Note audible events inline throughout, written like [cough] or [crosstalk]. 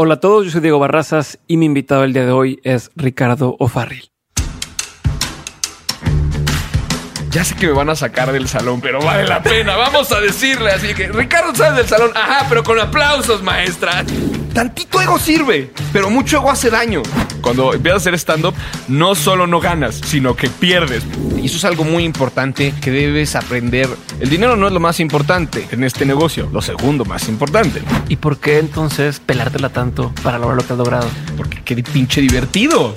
Hola a todos, yo soy Diego Barrazas y mi invitado el día de hoy es Ricardo O'Farrill. Ya sé que me van a sacar del salón, pero vale la pena. Vamos a decirle así que Ricardo sale del salón. Ajá, pero con aplausos, maestra. Tantito ego sirve, pero mucho ego hace daño. Cuando empiezas a hacer stand-up, no solo no ganas, sino que pierdes. Y eso es algo muy importante que debes aprender. El dinero no es lo más importante en este negocio, lo segundo más importante. ¿Y por qué entonces pelártela tanto para lograr lo que has logrado? Porque qué pinche divertido.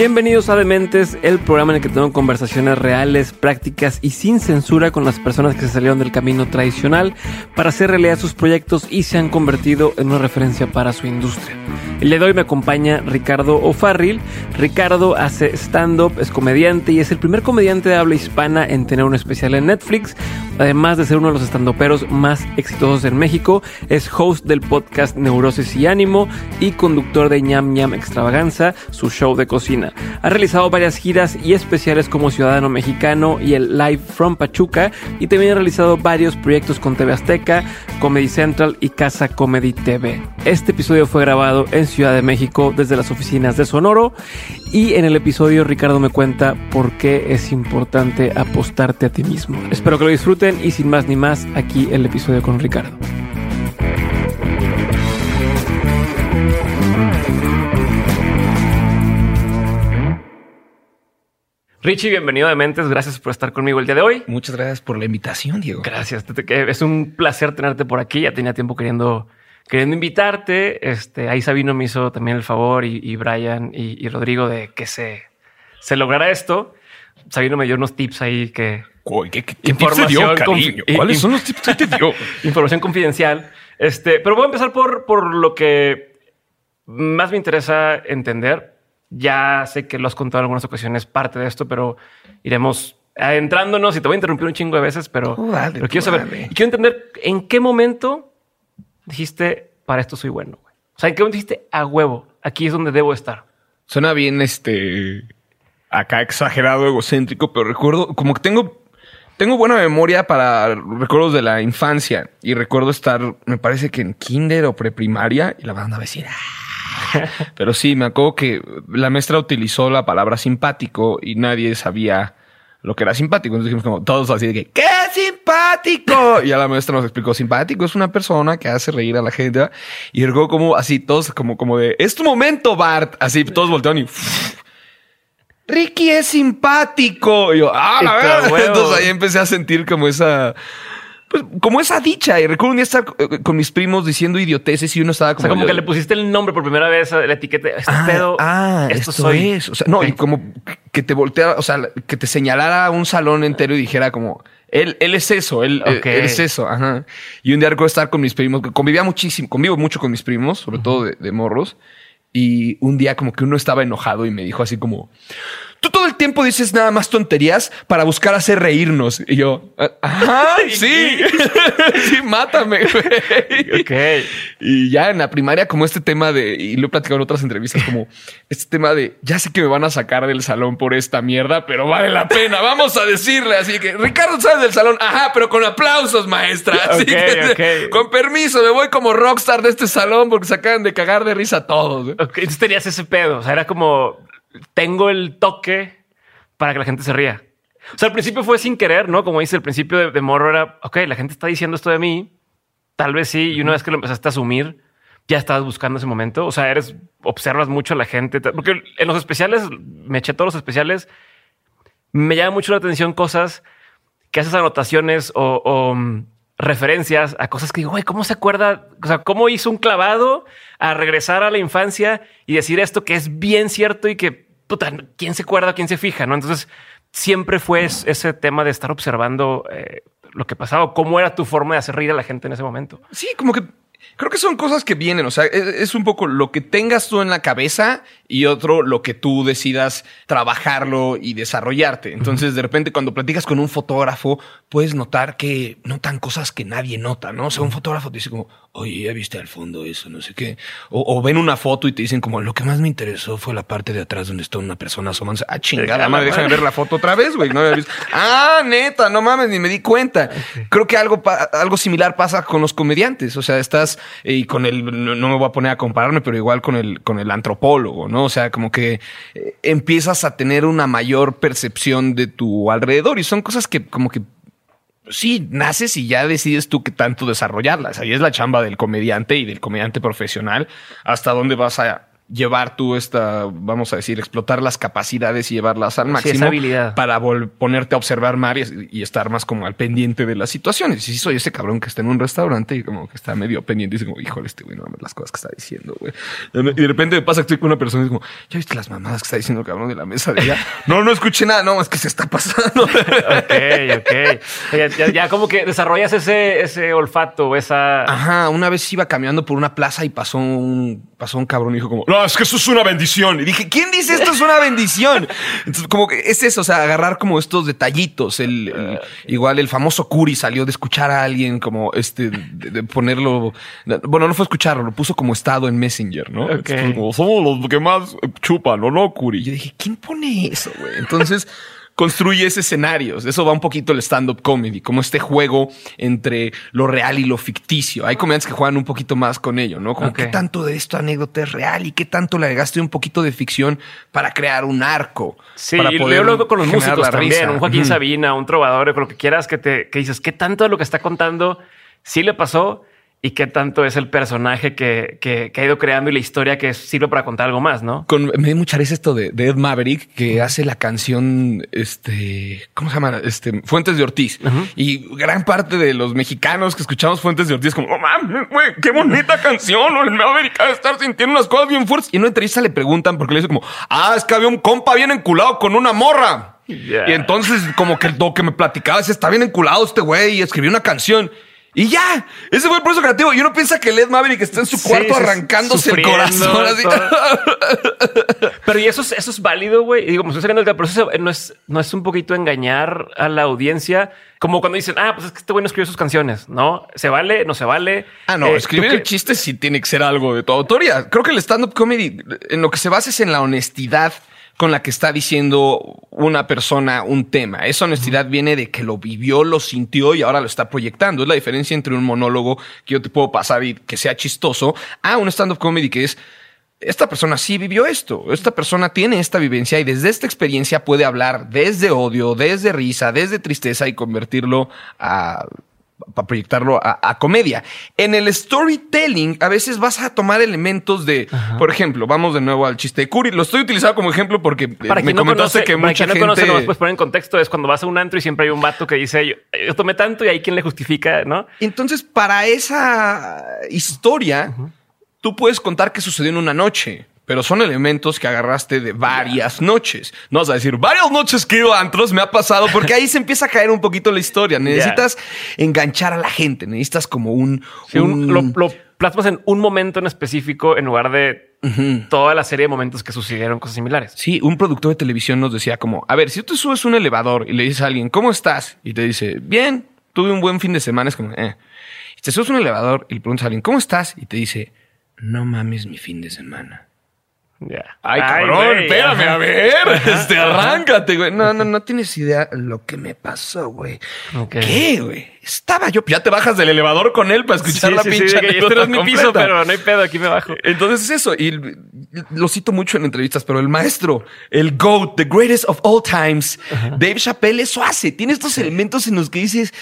Bienvenidos a Dementes, el programa en el que tengo conversaciones reales, prácticas y sin censura con las personas que se salieron del camino tradicional para hacer realidad sus proyectos y se han convertido en una referencia para su industria. El día de hoy me acompaña Ricardo O'Farrill. Ricardo hace stand-up, es comediante y es el primer comediante de habla hispana en tener un especial en Netflix. Además de ser uno de los estandoperos más exitosos en México, es host del podcast Neurosis y Ánimo y conductor de ñam ñam extravaganza, su show de cocina. Ha realizado varias giras y especiales como Ciudadano Mexicano y el Live from Pachuca y también ha realizado varios proyectos con TV Azteca, Comedy Central y Casa Comedy TV. Este episodio fue grabado en Ciudad de México desde las oficinas de Sonoro y en el episodio Ricardo me cuenta por qué es importante apostarte a ti mismo. Espero que lo disfruten y sin más ni más aquí el episodio con Ricardo. Richie, bienvenido a Mentes. Gracias por estar conmigo el día de hoy. Muchas gracias por la invitación, Diego. Gracias. Es un placer tenerte por aquí. Ya tenía tiempo queriendo queriendo invitarte. Este, ahí Sabino me hizo también el favor y, Brian y, Rodrigo de que se, se lograra esto. Sabino me dio unos tips ahí que... ¿Qué, información ¿Cuáles son los tips que te dio? [laughs] información confidencial. Este, pero voy a empezar por, por lo que más me interesa entender. Ya sé que lo has contado en algunas ocasiones parte de esto, pero iremos adentrándonos y te voy a interrumpir un chingo de veces, pero, quiero saber. Y quiero entender en qué momento dijiste, para esto soy bueno? O sea, ¿en qué momento dijiste, a huevo, aquí es donde debo estar? Suena bien, este, acá exagerado, egocéntrico, pero recuerdo, como que tengo, tengo buena memoria para recuerdos de la infancia y recuerdo estar, me parece que en kinder o preprimaria y la banda a decir, ah". [laughs] pero sí, me acuerdo que la maestra utilizó la palabra simpático y nadie sabía lo que era simpático. Entonces dijimos como todos así de que, ¿qué simpático? [laughs] Y a la maestra nos explicó, simpático es una persona que hace reír a la gente. Y luego como así, todos como, como de, es tu momento, Bart. Así, todos voltearon y... [laughs] Ricky es simpático. Y yo, ah, la verdad. Entonces ahí empecé a sentir como esa pues como esa dicha. Y recuerdo un día estar eh, con mis primos diciendo idioteces y uno estaba como. O sea, como que le pusiste el nombre por primera vez, la etiqueta. Este ah, pedo. Ah, esto, soy. Es. O sea, no, y como que te volteara, o sea, que te señalara un salón entero y dijera como. Él, él es eso, él, él, es eso. Ajá. Y un día recuerdo estar con mis primos, que convivía muchísimo, convivo mucho con mis primos, sobre todo de, de morros. Y un día como que uno estaba enojado y me dijo así como, Tú todo el tiempo dices nada más tonterías para buscar hacer reírnos. Y yo, ah, ajá, [laughs] sí, [laughs] sí, mátame. ok. Y ya en la primaria, como este tema de, y lo he platicado en otras entrevistas, como este tema de, ya sé que me van a sacar del salón por esta mierda, pero vale la pena. Vamos a decirle así que Ricardo sale del salón, ajá, pero con aplausos, maestra. Así que, con permiso, me voy como rockstar de este salón porque se acaban de cagar de risa todos. Ok, entonces tenías ese pedo. O sea, era como tengo el toque para que la gente se ría. O sea, al principio fue sin querer, ¿no? Como dice, el principio de, de morro era, ok, la gente está diciendo esto de mí, tal vez sí, y una vez que lo empezaste a asumir, ya estabas buscando ese momento. O sea, eres, observas mucho a la gente, porque en los especiales, me eché todos los especiales, me llama mucho la atención cosas que haces anotaciones o, mm, referencias a cosas que digo, güey, ¿cómo se acuerda? O sea, ¿cómo hizo un clavado a regresar a la infancia y decir esto que es bien cierto y que, puta, ¿quién se acuerda? ¿Quién se fija? ¿No? Entonces, siempre fue ese tema de estar observando eh, lo que pasaba, cómo era tu forma de hacer reír a la gente en ese momento. Sí, como que creo que son cosas que vienen, o sea, es, es, un poco lo que tengas tú en la cabeza y otro lo que tú decidas trabajarlo y desarrollarte. Entonces, de repente, cuando platicas con un fotógrafo, puedes notar que notan cosas que nadie nota, ¿no? O sea, un fotógrafo te dice como, oye, ya viste al fondo eso, no sé qué. O, o ven una foto y te dicen como, lo que más me interesó fue la parte de atrás donde está una persona asomándose. Ah, chingada, madre, déjame ver la foto otra vez, güey. No había visto. [laughs] Ah, neta, no mames, ni me di cuenta. Creo que algo, algo similar pasa con los comediantes. O sea, estás eh, y con el, no, no, me voy a poner a compararme, pero igual con el, con el antropólogo, ¿no? O sea, como que eh, empiezas a tener una mayor percepción de tu alrededor y son cosas que como que sí, naces y ya decides tú qué tanto desarrollarlas. Ahí es la chamba del comediante y del comediante profesional, hasta dónde vas a llevar tú esta, vamos a decir, explotar las capacidades y llevarlas al máximo sí, esa habilidad. para ponerte a observar más y, y, estar más como al pendiente de las situaciones. Y si soy ese cabrón que está en un restaurante y como que está medio pendiente y dice como, híjole, este güey no las cosas que está diciendo, güey. Y de repente me pasa que estoy con una persona y es como, ¿ya viste las mamadas que está diciendo el cabrón de la mesa de ella? [laughs] no, no escuché nada, no, es que se está pasando. [laughs] ok, ok. Ya, ya, ya, como que desarrollas ese, ese olfato, esa... Ajá, una vez iba caminando por una plaza y pasó un, pasó un cabrón y dijo como, no, es que eso es una bendición. Y dije, ¿quién dice esto es una bendición? Entonces, como que es eso, o sea, agarrar como estos detallitos. El, el igual el famoso Curi salió de escuchar a alguien como este, de, de ponerlo. Bueno, no fue escucharlo, lo puso como estado en Messenger, ¿no? Okay. Como, somos los que más chupan, ¿o no, Curi? Y yo dije, ¿quién pone eso, güey? Entonces construyes escenarios. Eso va un poquito el stand-up comedy, como este juego entre lo real y lo ficticio. Hay comediantes que juegan un poquito más con ello, ¿no? Como Okay. qué tanto de esta anécdota es real y qué tanto le agregaste un poquito de ficción para crear un arco. Sí, para y yo lo veo con los músicos también, risa. un Joaquín. Sabina, un trovador, con lo que quieras que te que dices, ¿qué tanto de lo que está contando sí le pasó? Y qué tanto es el personaje que, que, que ha ido creando y la historia que sirve para contar algo más, ¿no? Con, me dio mucha risa esto de, de Ed Maverick que hace la canción, este, ¿cómo se llama? Este, Fuentes de Ortiz. Y gran parte de los mexicanos que escuchamos Fuentes de Ortiz, como, oh mames, güey, qué bonita canción. El Maverick ha de estar sintiendo unas cosas bien fuertes. Y en una entrevista le preguntan porque le dice como, ah, es que había un compa bien enculado con una morra. Y entonces, como que lo que me platicaba es, está bien enculado este güey y escribió una canción. Y ya, ese fue el proceso creativo. Y uno piensa que Led Maverick está en su cuarto sí, arrancándose el corazón. Así. [laughs] Pero y eso es, eso es válido, güey. Y digo, me estoy sacando del proceso. No es, no es un poquito engañar a la audiencia. Como cuando dicen, ah, pues es que este güey no escribió sus canciones, ¿no? ¿Se vale? ¿No se vale? Ah, no, Eh, escribir ¿tú el chiste sí tiene que ser algo de tu autoría. Creo que el stand-up comedy en lo que se basa es en la honestidad con la que está diciendo una persona un tema. Esa honestidad viene de que lo vivió, lo sintió y ahora lo está proyectando. Es la diferencia entre un monólogo que yo te puedo pasar y que sea chistoso a un stand-up comedy que es esta persona sí vivió esto, esta persona tiene esta vivencia y desde esta experiencia puede hablar desde odio, desde risa, desde tristeza y convertirlo a para proyectarlo a, a comedia. En el storytelling, a veces vas a tomar elementos de, por ejemplo, vamos de nuevo al chiste de Curi. Lo estoy utilizando como ejemplo porque eh, Para me no comentaste conoce, que para mucha quien no gente. conoce, nomás puedes poner en contexto, es cuando vas a un antro y siempre hay un vato que dice, yo, yo tomé tanto y hay quien le justifica, ¿no? Entonces, para esa historia, tú puedes contar que sucedió en una noche. Pero son elementos que agarraste de varias noches. No vas a decir, varias noches que ido a antros me ha pasado, porque ahí se empieza a caer un poquito la historia. Necesitas enganchar a la gente, necesitas como un... Sí, un- un- lo, lo plasmas en un momento en específico en lugar de toda la serie de momentos que sucedieron cosas similares. Sí, un productor de televisión nos decía como, a ver, si tú subes un elevador y le dices a alguien, ¿cómo estás? Y te dice, bien, tuve un buen fin de semana, es como, eh. Y te subes un elevador y le preguntas a alguien, ¿cómo estás? Y te dice, no mames mi fin de semana. Ya. Ay, cabrón, güey, espérame, ajá. a ver, [laughs] este, arráncate, güey. No, no, no tienes idea lo que me pasó, güey. ¿Qué, güey? Estaba yo, ya te bajas del elevador con él para escuchar Sí, la sí, pinche este no es mi piso, pero no hay pedo, aquí me bajo. Entonces es eso, y lo cito mucho en entrevistas, pero el maestro, el GOAT, the greatest of all times, Dave Chappelle, eso hace. Tiene estos elementos en los que dices,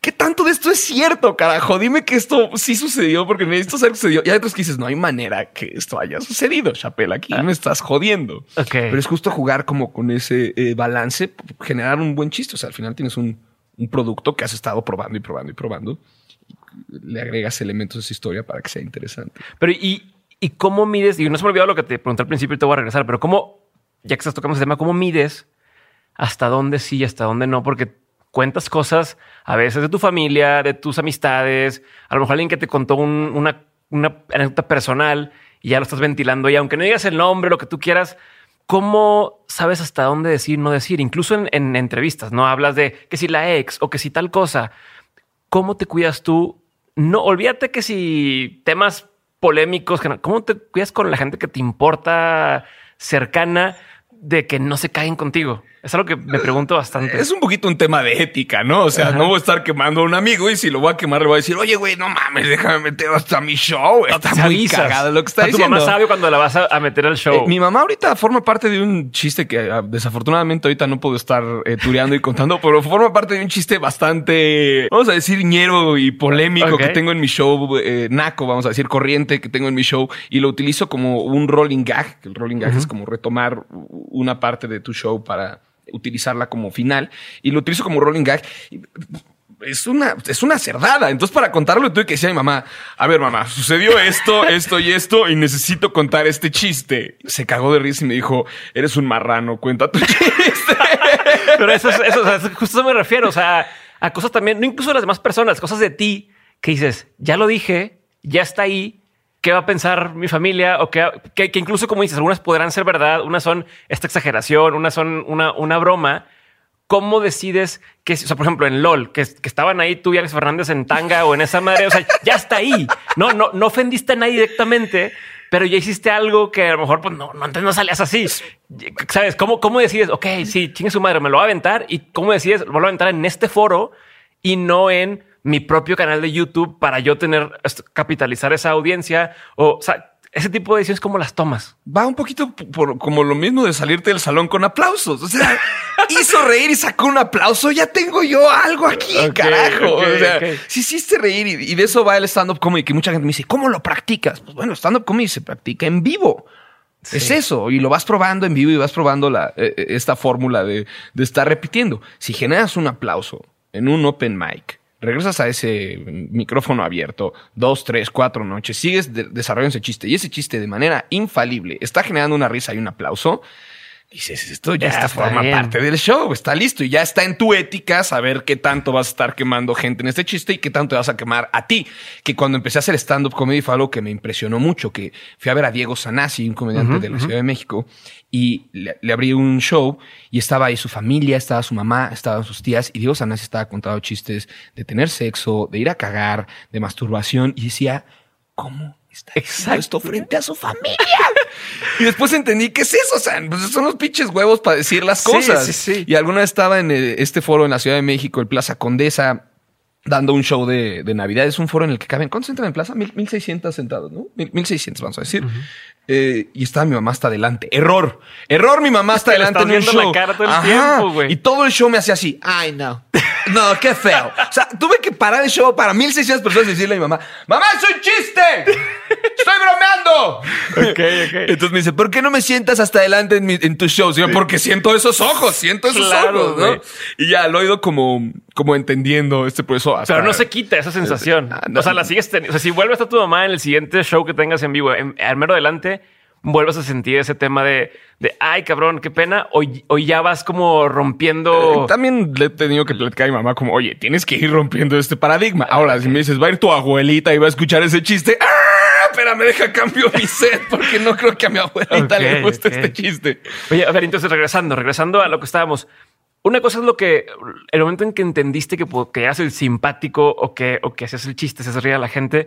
¿qué tanto de esto es cierto, carajo? Dime que esto sí sucedió, porque necesito saber que sucedió. Y hay otros que dices, no hay manera que esto haya sucedido, Chappelle, aquí me estás jodiendo. Ok. Pero es justo jugar como con ese eh, balance, generar un buen chiste. O sea, al final tienes un, un producto que has estado probando y probando y probando. Le agregas elementos a esa historia para que sea interesante. Pero y, y cómo mides, y no se me olvidó lo que te pregunté al principio y te voy a regresar, pero cómo, ya que estás tocando ese tema, cómo mides hasta dónde sí y hasta dónde no, porque cuentas cosas a veces de tu familia, de tus amistades, a lo mejor alguien que te contó un- una una anécdota personal y ya lo estás ventilando y aunque no digas el nombre, lo que tú quieras, ¿cómo sabes hasta dónde decir, no decir? Incluso en, en entrevistas, ¿no? Hablas de que si la ex o que si tal cosa. ¿Cómo te cuidas tú? No, olvídate que si temas polémicos, ¿cómo te cuidas con la gente que te importa cercana de que no se caen contigo? Es algo que me pregunto bastante. Es un poquito un tema de ética, ¿no? O sea, no voy a estar quemando a un amigo y si lo voy a quemar le voy a decir, oye, güey, no mames, déjame meter hasta mi show. Está muy avisas. cagado lo que está O sea, Tu diciendo. mamá sabe cuando la vas a, meter al show. Eh, mi mamá ahorita forma parte de un chiste que ah, desafortunadamente ahorita no puedo estar eh, tureando y contando, [laughs] pero forma parte de un chiste bastante, vamos a decir, ñero y polémico que tengo en mi show, eh, naco, vamos a decir, corriente que tengo en mi show y lo utilizo como un rolling gag, el rolling gag es como retomar una parte de tu show para utilizarla como final y lo utilizo como rolling gag. Es una, es una cerdada. Entonces, para contarlo, tuve que decir a mi mamá, a ver, mamá, sucedió esto, [laughs] esto y esto, y necesito contar este chiste. Se cagó de risa y me dijo, eres un marrano, cuenta tu [laughs] chiste. Pero eso es, eso, o justo eso me refiero. O sea, a cosas también, no incluso de las demás personas, cosas de ti que dices, ya lo dije, ya está ahí. ¿Qué va a pensar mi familia? O que, que, que incluso, como dices, algunas podrán ser verdad, unas son esta exageración, unas son una, una broma. ¿Cómo decides que, o sea, por ejemplo, en LOL, que, que estaban ahí tú y Alex Fernández en tanga o en esa madre, o sea, ya está ahí. No, no, no ofendiste a nadie directamente, pero ya hiciste algo que a lo mejor pues, no, no, antes no salías así. ¿Sabes? ¿Cómo, cómo decides? Ok, sí, chingue su madre, me lo va a aventar. ¿Y cómo decides? Lo voy a aventar en este foro y no en mi propio canal de YouTube para yo tener, capitalizar esa audiencia. O, o sea, ese tipo de decisiones, ¿cómo las tomas? Va un poquito por, como lo mismo de salirte del salón con aplausos. O sea, [laughs] hizo reír y sacó un aplauso. Ya tengo yo algo aquí, carajo. o sea, si hiciste reír y, y de eso va el stand-up comedy, que mucha gente me dice, ¿cómo lo practicas? Pues bueno, stand-up comedy se practica en vivo. Es eso, y lo vas probando en vivo y vas probando la, eh, eh, esta fórmula de, de estar repitiendo. Si generas un aplauso en un open mic, regresas a ese micrófono abierto dos, tres, cuatro noches, sigues de- desarrollando ese chiste y ese chiste de manera infalible está generando una risa y un aplauso. Dices, esto ya, Ya está, forma bien. parte del show, está listo y ya está en tu ética saber qué tanto vas a estar quemando gente en este chiste y qué tanto te vas a quemar a ti. Que cuando empecé a hacer stand-up comedy fue algo que me impresionó mucho, que fui a ver a Diego Sanasi, un comediante de la Ciudad de México, y le, le abrí un show y estaba ahí su familia, estaba su mamá, estaban sus tías y Diego Sanasi estaba contando chistes de tener sexo, de ir a cagar, de masturbación y decía, ¿cómo está Exacto. esto frente a su familia? Y después entendí qué es eso. O sea, pues son los pinches huevos para decir las Sí, cosas. sí, sí. Y alguna vez estaba en eh, este foro en la Ciudad de México, el Plaza Condesa, dando un show de, de Navidad. Es un foro en el que caben, ¿cuántos entran en plaza? Mil, 1600 sentados, ¿no? Mil- 1600, vamos a decir. Eh, y estaba mi mamá hasta adelante. Error. Error, mi mamá [laughs] hasta adelante en un viendo la show. cara todo el tiempo, güey. Y todo el show me hacía así. Ay, no. No, qué feo. [laughs] O sea, tuve que parar el show para 1600 personas y decirle a mi mamá, mamá, es un chiste. Estoy bromeando. [laughs] Ok, ok. Entonces me dice, ¿por qué no me sientas hasta adelante en, mi- en tu show? Yo, porque siento esos ojos, siento esos Claro, ojos, ¿no? Y ya lo he ido como, como entendiendo este proceso. hasta- Pero no se quita esa sensación. Ah, no. O sea, la sigues teniendo. O sea, si vuelves a tu mamá en el siguiente show que tengas en vivo, en, al mero adelante, vuelves a sentir ese tema de, de ay, cabrón, qué pena. Hoy, hoy ya vas como rompiendo. Eh, También le he tenido que platicar a mi mamá como, oye, tienes que ir rompiendo este paradigma. Ahora, si me dices, va a ir tu abuelita y va a escuchar ese chiste, ¡ah! Espérame, deja cambio mi set porque no creo que a mi abuelita le guste este chiste. Oye, a ver, entonces regresando, regresando a lo que estábamos. Una cosa es lo que el momento en que entendiste que, que eras el simpático o que, o que hacías el chiste, se ría a la gente,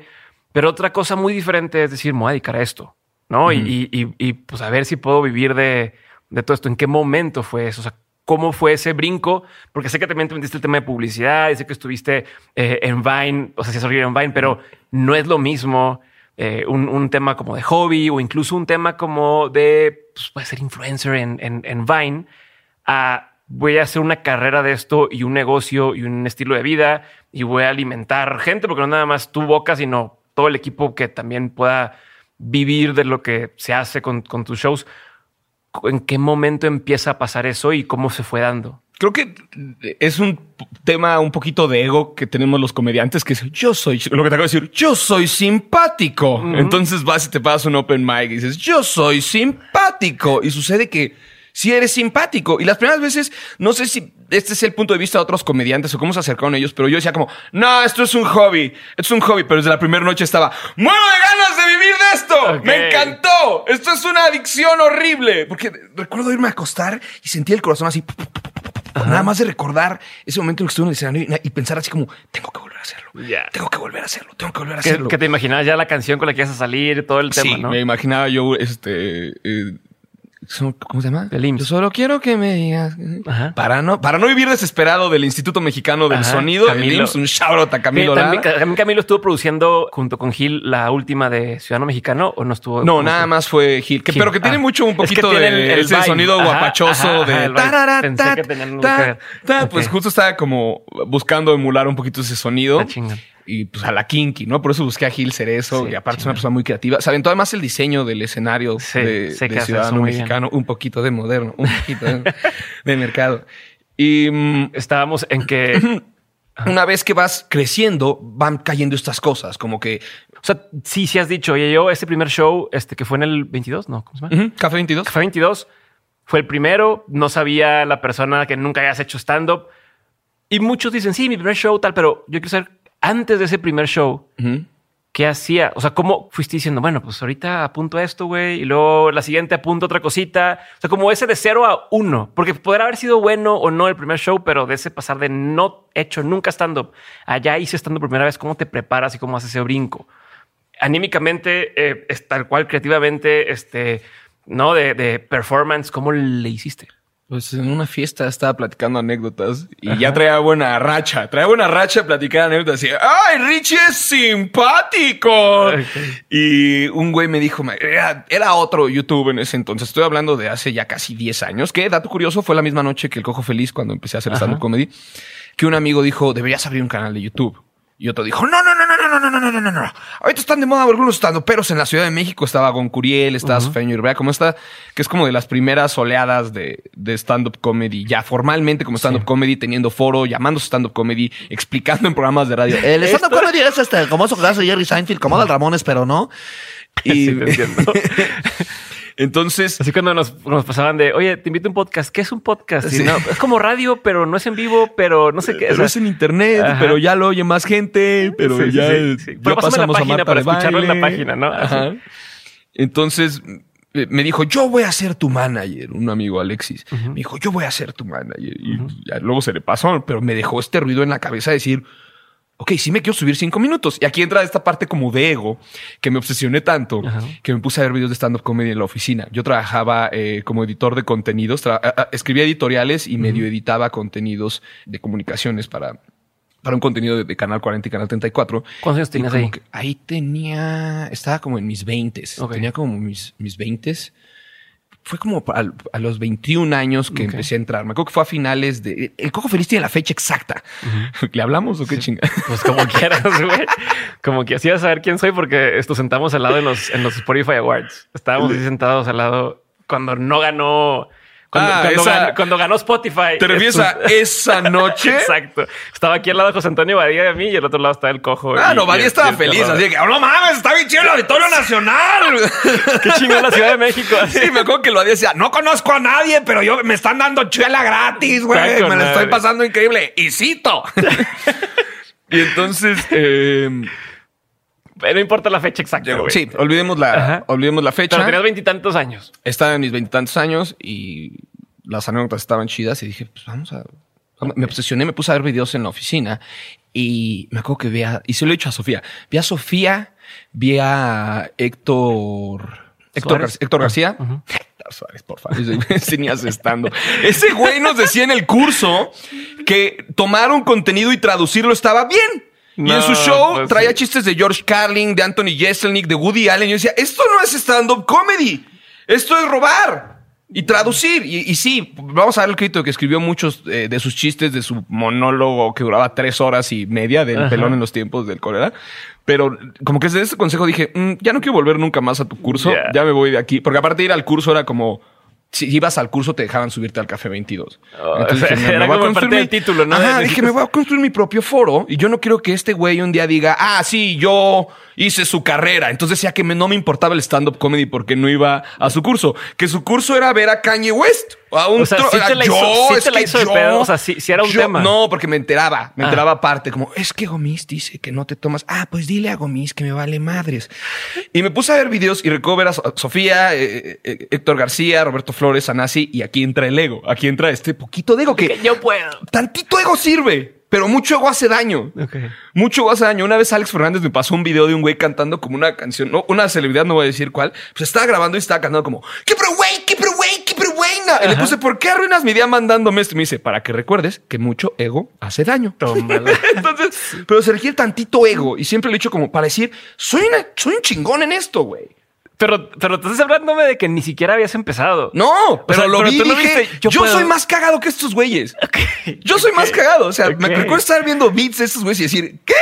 pero otra cosa muy diferente es decir, me voy a dedicar a esto, ¿no? Y- y, y- y, pues a ver si puedo vivir de, de todo esto. ¿En qué momento fue eso? O sea, ¿cómo fue ese brinco? Porque sé que también te metiste el tema de publicidad y sé que estuviste eh, en Vine, o sea, si reír en Vine, pero no es lo mismo eh, un, un tema como de hobby o incluso un tema como de, pues puede ser influencer en, en, en Vine, a voy a hacer una carrera de esto y un negocio y un estilo de vida y voy a alimentar gente, porque no nada más tu boca, sino todo el equipo que también pueda vivir de lo que se hace con, con tus shows. ¿En qué momento empieza a pasar eso y cómo se fue dando? Creo que es un tema un poquito de ego que tenemos los comediantes, que es yo soy, lo que te acabo de decir, yo soy simpático. Entonces vas y te pasas un open mic y dices, yo soy simpático. Y sucede que si eres simpático. Y las primeras veces, no sé si este es el punto de vista de otros comediantes o cómo se acercaron ellos, pero yo decía como, no, esto es un hobby, esto es un hobby, pero desde la primera noche estaba, muero de ganas de vivir de esto, me encantó, esto es una adicción horrible, porque recuerdo irme a acostar y sentía el corazón así, nada más de recordar ese momento en el que estuve en el escenario y, pensar así como, tengo que volver a hacerlo, tengo que volver a hacerlo, tengo que volver a hacerlo. que te imaginabas ya la canción con la que ibas a salir y todo el tema, sí, ¿no? me imaginaba yo, este, eh, ¿cómo se llama? El IMSS. Yo solo quiero que me digas. Ajá. Para no, para no vivir desesperado del Instituto Mexicano del Ajá, Sonido, el Camilo. IMSS, un shout a Camilo Sí, también, Camilo estuvo produciendo junto con Gil la última de Ciudadano Mexicano o no estuvo. No, ¿Cómo nada más fue Gil, que, Gil. pero que tiene Ah. mucho un Es que poquito tiene de el- el ese vibe. sonido Ajá, guapachoso de el tarara, Pensé ta, que ta, ta. Ok. Pues justo estaba como buscando emular un poquito ese sonido. Y pues a la kinky, ¿no? Por eso busqué a Gil Cerezo, Sí, y aparte es una persona muy creativa. Se aventó además el diseño del escenario Sí, de, Ciudadano bien. Mexicano, un poquito de moderno, un poquito de, [laughs] de mercado. Y mm, Estábamos en que. [clears throat] una vez que vas creciendo, van cayendo estas cosas, como que o sea, sí, sí has dicho, oye, yo, este primer show, este que fue en el 22, ¿no? ¿Cómo se llama? Café 22. Café 22 fue el primero, no sabía la persona que nunca hayas hecho stand-up. Y muchos dicen, sí, mi primer show, tal, pero yo quiero saber, antes de ese primer show. ¿qué hacía? O sea, ¿cómo fuiste diciendo, bueno, pues ahorita apunto esto, güey, y luego la siguiente apunto otra cosita? O sea, como ese de cero a uno, porque podrá haber sido bueno o no el primer show, pero de ese pasar de no hecho nunca stand-up, allá hice stand-up primera vez, ¿cómo te preparas y cómo haces ese brinco? Anímicamente, eh, es tal cual creativamente, este, ¿no? De, de performance, ¿cómo le hiciste? Pues en una fiesta estaba platicando anécdotas y ya traía buena racha. Traía buena racha platicar anécdotas. Y, ¡ay, Richie es simpático! Y un güey me dijo, era, era otro YouTube en ese entonces. Estoy hablando de hace ya casi 10 años. Que, dato curioso, fue la misma noche que el Cojo Feliz cuando empecé a hacer stand-up comedy. Que un amigo dijo, deberías abrir un canal de YouTube. Y otro dijo, no, no, no, no, no, no, no, no, no, no, no. Ahorita están de moda algunos stand pero en la Ciudad de México estaba Goncuriel, estaba Sofía Niño como esta, que es como de las primeras oleadas de, de stand-up comedy, ya formalmente como stand-up comedy, teniendo foro, llamándose stand-up comedy, explicando en programas de radio. El stand-up comedy es este, como eso que hace Jerry Seinfeld, como Adal Ramones, pero no. Y Sí, te entiendo. Entonces, Así cuando nos, nos pasaban de, oye, te invito a un podcast. ¿Qué es un podcast? Y Sí. no, es como radio, pero no es en vivo, pero no sé qué. o pero sea, es en internet, Ajá. pero ya lo oye más gente, pero Sí, ya, sí, ya Pero la pasamos a página Marta para escucharlo en la página, ¿no? Ajá. Entonces eh, me dijo, yo voy a ser tu manager, un amigo Alexis. Me dijo, yo voy a ser tu manager. Y luego se le pasó, pero me dejó este ruido en la cabeza de decir, ok, sí me quiero subir cinco minutos. Y aquí entra esta parte como de ego, que me obsesioné tanto, Ajá. que me puse a ver videos de stand-up comedy en la oficina. Yo trabajaba eh, como editor de contenidos, escribía editoriales y medio editaba contenidos de comunicaciones para, para un contenido de, de Canal 40 y Canal 34. ¿Cuántos años tenías ahí? ahí tenía, estaba como en mis 20 Ok. Tenía como mis, mis 20 Fue como a, a los 21 años que empecé a entrar. Me acuerdo que fue a finales de. El Cojo Feliz tiene la fecha exacta. [laughs] ¿Le hablamos o qué chinga? [laughs] Pues como quieras, güey. Como que así vas a saber quién soy porque esto sentamos al lado en los, en los Spotify Awards. Estábamos así sentados al lado cuando no ganó. Cuando, Ah, cuando esa- ganó, cuando ganó Spotify. ¿Te refieres a esa noche? [laughs] Exacto. Estaba aquí al lado de José Antonio Badía de mí y al otro lado estaba el cojo. Ah, y- no, Badía estaba feliz. Así que, ¡oh, no mames! ¡Está bien chido el Auditorio Nacional! [laughs] Qué chingón la Ciudad de México. así. Sí, me acuerdo que lo decía, no conozco a nadie, pero yo me están dando chela gratis, güey. Me la estoy pasando increíble. Y cito. [laughs] y entonces, eh, No importa la fecha exacta. sí, olvidemos la, Ajá. olvidemos la Pero fecha. tenías veintitantos años. Estaba en mis veintitantos años y las anécdotas estaban chidas y dije, pues vamos a... Me obsesioné, me puse a ver videos en la oficina y me acuerdo que vi a... Y se lo he dicho a Sofía. Vi a Sofía, vi a Héctor... Héctor. Gar- Héctor García. Héctor Suárez, por favor. Tenías [laughs] estando. Ese güey nos decía en el curso que tomar un contenido y traducirlo estaba bien. Y en su show pues traía sí. chistes de George Carlin, de Anthony Jeselnik, de Woody Allen. Y yo decía, esto no es stand-up comedy. Esto es robar y traducir. Y, y sí, vamos a ver el crítico que escribió muchos eh, de sus chistes, de su monólogo que duraba tres horas y media del Ajá. pelón en los tiempos del cólera. Pero como que desde ese consejo dije, "Mm, ya no quiero volver nunca más a tu curso. Ya. Ya me voy de aquí. Porque aparte de ir al curso era como... Si ibas al curso te dejaban subirte al café 22. Oh, Entonces dije, [laughs] era voy a como construir parte del título, ¿no? Ajá, dije, me voy a construir mi propio foro y yo no quiero que este güey un día diga, ah, sí, yo hice su carrera. Entonces decía que me- no me importaba el stand-up comedy porque no iba a su curso. Que su curso era ver a Kanye West. A un O sea, tro- sí te la yo, hizo- sí es te la que hizo de yo- pedo, o sea, sí- sí era un yo- tema. No, porque me enteraba, me Ah. enteraba aparte, como, es que Gomis dice que no te tomas. Ah, pues dile a Gomis que me vale madres. Y me puse a ver videos y recuerdo ver a So- Sofía, eh, eh, Héctor García, Roberto Flores, Anasi, y aquí entra el ego. Aquí entra este poquito de ego que Que yo puedo. tantito ego sirve, pero mucho ego hace daño. Ok. Mucho ego hace daño. Una vez Alex Fernández me pasó un video de un güey cantando como una canción, no, una celebridad, no voy a decir cuál, pues estaba grabando y estaba cantando como, ¿qué pero güey? ¿Qué pero Y le puse, ¿por qué arruinas mi día mandándome esto? Y me dice, para que recuerdes que mucho ego hace daño. Tómala. [laughs] Entonces, pero se requiere tantito ego y siempre lo he dicho como para decir, soy, una, soy un chingón en esto, güey. Pero, pero estás hablándome de que ni siquiera habías empezado. No, pero sea, lo pero vi tú lo dije, viste, yo soy más cagado que estos güeyes. Yo soy más cagado. O sea, me recuerdo estar viendo beats de estos güeyes y decir, ¿qué?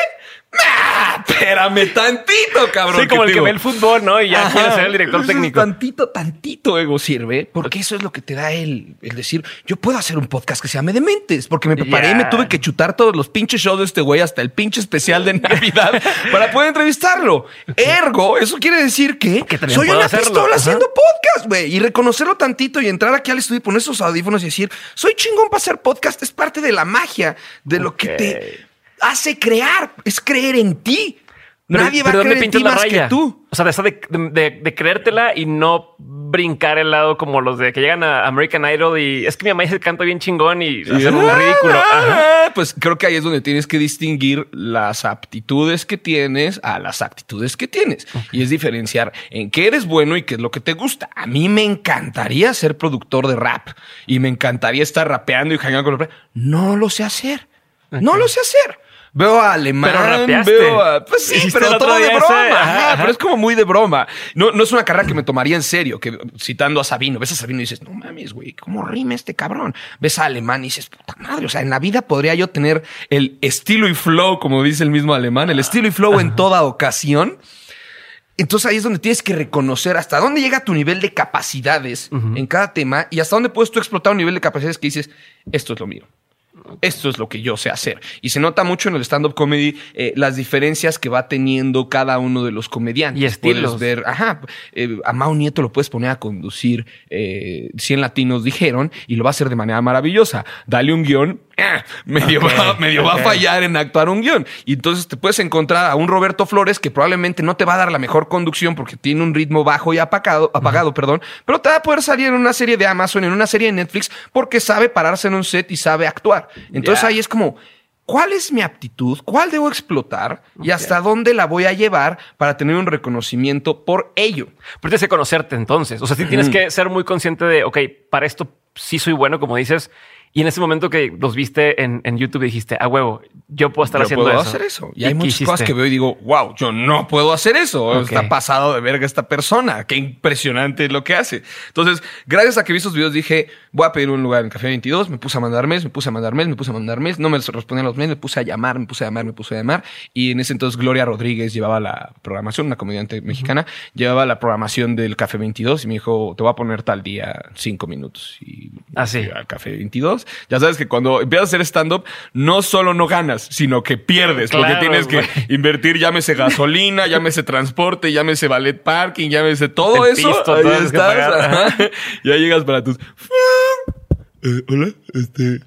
Espérame tantito, cabrón. Sí, como el que ve el fútbol, ¿no? Y ya Ajá. quiere ser el director técnico. Tantito, tantito ego sirve, porque eso es lo que te da el, el decir, yo puedo hacer un podcast que se llame Dementes, porque me preparé y me tuve que chutar todos los pinches shows de este güey hasta el pinche especial de [laughs] Navidad para poder entrevistarlo. Ergo, eso quiere decir que, soy una hacerlo. pistola Ajá. haciendo podcast, güey, y reconocerlo tantito y entrar aquí al estudio y poner esos audífonos y decir, soy chingón para hacer podcast, es parte de la magia, de lo que te hace crear, es creer en ti. Pero- Nadie va pero a ¿dónde creer en ti más raya? que tú. O sea, de, de, de- de creértela y no brincar el lado como los de que llegan a American Idol y es que mi mamá dice canta bien chingón y hacen un ridículo. Ajá. Ah, Pues creo que ahí es donde tienes que distinguir las aptitudes que tienes a las actitudes que tienes. Y es diferenciar en qué eres bueno y qué es lo que te gusta. A mí me encantaría ser productor de rap y me encantaría estar rapeando y hangando con los. No lo sé hacer. No lo sé hacer. Veo a Alemán, Pero rapeaste. veo a... Pues sí, pero todo de broma. ese, ajá. Pero es como muy de broma. No, no es una carrera que me tomaría en serio, que citando a Sabino, ves a Sabino y dices, no mames, güey, ¿cómo rima este cabrón? Ves a Alemán y dices, puta madre, o sea, en la vida podría yo tener el estilo y flow, como dice el mismo alemán, el estilo y flow en toda ocasión. Entonces ahí es donde tienes que reconocer hasta dónde llega tu nivel de capacidades en cada tema y hasta dónde puedes tú explotar un nivel de capacidades que dices, esto es lo mío. Esto es lo que yo sé hacer. Y se nota mucho en el stand-up comedy eh, las diferencias que va teniendo cada uno de los comediantes. Y estilos. Puedes ver, ajá, eh, a Mao Nieto lo puedes poner a conducir eh, 100 latinos dijeron y lo va a hacer de manera maravillosa. Dale un guion, eh, medio, va, medio va a fallar en actuar un guion. Y entonces te puedes encontrar a un Roberto Flores que probablemente no te va a dar la mejor conducción porque tiene un ritmo bajo y apagado, apagado perdón, pero te va a poder salir en una serie de Amazon, en una serie de Netflix, porque sabe pararse en un set y sabe actuar. Entonces ahí es como, ¿cuál es mi aptitud? ¿Cuál debo explotar? ¿Y hasta dónde la voy a llevar para tener un reconocimiento por ello? Pero tienes que conocerte entonces. O sea, sí tienes que ser muy consciente de, ok, para esto sí soy bueno, como dices. Y en ese momento que los viste en, en YouTube dijiste, a huevo, yo puedo estar yo haciendo puedo eso. hacer eso. Y, ¿Y hay muchas hiciste? cosas que veo y digo, wow, yo no puedo hacer eso. Está pasado de verga esta persona. Qué impresionante es lo que hace. Entonces, gracias a que vi esos videos, dije, voy a pedir un lugar en Café 22. Me puse a mandar mails, me puse a mandar mails, me puse a mandar mails. No me respondían los mails, me puse a llamar, me puse a llamar, me puse a llamar. Y en ese entonces, Gloria Rodríguez llevaba la programación, una comediante mexicana, llevaba la programación del Café 22 y me dijo, te voy a poner tal día cinco minutos. Y Ah, sí. fui al Café 22. Ya sabes que cuando empiezas a hacer stand-up, no solo no ganas, sino que pierdes. porque Claro, tienes que invertir, llámese gasolina, [laughs] llámese transporte, llámese ballet parking, llámese todo El eso. pisto, ahí todo que estás. pagar. ajá. Ya llegas para tus. [laughs] Eh, hola, este,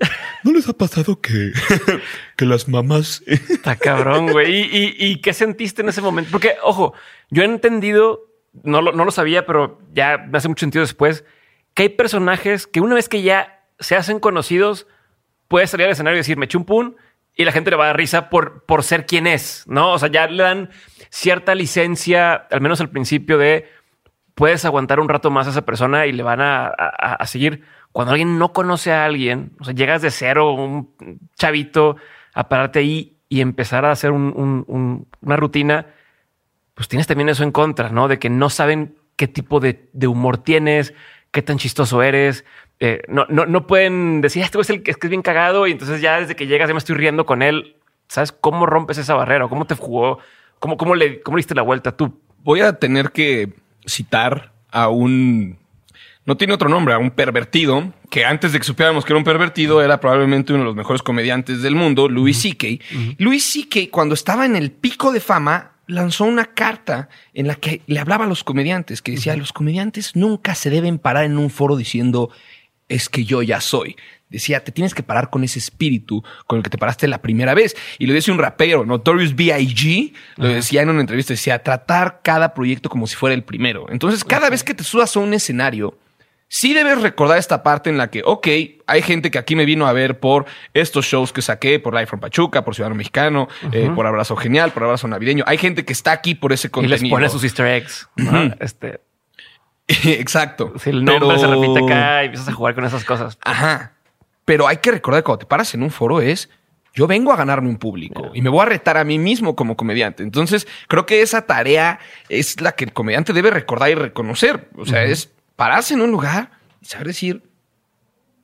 ¿no les ha pasado que, [laughs] que las mamás Está cabrón, güey. ¿Y, y, y qué sentiste en ese momento? Porque, ojo, yo he entendido, no lo, no lo sabía, pero ya me hace mucho sentido después, que hay personajes que una vez que ya se hacen conocidos, puedes salir al escenario y decir, me eché un pun y la gente le va a dar risa por, por ser quien es, ¿no? O sea, ya le dan cierta licencia, al menos al principio, de puedes aguantar un rato más a esa persona y le van a, a- seguir. Cuando alguien no conoce a alguien, o sea, llegas de cero, un chavito, a pararte ahí y empezar a hacer un- un- un- una rutina, pues tienes también eso en contra, ¿no? De que no saben qué tipo de humor tienes, qué tan chistoso eres. Eh, no, no, no pueden decir, este güey es el que es, que es bien cagado y entonces ya desde que llegas ya me estoy riendo con él. ¿Sabes cómo rompes esa barrera? ¿Cómo te jugó? ¿Cómo, cómo le, cómo le diste la vuelta tú? voy a tener que citar a un no tiene otro nombre, a un pervertido, que antes de que supiéramos que era un pervertido, era probablemente uno de los mejores comediantes del mundo, Louis C.K. Louis C.K., cuando estaba en el pico de fama, lanzó una carta en la que le hablaba a los comediantes, que decía, los comediantes nunca se deben parar en un foro diciendo, es que yo ya soy. Decía, te tienes que parar con ese espíritu con el que te paraste la primera vez. Y lo dice un rapero, Notorious B.I.G., lo decía en una entrevista, decía, tratar cada proyecto como si fuera el primero. Entonces, cada vez que te subas a un escenario, sí debes recordar esta parte en la que, ok, hay gente que aquí me vino a ver por estos shows que saqué, por Live from Pachuca, por Ciudadano Mexicano, eh, por Abrazo Genial, por Abrazo Navideño. Hay gente que está aquí por ese Y contenido. les pone sus easter eggs. ¿no? Este, [laughs] Exacto. si el nombre Pero- se repite acá y empiezas a jugar con esas cosas. Ajá. Pero hay que recordar que cuando te paras en un foro es yo vengo a ganarme un público y me voy a retar a mí mismo como comediante. Entonces, creo que esa tarea es la que el comediante debe recordar y reconocer. O sea, es pararse en un lugar y saber decir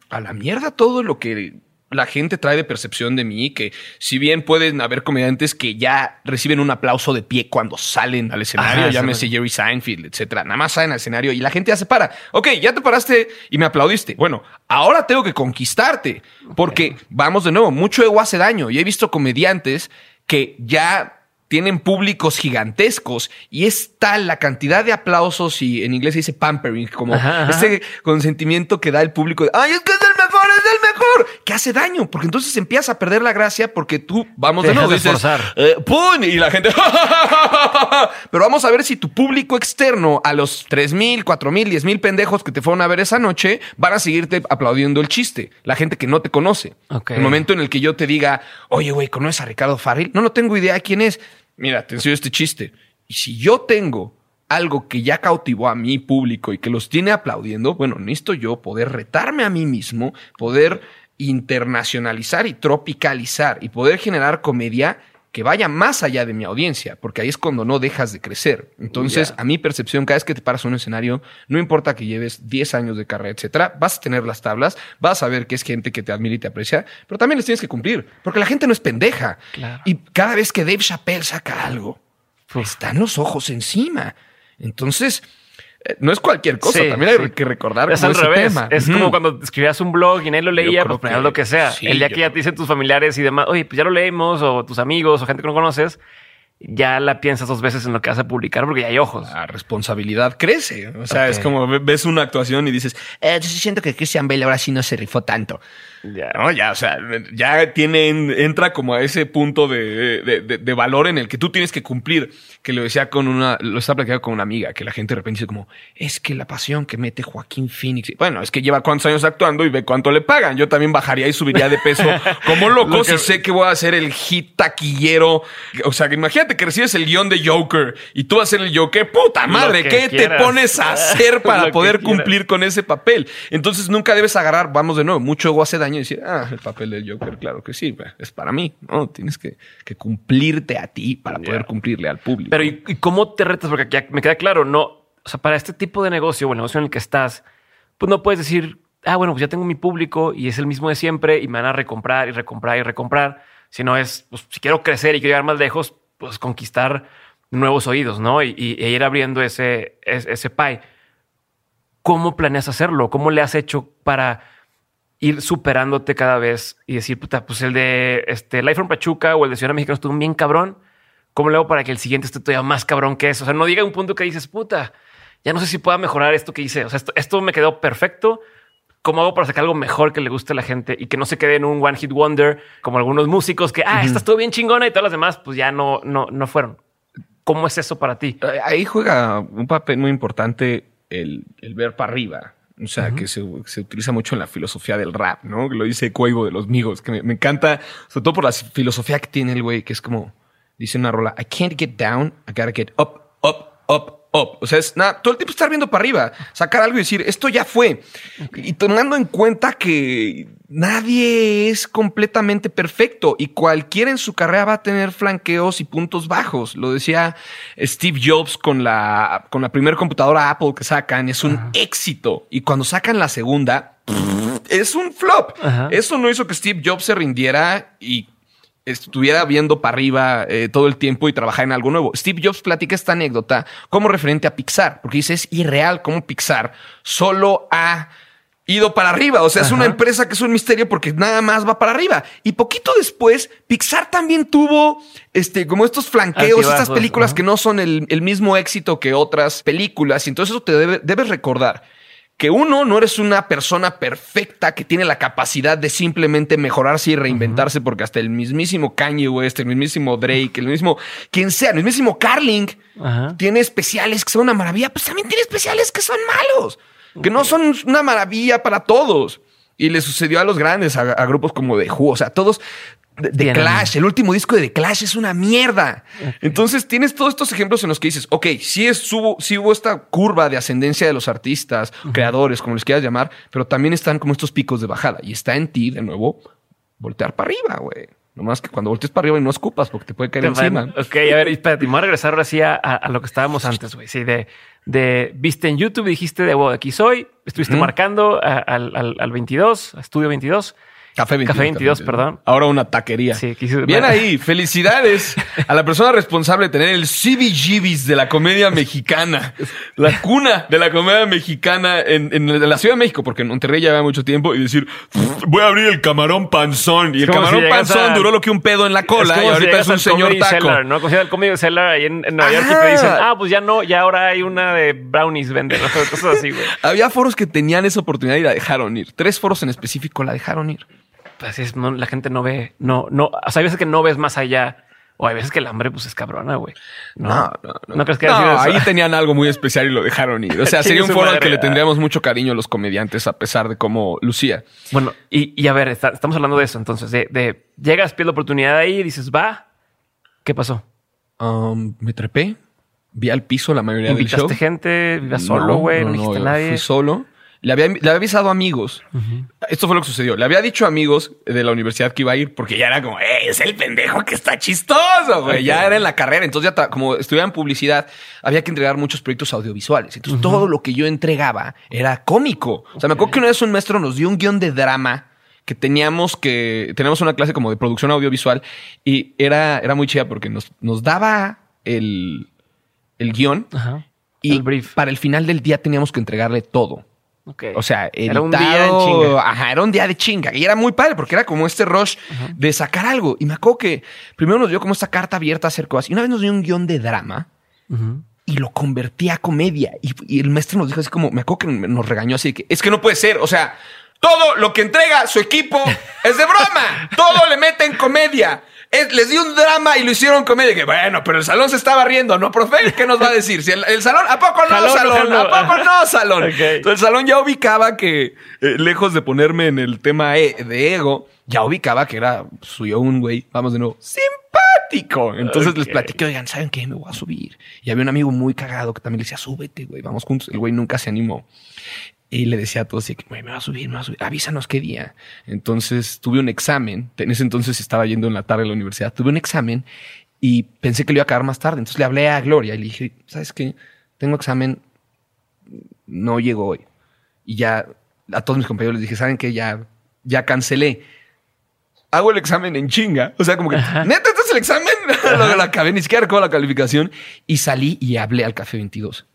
a la mierda todo lo que la gente trae de percepción de mí, que si bien pueden haber comediantes que ya reciben un aplauso de pie cuando salen al escenario, Ajá, llámese sí. Jerry Seinfeld, etcétera, nada más salen al escenario y la gente ya se para. Ok, ya te paraste y me aplaudiste. Bueno, ahora tengo que conquistarte, porque vamos de nuevo, mucho ego hace daño y he visto comediantes que ya tienen públicos gigantescos y es tal la cantidad de aplausos y en inglés se dice pampering, como Ajá, ajá. ese consentimiento que da el público. de, Ay, es que el mejor, es el mejor. Que hace daño, porque entonces empiezas a perder la gracia porque tú, vamos Te de nuevo, de dices, eh, ¡pum! Y la gente, [laughs] pero vamos a ver si tu público externo a los 3 mil, 4 mil, 10 mil pendejos que te fueron a ver esa noche van a seguirte aplaudiendo el chiste. La gente que no te conoce. Ok. El momento en el que yo te diga, oye, güey, ¿conoces a Ricardo Farrell? No, no tengo idea de quién es. Mira, te enseño este chiste. Y si yo tengo algo que ya cautivó a mi público y que los tiene aplaudiendo, bueno, necesito yo poder retarme a mí mismo, poder internacionalizar y tropicalizar y poder generar comedia que vaya más allá de mi audiencia, porque ahí es cuando no dejas de crecer. Entonces, a mi percepción, cada vez que te paras a un escenario, no importa que lleves 10 años de carrera, etcétera, vas a tener las tablas, vas a ver que es gente que te admira y te aprecia, pero también les tienes que cumplir, porque la gente no es pendeja. Claro. Y cada vez que Dave Chappelle saca algo, están los ojos encima. Entonces, eh, no es cualquier cosa, Sí, también hay sí. que recordar Es al ese revés. tema. Es como cuando escribías un blog y nadie lo leía, pues que- lo que sea. sí, el día yo que ya creo- te dicen tus familiares y demás, oye, pues ya lo leímos, o tus amigos, o gente que no conoces, ya la piensas dos veces en lo que vas a publicar porque ya hay ojos. La responsabilidad crece. O sea, es como ve- ves una actuación y dices, Eh, yo sí siento que Christian Bale ahora sí no se rifó tanto. Ya. No, ya, o sea, ya tiene, entra como a ese punto de, de- de- de valor en el que tú tienes que cumplir. Que lo decía con una, lo estaba platicando con una amiga, que la gente de repente dice como, es que la pasión que mete Joaquín Phoenix. Bueno, es que lleva cuántos años actuando y ve cuánto le pagan. Yo también bajaría y subiría de peso [laughs] como loco Lo que- si sé que voy a hacer el hit taquillero. O sea, que imagínate que recibes el guion de Joker y tú vas a ser el Joker. Puta madre, ¿qué quieras. te pones a [laughs] hacer para poder cumplir con ese papel? Entonces nunca debes agarrar, vamos de nuevo, mucho ego hace daño y decir, ah, el papel del Joker, claro que sí, es para mí. No, tienes que, que cumplirte a ti para poder cumplirle al público. Pero ¿y, y cómo te retas? Porque ya me queda claro, no, o sea, para este tipo de negocio o el negocio en el que estás, pues no puedes decir, ah, bueno, pues ya tengo mi público y es el mismo de siempre y me van a recomprar y recomprar y recomprar. Sino es, pues si quiero crecer y quiero llegar más lejos, pues conquistar nuevos oídos, ¿no? Y, y- e ir abriendo ese, ese, ese pie. ¿Cómo planeas hacerlo? ¿Cómo le has hecho para ir superándote cada vez y decir, puta, pues el de este Life from Pachuca o el de Ciudad Mexicana estuvo bien cabrón? ¿Cómo le hago para que el siguiente esté todavía más cabrón que eso? O sea, no diga un punto que dices, puta, ya no sé si pueda mejorar esto que hice. O sea, esto, esto me quedó perfecto. ¿Cómo hago para sacar algo mejor que le guste a la gente y que no se quede en un one hit wonder como algunos músicos que, ah, esta estuvo bien chingona y todas las demás, pues ya no, no, no fueron. ¿Cómo es eso para ti? Eh, Ahí juega un papel muy importante el, el ver para arriba. O sea, que se, se utiliza mucho en la filosofía del rap, ¿no? Lo dice Cuevo de los Migos, que me, me encanta, sobre todo por la filosofía que tiene el güey, que es como, dice una rola, I can't get down, I gotta get up, up, up, up. O sea, es nada, todo el tiempo estar viendo para arriba, sacar algo y decir, esto ya fue. Y tomando en cuenta que nadie es completamente perfecto y cualquiera en su carrera va a tener flanqueos y puntos bajos. Lo decía Steve Jobs con la, con la primera computadora Apple que sacan, es un éxito. Y cuando sacan la segunda, es un flop. Ajá. Eso no hizo que Steve Jobs se rindiera y estuviera viendo para arriba eh, todo el tiempo y trabajar en algo nuevo. Steve Jobs platica esta anécdota como referente a Pixar, porque dice es irreal cómo Pixar solo ha ido para arriba. O sea, es una empresa que es un misterio porque nada más va para arriba. Y poquito después, Pixar también tuvo este, como estos flanqueos, estas películas que no son el, el mismo éxito que otras películas. Y entonces eso te debe- debes recordar que uno, no eres una persona perfecta que tiene la capacidad de simplemente mejorarse y reinventarse, porque hasta el mismísimo Kanye West, el mismísimo Drake, el mismo, quien sea, el mismísimo Carling, tiene especiales que son una maravilla, pues también tiene especiales que son malos, que no son una maravilla para todos. Y le sucedió a los grandes, a, a grupos como The Who, o sea, todos. The, Clash, el último disco de The Clash es una mierda. Entonces tienes todos estos ejemplos en los que dices, ok, sí, es, hubo, sí hubo esta curva de ascendencia de los artistas, creadores, como les quieras llamar, pero también están como estos picos de bajada. Y está en ti, de nuevo, voltear para arriba, güey. Nomás que cuando voltees para arriba y no escupas porque te puede caer Te encima. van- Ok, a ver, espérate, me voy a regresar ahora sí a, a- a lo que estábamos antes, güey. Sí, de, de viste en YouTube y dijiste de wow, aquí soy. Estuviste marcando a- al, al, al 22, a Estudio 22. Café 22. Café 22, perdón. Ahora una taquería. Sí, quise- Bien ahí. Felicidades a la persona responsable de tener el CBGBs de la comedia mexicana. La cuna de la comedia mexicana en, en la Ciudad de México, porque en Monterrey ya lleva mucho tiempo, y decir, voy a abrir el camarón panzón. Y el si camarón panzón a- duró lo que un pedo en la cola, y ahorita es un señor taco. Cellar, ¿no? Como si al Comedy Cellar ahí en, en Nueva York y te dicen, ah, pues ya no, ya ahora hay una de brownies venden, ¿no? [laughs] cosas así, güey. Había foros que tenían esa oportunidad y la dejaron ir. Tres foros en específico la dejaron ir. Pues así es, no, la gente no ve, no, no, o sea, hay veces que no ves más allá. O hay veces que el hambre, pues es cabrona, güey. No, No, no, no. ¿No crees que No, eso? ahí tenían algo muy especial y lo dejaron ir. O sea, [laughs] sería un foro al que le tendríamos mucho cariño a los comediantes a pesar de cómo lucía. Bueno, y, y a ver, está- estamos hablando de eso. Entonces, de, de llegas, pides la oportunidad ahí y dices, va. ¿Qué pasó? Um, me trepé, vi al piso la mayoría del show. ¿Invitaste gente? ¿Vivías solo, güey? No, dijiste a nadie. Fui solo. Le había, le había avisado a amigos. Esto fue lo que sucedió. Le había dicho a amigos de la universidad que iba a ir porque ya era como, "Eh, es el pendejo que está chistoso, güey. Ya era en la carrera. Entonces, ya como estudiaba en publicidad, había que entregar muchos proyectos audiovisuales. Entonces, todo lo que yo entregaba era cómico. O sea, me acuerdo que una vez un maestro nos dio un guion de drama que teníamos que, teníamos una clase como de producción audiovisual y era, era muy chida porque nos, nos daba el, el guion Ajá. y el brief. para el final del día teníamos que entregarle todo. Ok. O sea, Era un día en chinga. Ajá, era un día de chinga. Y era muy padre porque era como este rush de sacar algo. Y me acuerdo que primero nos dio como esta carta abierta a hacer cosas. Y una vez nos dio un guion de drama y lo convertí a comedia. Y, y el maestro nos dijo así como, me acuerdo que nos regañó así que es que no puede ser. O sea, todo lo que entrega su equipo es de broma. Todo le meten comedia. Es- les di un drama y lo hicieron comedia. Que bueno, pero el salón se estaba riendo, ¿no, profe? ¿Qué nos va a decir? Si el, el salón, ¿a poco no, Salón. ¿A poco no, salón? Entonces el salón ya ubicaba que, eh, lejos de ponerme en el tema e- de ego, ya ubicaba que era suyo un güey, vamos de nuevo, simpático. Entonces les Ok. platiqué, oigan, ¿saben qué? Me voy a subir. Y había un amigo muy cagado que también le decía, súbete, güey, vamos juntos. El güey nunca se animó. Y le decía a todos, así que, me va a subir, me va a subir, avísanos qué día. Entonces tuve un examen, en ese entonces estaba yendo en la tarde a la universidad, tuve un examen y pensé que lo iba a acabar más tarde. Entonces le hablé a Gloria y le dije, ¿sabes qué? Tengo examen, no llego hoy. Y ya a todos mis compañeros les dije, ¿saben qué? Ya, ya cancelé. Hago el examen en chinga. O sea, como que, neta, este es el examen. [laughs] lo, lo acabé, ni siquiera recuerdo la calificación. Y salí y hablé al Café 22.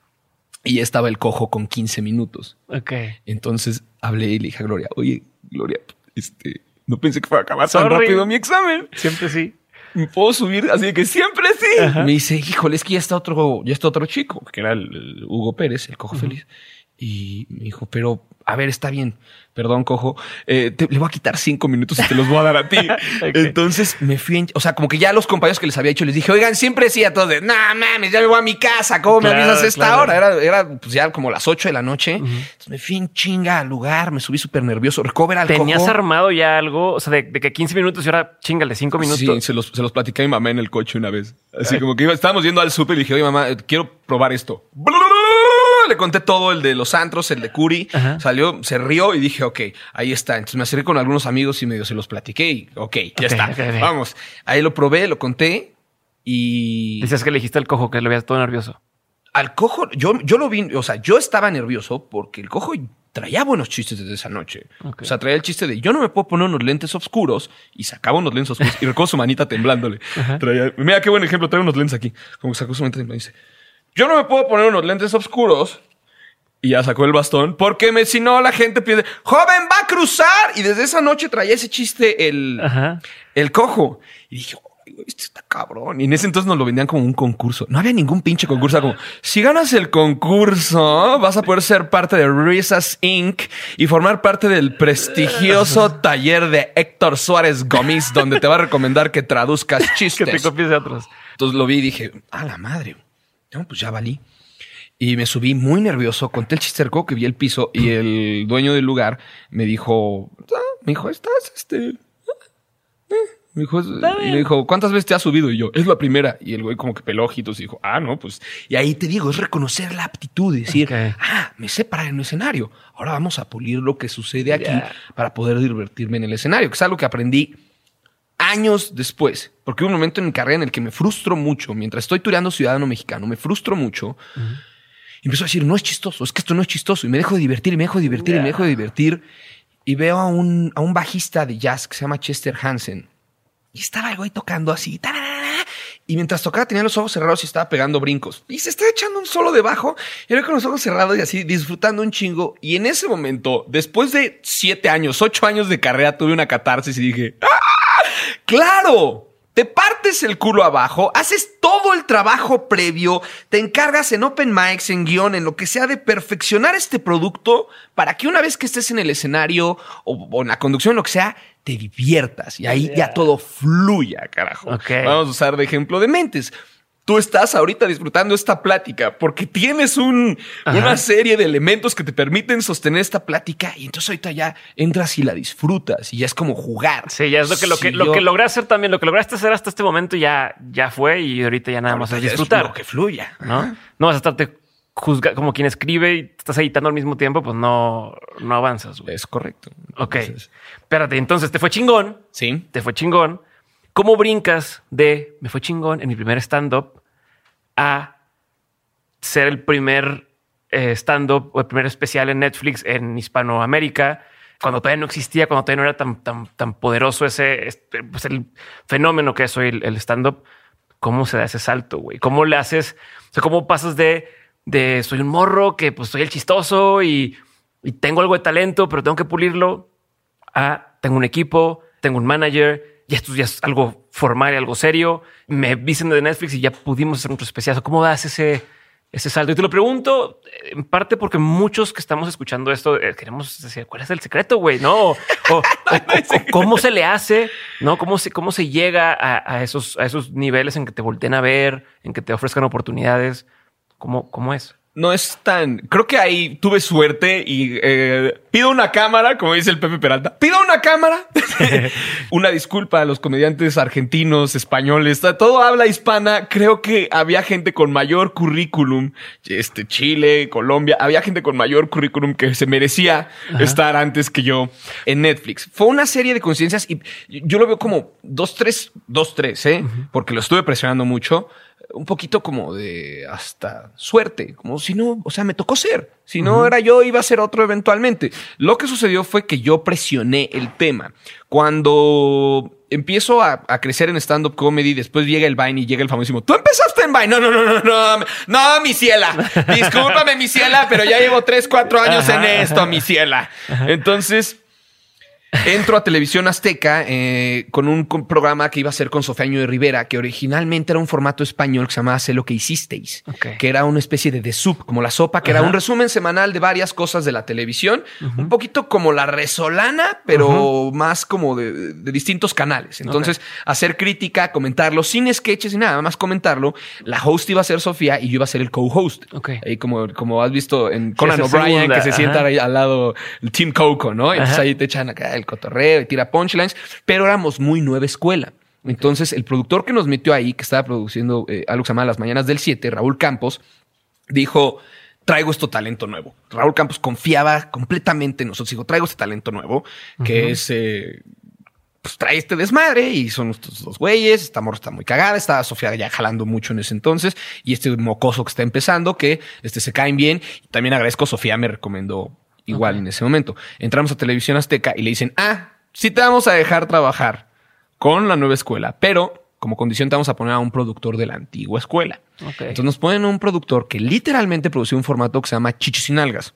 Y ya estaba el cojo con 15 minutos. Ok. Entonces hablé y le dije a Gloria, oye, Gloria, este, no pensé que fuera a acabar tan rápido mi examen. Siempre sí. ¿Me puedo subir? Así que siempre sí. Me dice, híjole, es que ya está otro, ya está otro chico, que era el, el Hugo Pérez, el cojo feliz. Y me dijo, pero, a ver, está bien. Perdón, cojo. eh, te- le voy a quitar cinco minutos y te los voy a dar a ti. [laughs] Entonces me fui, en- o sea, como que ya los compañeros que les había dicho, les dije, oigan, siempre sí a todos de, no mames, ya me voy a mi casa, ¿cómo me avisas a esta claro. hora? Era, era pues ya como las ocho de la noche. Entonces me fui en chinga al lugar, me subí súper nervioso. Recover al ¿Tenías cojo. armado ya algo? O sea, de, de que 15 minutos y ahora chingale 5 minutos. Sí, se los, se los platicé a mi mamá en el coche una vez. Así como que iba- estábamos yendo al súper y dije, oye, mamá, quiero probar esto. Le conté todo el de los antros, el de Curi. Ajá. Salió, se rió y dije, ok, ahí está. Entonces me acerqué con algunos amigos y medio se los platiqué y, ok, ya está. Vamos. Ahí lo probé, lo conté y... Decías que le dijiste al cojo que lo veías todo nervioso. Al cojo, yo, yo lo vi, o sea, yo estaba nervioso porque el cojo traía buenos chistes desde esa noche. O sea, traía el chiste de yo no me puedo poner unos lentes oscuros y sacaba unos lentes oscuros y recuerdo su manita temblándole. Traía- mira qué buen ejemplo, trae unos lentes aquí. Como que sacó su manita temblando y dice, yo no me puedo poner unos lentes oscuros. Y ya sacó el bastón porque me, si no la gente pide, joven va a cruzar. Y desde esa noche traía ese chiste el, Ajá. el cojo. Y dije, Esto está cabrón. Y en ese entonces nos lo vendían como un concurso. No había ningún pinche concurso. Era como, si ganas el concurso, vas a poder ser parte de Risas Inc. y formar parte del prestigioso [laughs] taller de Héctor Suárez Gómez, donde te va a recomendar que traduzcas [laughs] Que te chistes. copies de otros. Entonces lo vi y dije, a la madre. No, pues ya valí. Y me subí muy nervioso, conté el chiste recuerdo que vi el piso y el dueño del lugar me dijo, ah, me dijo, estás, este... eh". Me dijo, me dijo, ¿cuántas veces te has subido? Y yo, es la primera. Y el güey como que peló ojitos y dijo, ah, no, pues... Y ahí te digo, es reconocer la aptitud, decir, ah, me sé parar en un escenario. Ahora vamos a pulir lo que sucede aquí para poder divertirme en el escenario, que es algo que aprendí años después, porque hubo un momento en mi carrera en el que me frustro mucho, mientras estoy tureando Ciudadano Mexicano, me frustro mucho. Y empiezo a decir, no es chistoso, es que esto no es chistoso. Y me dejo de divertir, y me dejo de divertir, y me dejo de divertir. Y veo a un, a un bajista de jazz que se llama Chester Hansen. Y estaba el güey tocando así. tararara, Y mientras tocaba tenía los ojos cerrados y estaba pegando brincos. Y se estaba echando un solo de bajo. Y yo con los ojos cerrados y así disfrutando un chingo. Y en ese momento, después de siete años, ocho años de carrera, tuve una catarsis y dije, ¡Ah! ¡Claro! Te partes el culo abajo, haces todo el trabajo previo, te encargas en open mics, en guion, en lo que sea de perfeccionar este producto para que una vez que estés en el escenario o, o en la conducción, lo que sea, te diviertas y ahí ya todo fluya, carajo. Vamos a usar de ejemplo de mentes. Tú estás ahorita disfrutando esta plática porque tienes un, una serie de elementos que te permiten sostener esta plática y entonces ahorita ya entras y la disfrutas y ya es como jugar. Sí, ya es lo que, lo que, lo yo- que lograste hacer también, lo que lograste hacer hasta este momento ya, ya fue y ahorita ya nada más es disfrutar. lo que fluya. ¿no? No vas a estarte juzgando como quien escribe y estás editando al mismo tiempo, pues no, no avanzas. Es correcto. Ok. Entonces, Espérate, entonces te fue chingón, sí. te fue chingón. ¿Cómo brincas de me fue chingón en mi primer stand-up a ser el primer eh, stand-up o el primer especial en Netflix en Hispanoamérica? Cuando todavía no existía, cuando todavía no era tan, tan, tan poderoso ese, este, pues el fenómeno que es hoy el, stand-up, ¿cómo se da ese salto, güey? ¿Cómo le haces? O ¿cómo pasas de, de soy un morro que pues soy el chistoso y, y tengo algo de talento, pero tengo que pulirlo? a tengo un equipo, tengo un manager, y esto ya es algo formal y algo serio. Me dicen de Netflix y ya pudimos hacer nuestro especial. ¿Cómo das ese, ese salto? Y te lo pregunto eh, en parte porque muchos que estamos escuchando esto eh, queremos decir cuál es el secreto, güey, no? O, o- [laughs] o- o cómo se le hace, no? Cómo se, cómo se llega a, a esos, a esos niveles en que te volteen a ver, en que te ofrezcan oportunidades. ¿Cómo, cómo es? No es tan. Creo que ahí tuve suerte y eh, pido una cámara, como dice el Pepe Peralta. Pido una cámara. [laughs] una disculpa a los comediantes argentinos, españoles, todo habla hispana. Creo que había gente con mayor currículum, este Chile, Colombia, había gente con mayor currículum que se merecía estar antes que yo en Netflix. Fue una serie de coincidencias y yo lo veo como dos, tres, dos, tres, ¿eh? Porque lo estuve presionando mucho un poquito como de hasta suerte, como si no, o sea, me tocó ser. Si no era yo, iba a ser otro eventualmente. Lo que sucedió fue que yo presioné el tema. Cuando empiezo a, a crecer en stand-up comedy, después llega el Vine y llega el famosísimo, tú empezaste en Vine. No, no, no, no, no, no, mi ciela. [laughs] Discúlpame, mi ciela, pero ya llevo tres, cuatro años en esto, mi ciela. Entonces, Entro a Televisión Azteca eh, con un programa que iba a ser con Sofía de Rivera, que originalmente era un formato español que se llamaba Sé lo que hicisteis, Ok. que era una especie de The Soup, como la sopa, que era un resumen semanal de varias cosas de la televisión, un poquito como la resolana, pero más como de, de distintos canales. Entonces, hacer crítica, comentarlo sin sketches y nada más comentarlo. La host iba a ser Sofía y yo iba a ser el co-host. Ok. Ahí como, como has visto en Conan O'Brien, que se sienta ahí al lado el Team Coco, ¿no? Entonces Ajá. ahí te echan acá el cotorreo y tira punchlines, pero éramos muy nueva escuela. Entonces, el productor que nos metió ahí, que estaba produciendo eh, algo que se llama Las Mañanas del 7, Raúl Campos, dijo, traigo esto talento nuevo. Raúl Campos confiaba completamente en nosotros. Dijo, traigo este talento nuevo, que es... eh, pues trae este desmadre y son estos dos güeyes. Esta morra está muy cagada. Estaba Sofía ya jalando mucho en ese entonces y este mocoso que está empezando que este se caen bien. También agradezco, Sofía me recomendó igual en ese momento. Entramos a Televisión Azteca y le dicen, ah, sí te vamos a dejar trabajar con la nueva escuela, pero como condición te vamos a poner a un productor de la antigua escuela. Ok. Entonces nos ponen a un productor que literalmente produció un formato que se llama Chichos sin algas.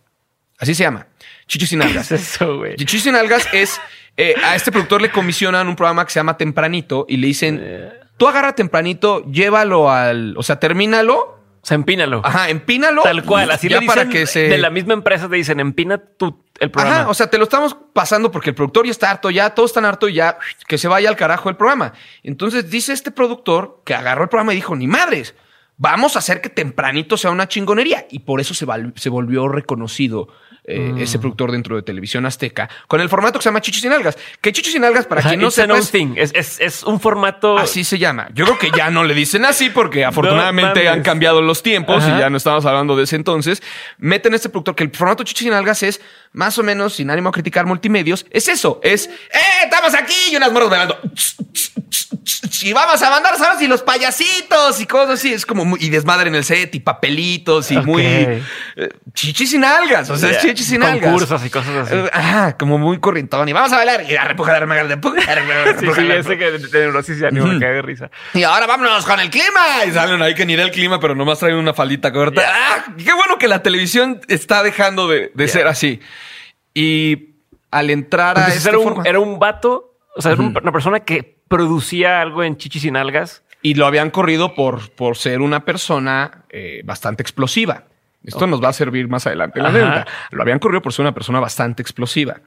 Así se llama. Chichos sin algas. ¿Qué es eso, sin algas es eh, a este productor le comisionan un programa que se llama Tempranito y le dicen tú agarra tempranito, llévalo al, o sea, termínalo. Sea, empínalo. Ajá, empínalo. Tal cual. Así ya le dicen para que se de la misma empresa te dicen empina tu, el programa. Ajá, o sea, te lo estamos pasando porque el productor ya está harto, ya todos están harto, ya que se vaya al carajo el programa. Entonces dice este productor que agarró el programa y dijo, ni madres, vamos a hacer que tempranito sea una chingonería. Y por eso se, se volvió reconocido eh, Mm. ese productor dentro de Televisión Azteca con el formato que se llama Chichis sin Algas. Que Chichis sin Algas, para quien no sepa, es-. Es, es, un formato. Así se llama. Yo creo que ya no le dicen así porque [laughs] afortunadamente han cambiado los tiempos Ajá. y ya no estamos hablando de ese entonces. Meten este productor que el formato Chichis sin Algas es más o menos, sin ánimo a criticar multimedios, es eso. Es, ¡eh! Estamos aquí y unas morras bailando. Y vamos a mandar, ¿sabes? Y los payasitos y cosas así. Es como muy, y desmadre en el set y papelitos y muy eh, chichis sin algas. O sea, es chichis sin algas. Concursos y cosas así. Eh, Ajá, como muy corrientón. Y vamos a bailar y a repujar, a repujar, a repujar, a repujar, [laughs] Sí, sí, ese que de neurosis ya ni me cae de risa. Y ahora vámonos con el clima. Y salen ahí que ni era el clima, pero nomás traen una faldita corta. ¡Ah! Qué bueno que la televisión está dejando de, de ser así. Y al entrar a Entonces este era, un, era un vato, o sea, era un- una persona que producía algo en chichis sin algas. Y lo habían corrido por, por ser una persona eh, bastante explosiva. Esto nos va a servir más adelante en la anécdota. Lo habían corrido por ser una persona bastante explosiva.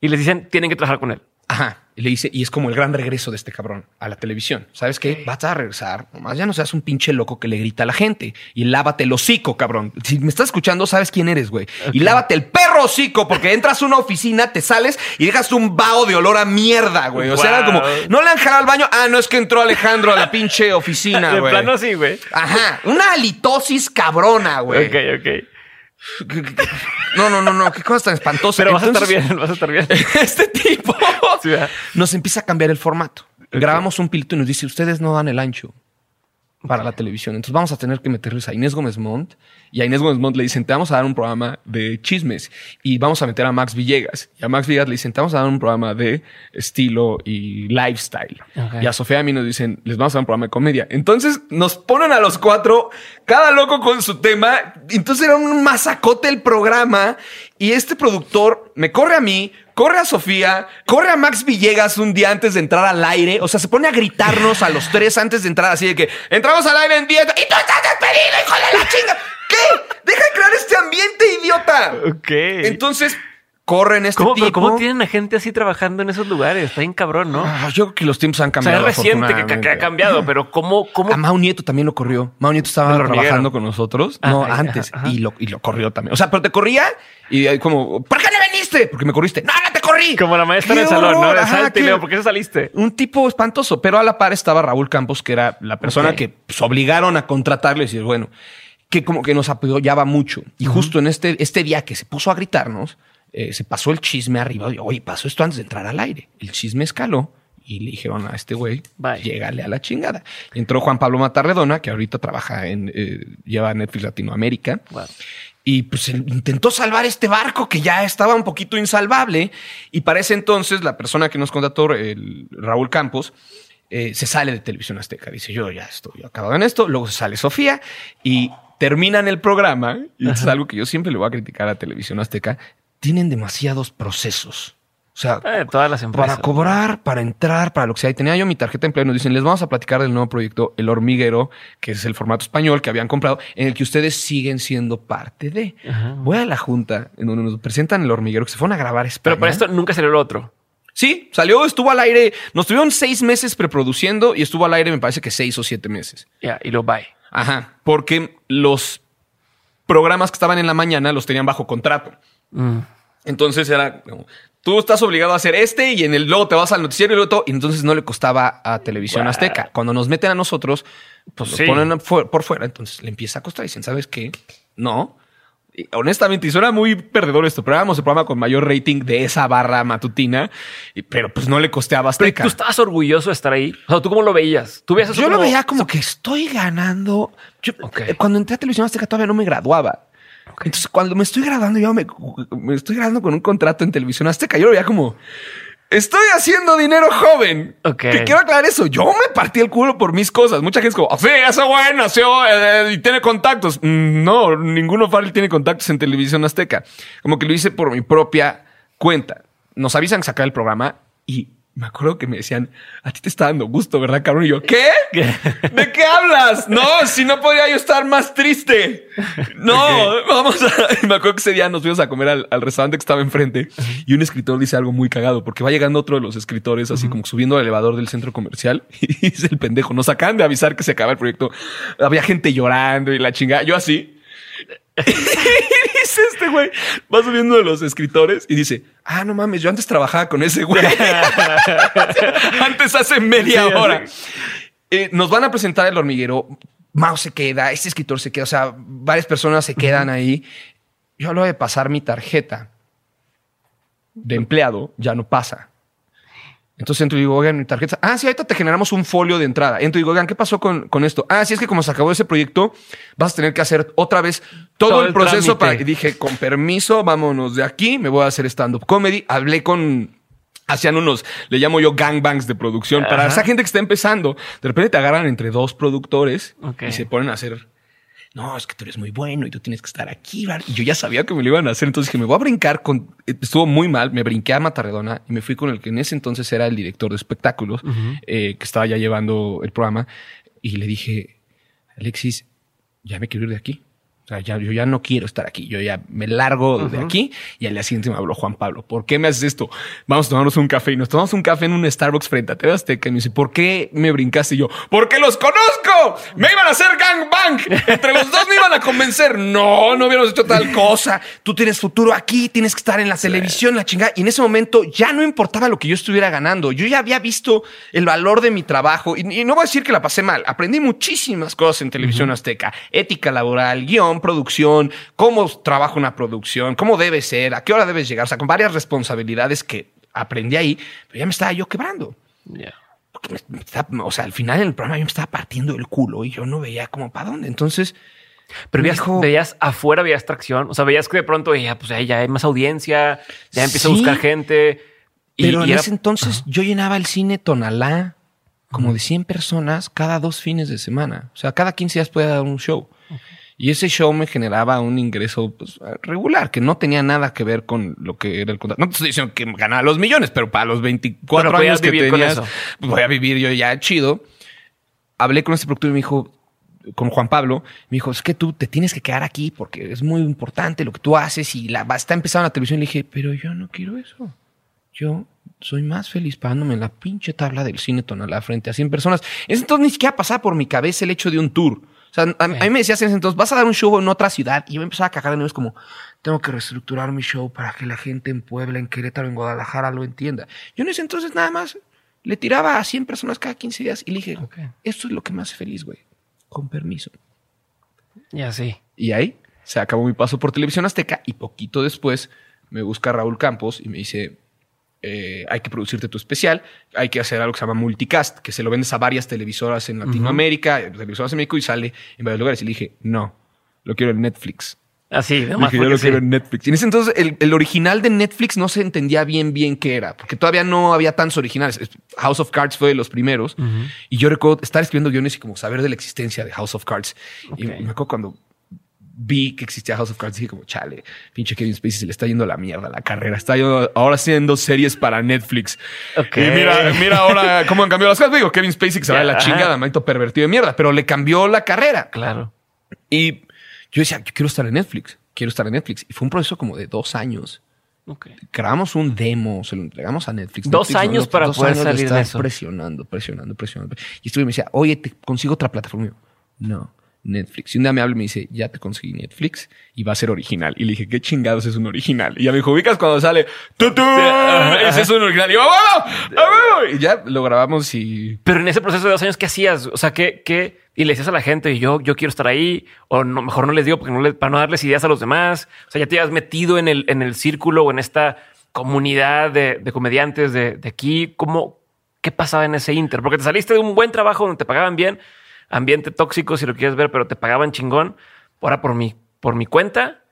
Y les dicen, tienen que trabajar con él. Ajá. Y le dice, y es como el gran regreso de este cabrón a la televisión. ¿Sabes qué? Vas a regresar. Nomás ya no seas un pinche loco que le grita a la gente. Y lávate el hocico, cabrón. Si me estás escuchando, sabes quién eres, güey. Y lávate el perro hocico, porque entras a una oficina, te sales y dejas un vaho de olor a mierda, güey. O sea, era como, no le han jalado al baño. Ah, no es que entró Alejandro a la pinche oficina, [laughs] de güey. plano sí, güey. Ajá. Una halitosis cabrona, güey. Ok, ok. No, no, no, no. Qué cosa tan espantosa. Pero vas a estar bien, vas a estar bien. [laughs] este tipo nos empieza a cambiar el formato. Grabamos un piloto y nos dice, ustedes no dan el ancho para la televisión. Entonces vamos a tener que meterles a Inés Gómez Montt. Y a Inés Gómez Montt le dicen, te vamos a dar un programa de chismes. Y vamos a meter a Max Villegas. Y a Max Villegas le dicen, te vamos a dar un programa de estilo y lifestyle. Y a Sofía a mí nos dicen, les vamos a dar un programa de comedia. Entonces nos ponen a los cuatro, cada loco con su tema. Entonces era un masacote el programa. Y este productor me corre a mí, corre a Sofía, corre a Max Villegas un día antes de entrar al aire. O sea, se pone a gritarnos a los tres antes de entrar, así de que entramos al aire en 10 y tú estás despedido, hijo de la chinga. ¿Qué? Deja de crear este ambiente, idiota. Ok. Entonces, corren este ¿Cómo, pero tipo. ¿Cómo tienen a gente así trabajando en esos lugares? Está bien cabrón, ¿no? Ah, yo creo que los tiempos han o sea, cambiado. es reciente que, ha cambiado, pero ¿cómo, cómo A Mau Nieto también lo corrió. Mau Nieto estaba Del trabajando con nosotros. Ah, no, ahí, antes. ajá, ajá. Y, lo, y lo corrió también. O sea, pero te corría y ahí como, ¿por qué no viniste? Porque me corriste. No, no te corrí. Como la maestra ¡Qué en el salón, ¿no? De salte, qué- Leo, ¿por qué se saliste? Un tipo espantoso. Pero a la par estaba Raúl Campos, que era la persona que pues, obligaron a contratarle y decir, bueno, que como que nos apoyaba mucho. Y justo en este, este día que se puso a gritarnos, eh, se pasó el chisme arriba. Oye, pasó esto antes de entrar al aire. El chisme escaló. Y le dijeron a este güey, llégale a la chingada. Entró Juan Pablo Matarredona, que ahorita trabaja en, eh, lleva Netflix Latinoamérica. Wow. Y pues él intentó salvar este barco que ya estaba un poquito insalvable. Y para ese entonces, la persona que nos contrató, el Raúl Campos, eh, se sale de Televisión Azteca. Dice, yo ya estoy acabado en esto. Luego se sale Sofía y terminan el programa. Y es algo que yo siempre le voy a criticar a Televisión Azteca. Tienen demasiados procesos. O sea, Eh, todas las empresas. para cobrar, para entrar, para lo que sea. Y tenía yo mi tarjeta de empleo y nos dicen, les vamos a platicar del nuevo proyecto El Hormiguero, que es el formato español que habían comprado, en el que ustedes siguen siendo parte de. Ajá. Voy a la junta en donde nos presentan El Hormiguero, que se fueron a grabar España. Pero para esto nunca salió lo otro. Sí, salió, estuvo al aire. Nos tuvieron seis meses preproduciendo y estuvo al aire me parece que seis o siete meses. Ya, y lo bye. Ajá, porque los programas que estaban en la mañana los tenían bajo contrato. Mm. Entonces era como, tú estás obligado a hacer este y en el luego te vas al noticiero y luego todo, y entonces no le costaba a Televisión. Azteca. Cuando nos meten a nosotros, pues Sí. lo ponen por fuera, entonces le empieza a costar. Dicen, ¿sabes qué? No. Honestamente, y suena muy perdedor esto, pero éramos el programa con mayor rating de esa barra matutina, y- pero pues no le costeaba Azteca. tú estabas orgulloso de estar ahí. O sea, ¿tú cómo lo veías? ¿Tú veías eso Yo lo como- veía como que estoy ganando. Yo, eh, Cuando entré a televisión azteca todavía no me graduaba. Entonces, cuando me estoy graduando, yo me, me estoy graduando con un contrato en televisión azteca. Yo lo veía como estoy haciendo dinero joven. Ok. Que quiero aclarar eso. Yo me partí el culo por mis cosas. Mucha gente es como, "Ah, sí, ese güey nació eh, y tiene contactos. Mm, no, ninguno Farrell tiene contactos en televisión azteca. Como que lo hice por mi propia cuenta. Nos avisan sacar el programa y Me acuerdo que me decían, a ti te está dando gusto, ¿verdad, cabrón? Y yo, ¿qué? ¿De qué hablas? No, si no podría yo estar más triste. No, vamos a... Y [laughs] me acuerdo que ese día nos fuimos a comer al, al restaurante que estaba enfrente y un escritor dice algo muy cagado porque va llegando otro de los escritores así como subiendo al elevador del centro comercial [laughs] y dice el pendejo, nos acaban de avisar que se acaba el proyecto. Había gente llorando y la chingada. Yo así. [laughs] Dice este güey, va subiendo de los escritores y dice, ah, no mames, yo antes trabajaba con ese güey. [laughs] antes hace media Sí, hora. Eh, nos van a presentar el hormiguero. Mao se queda, este escritor se queda, o sea, varias personas se quedan ahí. Yo hablo de pasar mi tarjeta de empleado, ya no pasa. Entonces entro y digo, oigan, mi tarjeta. Ah, sí, ahorita te generamos un folio de entrada. Entro y digo, oigan, ¿qué pasó con, con esto? Ah, sí, es que como se acabó ese proyecto, vas a tener que hacer otra vez todo, Todo el el proceso trámite. para. Y dije, con permiso, vámonos de aquí, me voy a hacer stand-up comedy. Hablé con. Hacían unos, le llamo yo gangbangs de producción. Para esa gente que está empezando, de repente te agarran entre dos productores y se ponen a hacer no, es que tú eres muy bueno y tú tienes que estar aquí. Y yo ya sabía que me lo iban a hacer. Entonces dije, me voy a brincar con. Estuvo muy mal. Me brinqué a Matarredona y me fui con el que en ese entonces era el director de espectáculos, eh, que estaba ya llevando el programa. Y le dije, Alexis, ya me quiero ir de aquí. Sea, ya, yo ya no quiero estar aquí. Yo ya me largo de aquí. Y al día siguiente me habló Juan Pablo. ¿Por qué me haces esto? Vamos a tomarnos un café. Y nos tomamos un café en un Starbucks frente a TV Azteca. Y me dice, ¿por qué me brincaste? Y yo, ¡porque los conozco! ¡Me iban a hacer gangbang! Entre los dos me iban a convencer. No, no hubiéramos hecho tal cosa. Tú tienes futuro aquí, tienes que estar en la televisión, la chingada. Y en ese momento ya no importaba lo que yo estuviera ganando. Yo ya había visto el valor de mi trabajo. Y, y no voy a decir que la pasé mal. Aprendí muchísimas cosas en televisión azteca. Ética laboral, guion, producción, cómo trabaja una producción, cómo debe ser, a qué hora debes llegar. O sea, con varias responsabilidades que aprendí ahí. Pero ya me estaba yo quebrando. Ya. Porque me- me estaba- o sea, al final en el programa yo me estaba partiendo el culo y yo no veía como para dónde. Entonces, Pero veías, dijo- veías afuera, veías tracción. O sea, veías que de pronto ya, pues ya hay más audiencia, ya empieza a buscar gente. Y, Pero y en era- ese entonces yo llenaba el cine Tonalá como de 100 personas cada dos fines de semana. O sea, cada 15 días podía dar un show. Y ese show me generaba un ingreso pues, regular, que no tenía nada que ver con lo que era el contrato. No te estoy diciendo que ganaba los millones, pero para los 24 Pero podías años que tenías, eso. voy a vivir yo ya chido. Hablé con este productor y me dijo, con Juan Pablo, me dijo, es que tú te tienes que quedar aquí porque es muy importante lo que tú haces y la, está empezando la televisión. Le dije, pero yo no quiero eso. Yo soy más feliz pagándome la pinche tabla del cine Tonalá frente a 100 personas. Entonces ni siquiera pasaba por mi cabeza el hecho de un tour. O sea, a, a mí me decías en ese entonces, vas a dar un show en otra ciudad y yo me empezaba a cagar de nuevo. Es como, tengo que reestructurar mi show para que la gente en Puebla, en Querétaro, en Guadalajara lo entienda. Yo en ese entonces nada más le tiraba a 100 personas cada 15 días y le dije, Ok. esto es lo que me hace feliz, güey. Con permiso. Ya sí. Y ahí se acabó mi paso por Televisión Azteca y poquito después me busca Raúl Campos y me dice, eh, hay que producirte tu especial, hay que hacer algo que se llama multicast, que se lo vendes a varias televisoras en Latinoamérica, eh, televisoras en México y sale en varios lugares. Y le dije, no, lo quiero en Netflix. Así, dije, yo lo sí. quiero en Netflix. Y en ese entonces el, el original de Netflix no se entendía bien bien qué era, porque todavía no había tantos originales. House of Cards fue de los primeros. Y yo recuerdo estar escribiendo guiones y como saber de la existencia de House of Cards. Y me acuerdo cuando vi que existía House of Cards, dije como, chale, pinche Kevin Spacey se le está yendo la mierda la carrera. Está yendo- ahora haciendo series para Netflix. Ok. Y mira, mira ahora cómo han cambiado las cosas. Digo, Kevin Spacey que se va de la chingada, maldito pervertido de mierda, pero le cambió la carrera. Claro. Y yo decía, yo quiero estar en Netflix, quiero estar en Netflix. Y fue un proceso como de dos años. Ok. Grabamos un demo, se lo entregamos a Netflix. Dos Netflix años para poder de salir de eso. Presionando, presionando, presionando. Y estuve y me decía, oye, te consigo otra plataforma. No, Netflix. Y un día me habla y me dice, ya te conseguí Netflix y va a ser original. Y le dije, ¿qué chingados es un original? Y ya me dijo, ubicas cuando sale, ¡tutú! [laughs] Ese es un original. Y yo, ¡a huevo! ¡a huevo! Y ya lo grabamos y Pero en ese proceso de dos años, ¿qué hacías? O sea, ¿qué, qué? Y le decías a la gente, yo, yo quiero estar ahí, o no, mejor no les digo porque no le- para no darles ideas a los demás. O sea, ya te habías metido en el, en el círculo o en esta comunidad de, de comediantes de, de aquí. ¿Cómo, qué pasaba en ese inter? Porque te saliste de un buen trabajo donde te pagaban bien, ambiente tóxico si lo quieres ver, pero te pagaban chingón. Ahora por mi, por mi cuenta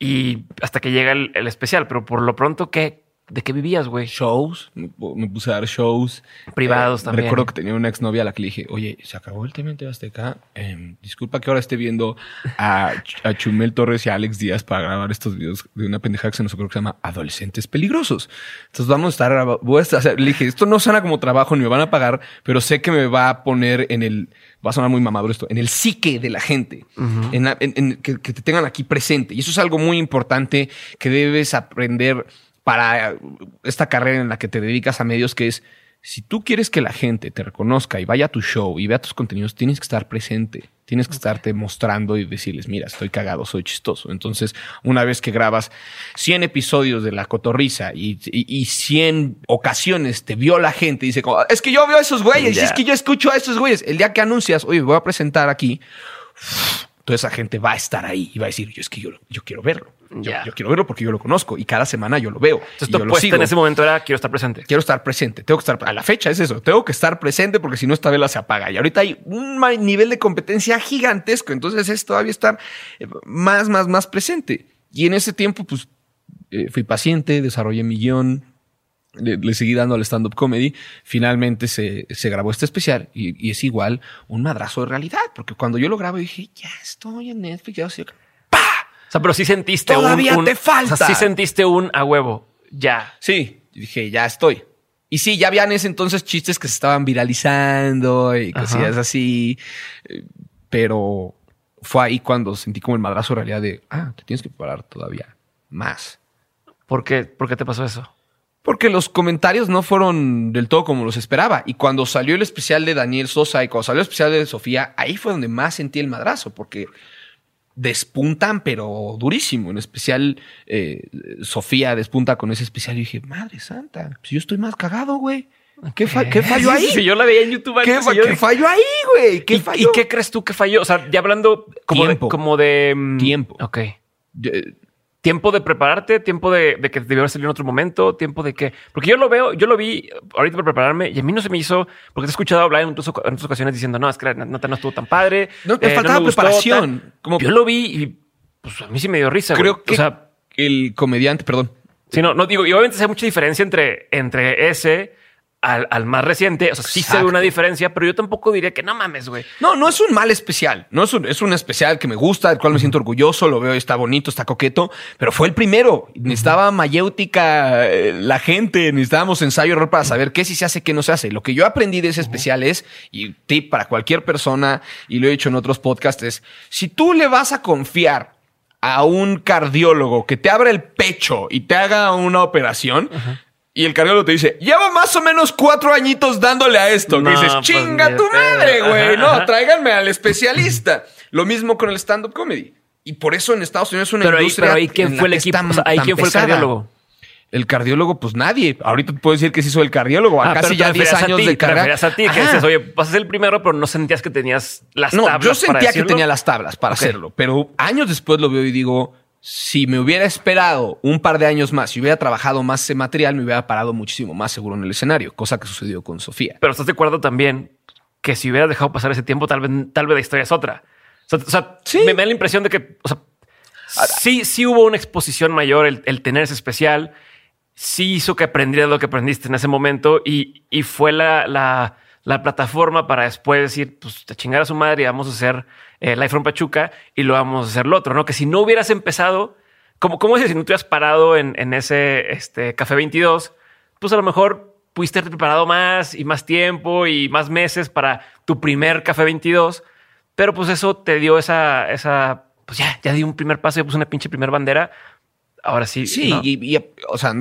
y hasta que llega el, el especial. Pero por lo pronto, ¿qué, ¿De qué vivías, güey? shows, me, puse a dar shows. Privados Eh, también. Recuerdo que tenía una exnovia a la que le dije, oye, se acabó el tema TV Azteca. Eh, disculpa que ahora esté viendo a, Ch- a Chumel Torres y a Alex Díaz para grabar estos videos de una pendejada que se nos ocurrió que se llama Adolescentes Peligrosos. Entonces vamos a estar, graba- voy a estar- o sea, le dije, esto no suena como trabajo ni me van a pagar, pero sé que me va a poner en el, va a sonar muy mamador esto, en el psique de la gente, en, la- en- en- que, que te tengan aquí presente. Y eso es algo muy importante que debes aprender para esta carrera en la que te dedicas a medios, que es, si tú quieres que la gente te reconozca y vaya a tu show y vea tus contenidos, tienes que estar presente, tienes que estarte mostrando y decirles, mira, estoy cagado, soy chistoso. Entonces, una vez que grabas 100 episodios de La Cotorrisa y, y, y 100 ocasiones te vio la gente y dice, como, es que yo veo a esos güeyes, y es que yo escucho a esos güeyes. El día que anuncias, oye, voy a presentar aquí, toda esa gente va a estar ahí y va a decir, yo es que yo, yo quiero verlo. Yo, quiero verlo porque yo lo conozco y cada semana yo lo veo. Entonces, tu apuesta en ese momento era quiero estar presente. Quiero estar presente, tengo que estar a la fecha es eso, tengo que estar presente porque si no esta vela se apaga y ahorita hay un nivel de competencia gigantesco, entonces es todavía estar eh, más, más, más presente. Y en ese tiempo, pues eh, fui paciente, desarrollé mi guion, le, le seguí dando al stand-up comedy. Finalmente se, se grabó este especial y, y es igual un madrazo de realidad, porque cuando yo lo grabo dije, ya estoy en Netflix, ya estoy acá". O sea, pero sí sentiste Todavía un, un- te falta. O sea, sí sentiste un a huevo. Ya. Sí, y dije, ya estoy. Y sí, ya habían ese entonces chistes que se estaban viralizando y Ajá. cosillas así, eh, pero fue ahí cuando sentí como el madrazo realidad de, ah, te tienes que preparar todavía más. ¿Por qué, ¿Por qué te pasó eso? Porque los comentarios no fueron del todo como los esperaba. Y cuando salió el especial de Daniel Sosa y cuando salió el especial de Sofía, ahí fue donde más sentí el madrazo, porque despuntan, pero durísimo. En especial, eh, Sofía despunta con ese especial. Y dije, madre santa, si yo estoy más cagado, güey. ¿Qué, fa- qué falló ahí? [laughs] Yo la veía en YouTube ¿Qué, fa- yo qué falló ahí, güey? ¿Qué ¿Y, falló? y qué crees tú que falló? O sea, ya hablando como Tiempo. de... Como de mm, Tiempo. Ok. Tiempo de prepararte, tiempo de, de que debió haber salido en otro momento, tiempo de que... Porque yo lo veo, yo lo vi ahorita para prepararme y a mí no se me hizo... Porque te he escuchado hablar en otras, oca- en otras ocasiones diciendo, no, es que la nota no estuvo tan padre. No, te eh, faltaba preparación. tal". Como- Yo lo vi y pues a mí sí me dio risa. güey. creo que O sea, el comediante, perdón, Sí, no, no digo, y obviamente hay mucha diferencia entre, entre ese al, al más reciente. O sea, sí se ve una diferencia, pero yo tampoco diría que no mames, güey. No, no es un mal especial. No es un, es un especial que me gusta, del cual me siento orgulloso, lo veo, está bonito, está coqueto, pero fue el primero. Necesitaba mayéutica eh, la gente, necesitábamos ensayo error para saber qué sí se hace, qué no se hace. Lo que yo aprendí de ese especial es, y tip para cualquier persona, y lo he dicho en otros podcasts, es si tú le vas a confiar a un cardiólogo que te abra el pecho y te haga una operación, y el cardiólogo te dice, llevo más o menos cuatro añitos dándole a esto. No, que dices, pues, chinga tu de pedo". madre, güey. No, ajá. tráiganme al especialista. Lo mismo con el stand-up comedy. Y por eso en Estados Unidos es una Pero ahí, industria. pero ahí quién fue el que equipo, está O sea, ahí tan quién fue el pesada. cardiólogo. El cardiólogo, pues nadie. Ahorita te puedo decir que sí soy el cardiólogo. A Ah, casi pero ya te 10 referías a años ti, de te carrera. referías a ti, que dices, oye, vas a ser el primero, pero no sentías que tenías las No, tablas yo para sentía que decirlo. tenía las tablas para Ok. hacerlo, pero años después lo veo y digo, si me hubiera esperado un par de años más, si hubiera trabajado más ese material, me hubiera parado muchísimo más seguro en el escenario, cosa que sucedió con Sofía. Pero estás de acuerdo también que si hubieras dejado pasar ese tiempo, tal vez, tal vez la historia es otra. O sea, o sea, Sí. me, me da la impresión de que, o sea, sí, sí hubo una exposición mayor el, el tener ese especial. Sí hizo que aprendieras lo que aprendiste en ese momento y, y fue la, la, la plataforma para después decir, pues te chingar a su madre y vamos a hacer eh, Life from Pachuca y lo vamos a hacer lo otro, ¿no? Que si no hubieras empezado, como, ¿cómo es si no te hubieras parado en, en ese este, Café 22? Pues a lo mejor pudiste haberte preparado más y más tiempo y más meses para tu primer Café 22, pero pues eso te dio esa, esa, pues ya, ya di un primer paso, ya puse una pinche primer bandera. Ahora sí. Sí, ¿no? y, y, o sea,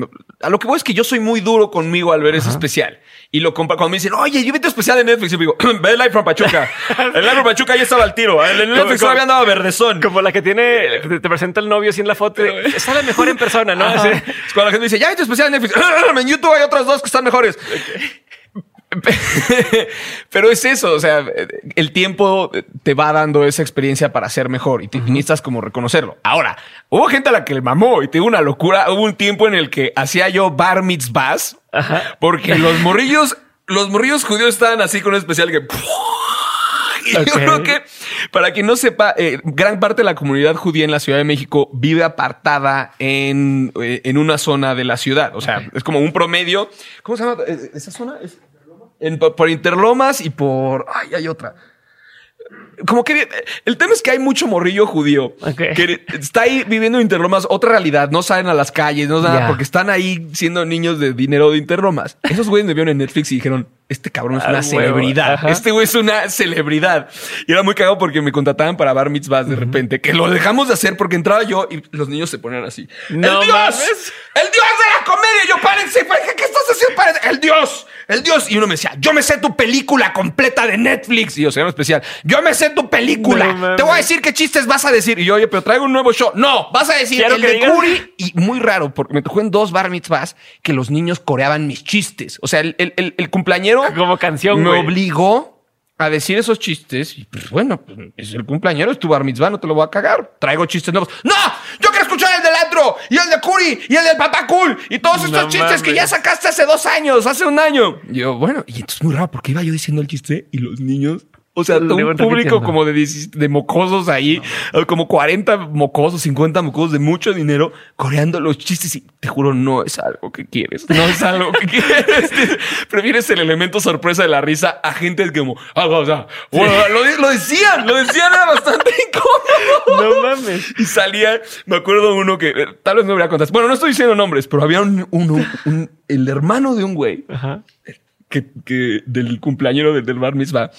a lo que voy es que yo soy muy duro conmigo al ver ese especial. Y lo comparo cuando me dicen, oye, yo vi tu especial de Netflix. Y digo, [clears throat] ve Live from Pachuca. [laughs] el Live from Pachuca ya estaba al tiro. El de Netflix como- todavía andaba verdezón. Como la que tiene, te te presenta el novio en la foto. y Sale mejor en persona, ¿no? Es cuando la gente dice, ya vi tu especial de Netflix. [clears throat] en YouTube hay otras dos que están mejores. [laughs] Pero es eso, o sea, el tiempo te va dando esa experiencia para ser mejor y te necesitas como reconocerlo. Ahora, hubo gente a la que le mamó y te digo una locura. Hubo un tiempo en el que hacía yo bar mitzvahs porque los morrillos, los morrillos judíos estaban así con un especial que [laughs] Y yo creo que, para quien no sepa, eh, gran parte de la comunidad judía en la Ciudad de México vive apartada en, eh, en una zona de la ciudad. O sea, es como un promedio. ¿Cómo se llama eh, esa zona? Es- en- por, Interlomas y por... Ay, hay otra. Como que el tema es que hay mucho morrillo judío Ok. que está ahí viviendo en Interlomas, otra realidad, no salen a las calles, no nada, porque están ahí siendo niños de dinero de Interlomas. Esos güeyes me vieron en Netflix y dijeron, este cabrón es Ah, una huevo. celebridad, Ajá. este güey es una celebridad. Y era muy cagado porque me contrataban para bar mitzvahs de repente, que lo dejamos de hacer porque entraba yo y los niños se ponían así. No ¡El Dios! mames. ¡El Dios de la comedia! Yo, párense, párense, ¿qué estás haciendo? Párense. ¡El Dios! ¡El Dios! Y uno me decía, yo me sé tu película completa de Netflix. Y yo, se llama especial, yo me sé tu película. No. Te voy a decir qué chistes vas a decir. Y yo, oye, pero traigo un nuevo show. No, vas a decir Quiero el que de digas- Curi. Y muy raro, porque me tocó en dos bar mitzvahs que los niños coreaban mis chistes. O sea, el, el, el, el cumpleañero Como canción, me güey. obligó a decir esos chistes. Y pues bueno, pues, es el cumpleañero, es tu bar mitzvah, no te lo voy a cagar. Traigo chistes nuevos. ¡No! Yo quiero escuchar el del antro, y el de Curi, y el del papá cool, y todos estos No chistes que ya sacaste hace dos años, hace un año. Y yo, bueno, y entonces muy raro, porque iba yo diciendo el chiste y los niños. O sea, todo un público como de, 16 de mocosos ahí, como 40 mocosos, 50 mocosos de mucho dinero, coreando los chistes y te juro, no es algo que quieres, no es algo que quieres. [laughs] Prefieres el elemento sorpresa de la risa a gente que como, ah, o sea, bueno, lo, de- lo decían, lo decían, era bastante [laughs] incómodo. No mames. Y salía, me acuerdo uno que eh, tal vez no voy a contar. Bueno, no estoy diciendo nombres, pero había un, uno, un- el hermano de un güey Ajá. que, que del cumpleañero del, del bar mitzvah.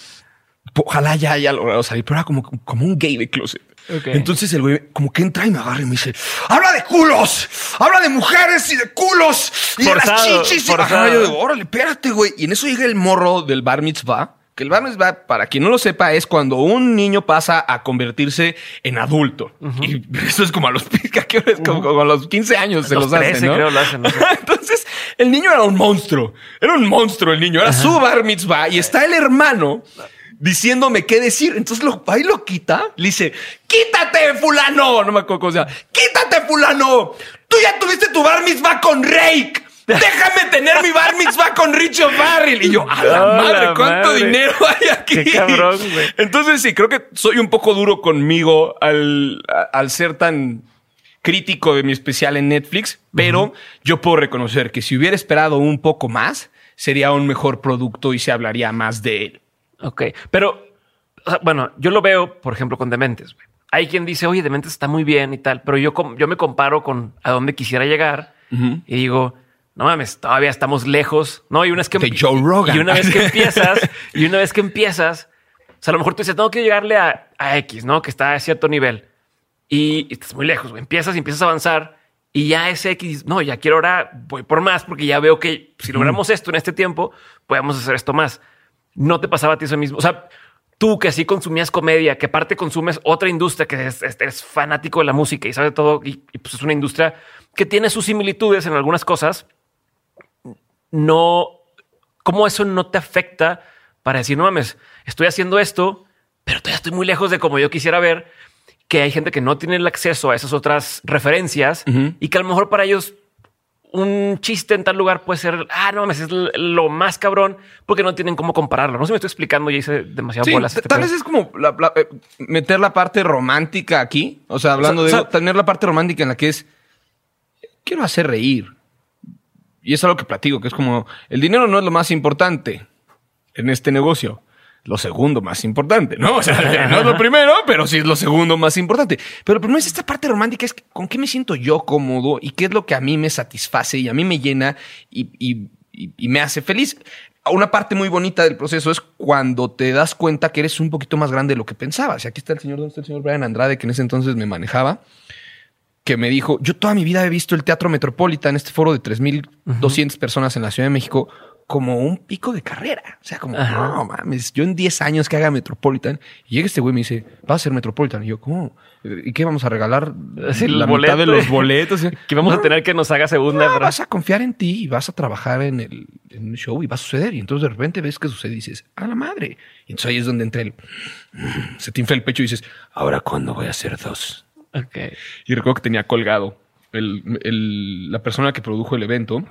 Ojalá ya haya logrado salir, pero era como, como un gay de closet. Entonces el güey como que entra y me agarra y me dice, habla de culos, habla de mujeres y de culos y de Forzado, las chichis. Y forzado. Ajá, yo digo, órale, espérate, güey. Y en eso llega el morro del bar mitzvah. Que el bar mitzvah, para quien no lo sepa, es cuando un niño pasa a convertirse en adulto. Y [laughs] eso es como a los, [laughs] ¿a qué hora es? Como, como a los 15 años se Los los, hacen, 13 ¿no? creo lo hacen. [laughs] Entonces, el niño era un monstruo. Era un monstruo el niño. Era su bar mitzvah. Y está el hermano diciéndome qué decir. Entonces lo, ahí lo quita. Le dice, quítate, fulano. No me acuerdo cómo se llama. Quítate, fulano. Tú ya tuviste tu bar mitzvah con Rake. Déjame tener mi bar mitzvah con Richo Farrell. Y yo, a la ¡A la madre, ¿cuánto madre! dinero hay aquí? Qué cabrón, güey. Entonces sí, creo que soy un poco duro conmigo al, al ser tan crítico de mi especial en Netflix, pero yo puedo reconocer que si hubiera esperado un poco más, sería un mejor producto y se hablaría más de él. Ok, pero o sea, bueno, yo lo veo, por ejemplo, con Dementes. Hay quien dice, oye, Dementes está muy bien y tal, pero yo, yo me comparo con a dónde quisiera llegar y digo, no mames, todavía estamos lejos, ¿no? Y una vez que De Joe Rogan. y una vez que [laughs] empiezas, y una vez que empiezas, o sea, a lo mejor tú dices, tengo que llegarle a, a X, ¿no? Que está a cierto nivel y, y estás muy lejos, güey. Empiezas y empiezas a avanzar y ya ese X, no, ya quiero ahora, voy por más porque ya veo que si logramos esto en este tiempo, podemos hacer esto más. No te pasaba a ti eso mismo. O sea, tú que así consumías comedia, que aparte consumes otra industria que es, fanático de la música y sabes todo, y, y, pues es una industria que tiene sus similitudes en algunas cosas. No, ¿cómo eso no te afecta para decir, no mames, estoy haciendo esto, pero todavía estoy muy lejos de como yo quisiera ver? Que hay gente que no tiene el acceso a esas otras referencias y que a lo mejor para ellos un chiste en tal lugar puede ser, ah, no mames, es lo más cabrón porque no tienen cómo compararlo. No sé si me estoy explicando y hice demasiado Sí, bolas. este tal pedo. vez es como la- la- eh, meter la parte romántica aquí. O sea, hablando O sea, de o sea- tener la parte romántica en la que es quiero hacer reír. Y es algo que platico, que es como el dinero no es lo más importante en este negocio. Lo segundo más importante, ¿no? [laughs] O sea, no es lo primero, pero sí es lo segundo más importante. Pero, pero no es esta parte romántica, es con qué me siento yo cómodo y qué es lo que a mí me satisface y a mí me llena y, y- me hace feliz. Una parte muy bonita del proceso es cuando te das cuenta que eres un poquito más grande de lo que pensabas. Y aquí está el señor, ¿dónde está el señor Brian Andrade, que en ese entonces me manejaba? que me dijo, yo toda mi vida he visto el Teatro Metropolitan, este foro de 3.200 personas en la Ciudad de México, como un pico de carrera. O sea, como, Ajá. no mames, yo en 10 años que haga Metropolitan, y llega este güey y me dice, va a ser Metropolitan. Y yo, ¿cómo? ¿Y qué vamos a regalar? Sí, la boleto. mitad de los boletos. [laughs] Que vamos a tener que nos haga segunda. no, vas a confiar en ti y vas a trabajar en el, en el show y va a suceder. Y entonces de repente ves que sucede y dices, a la madre. Y entonces ahí es donde entra el, se te infla el pecho y dices, ahora cuándo voy a hacer dos. Y recuerdo que tenía colgado. El, el- la persona que produjo el evento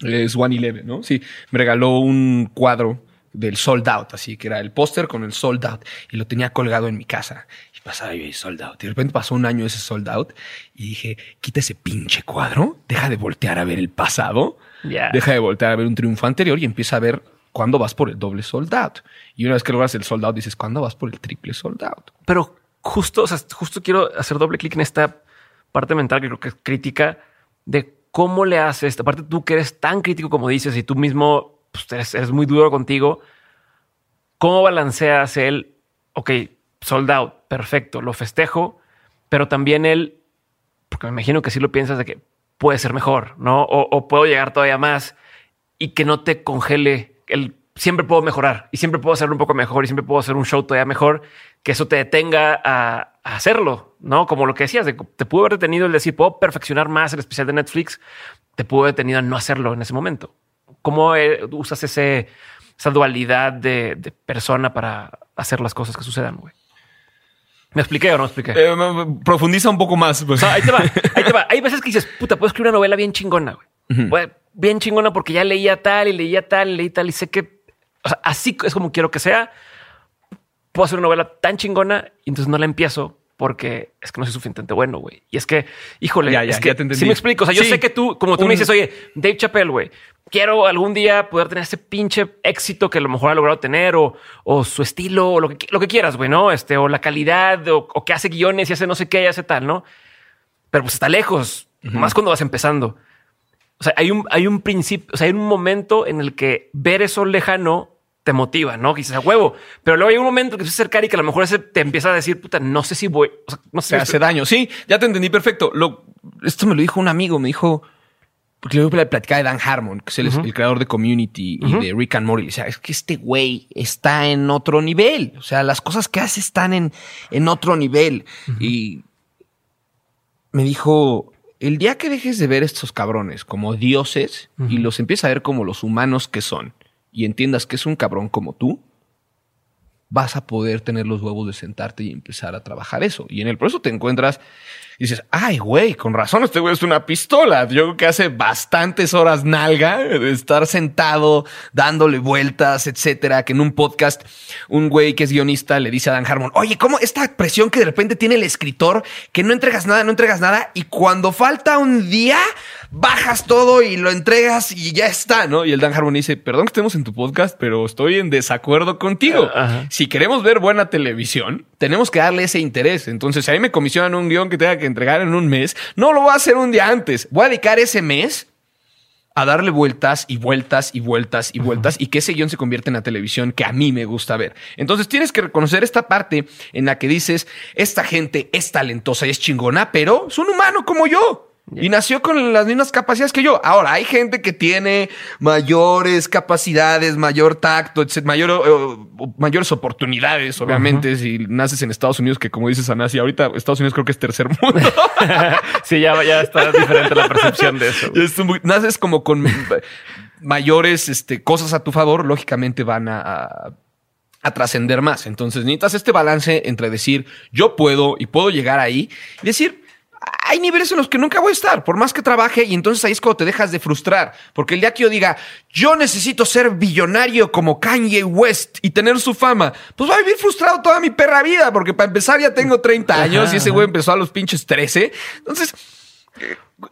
es One Eleven, ¿no? Sí, me regaló un cuadro del sold out, así que era el póster con el sold out y lo tenía colgado en mi casa. Y pasaba yo y sold out. Y de repente pasó un año ese sold out y dije, quita ese pinche cuadro, deja de voltear a ver el pasado, deja de voltear a ver un triunfo anterior y empieza a ver cuándo vas por el doble sold out. Y una vez que logras el sold out, dices, ¿cuándo vas por el triple sold out? Pero justo, o sea, justo quiero hacer doble clic en esta parte mental que creo que es crítica de cómo le haces. Aparte, tú que eres tan crítico como dices y tú mismo pues, eres, muy duro contigo, ¿cómo balanceas el, ok, sold out, perfecto, lo festejo, pero también el, porque me imagino que sí lo piensas de que puede ser mejor, ¿no? O, o puedo llegar todavía más y que no te congele el siempre puedo mejorar y siempre puedo hacerlo un poco mejor y siempre puedo hacer un show todavía mejor, que eso te detenga a, a hacerlo, ¿no? Como lo que decías, de, te pudo haber detenido el decir, puedo perfeccionar más el especial de Netflix, te pudo haber detenido a no hacerlo en ese momento. ¿Cómo eh, usas ese, esa dualidad de, de persona para hacer las cosas que sucedan, güey? ¿Me expliqué o no me expliqué? Eh, profundiza un poco más. pues. O sea, ahí te va, ahí te va. [laughs] Hay veces que dices, puta, puedo escribir una novela bien chingona, güey. Pues, bien chingona porque ya leía tal y leía tal y leí tal y sé que, o sea, así es como quiero que sea. Puedo hacer una novela tan chingona y entonces no la empiezo porque es que no soy suficientemente bueno, güey. Y es que, híjole, Ya, ya, es que ya te sí me explico. O sea, yo Sí. sé que tú, como tú Un- me dices, oye, Dave Chappelle, güey, quiero algún día poder tener ese pinche éxito que a lo mejor ha logrado tener o, o su estilo o lo que, lo que quieras, güey, ¿no? Este, o la calidad o, o que hace guiones y hace no sé qué y hace tal, ¿no? Pero pues está lejos, más cuando vas empezando. O sea, hay un, hay un principio, o sea, hay un momento en el que ver eso lejano te motiva, ¿no? Que dices a huevo, pero luego hay un momento que se acercar y que a lo mejor ese te empieza a decir, puta, no sé si voy, o sea, no sé te hace daño. Sí, ya te entendí perfecto. Lo, esto me lo dijo un amigo, me dijo, porque le platicaba de Dan Harmon, que es el, el creador de Community y de Rick and Morty. O sea, es que este güey está en otro nivel. O sea, las cosas que hace están en, en otro nivel. Y me dijo, el día que dejes de ver estos cabrones como dioses y los empieces a ver como los humanos que son y entiendas que es un cabrón como tú, vas a poder tener los huevos de sentarte y empezar a trabajar eso. Y en el proceso te encuentras y dices, ay, güey, con razón, este güey es una pistola. Yo creo que hace bastantes horas nalga de estar sentado, dándole vueltas, etcétera. Que en un podcast, un güey que es guionista le dice a Dan Harmon, oye, ¿cómo esta presión que de repente tiene el escritor, que no entregas nada, no entregas nada, y cuando falta un día, bajas todo y lo entregas y ya está, ¿no? Y el Dan Harmon dice, perdón que estemos en tu podcast, pero estoy en desacuerdo contigo. Ajá. Si queremos ver buena televisión, tenemos que darle ese interés. Entonces, si a mí me comisionan un guion que tenga que entregar en un mes, no lo voy a hacer un día antes. Voy a dedicar ese mes a darle vueltas y vueltas y vueltas y vueltas y que ese guion se convierta en la televisión que a mí me gusta ver. Entonces tienes que reconocer esta parte en la que dices, esta gente es talentosa y es chingona, pero es un humano como yo. Y nació con las mismas capacidades que yo. Ahora, hay gente que tiene mayores capacidades, mayor tacto, etc., mayor, eh, mayores oportunidades, obviamente, si naces en Estados Unidos, que como dices, Anasi, ahorita Estados Unidos creo que es tercer mundo. [laughs] sí, ya, ya está diferente la percepción de eso. [laughs] muy- naces como con mayores este, cosas a tu favor, lógicamente van a, a- a trascender más. Entonces necesitas este balance entre decir yo puedo y puedo llegar ahí y decir hay niveles en los que nunca voy a estar, por más que trabaje, y entonces ahí es cuando te dejas de frustrar. Porque el día que yo diga, yo necesito ser billonario como Kanye West y tener su fama, pues voy a vivir frustrado toda mi perra vida, porque para empezar ya tengo 30 años y ese güey empezó a los pinches 13. Entonces,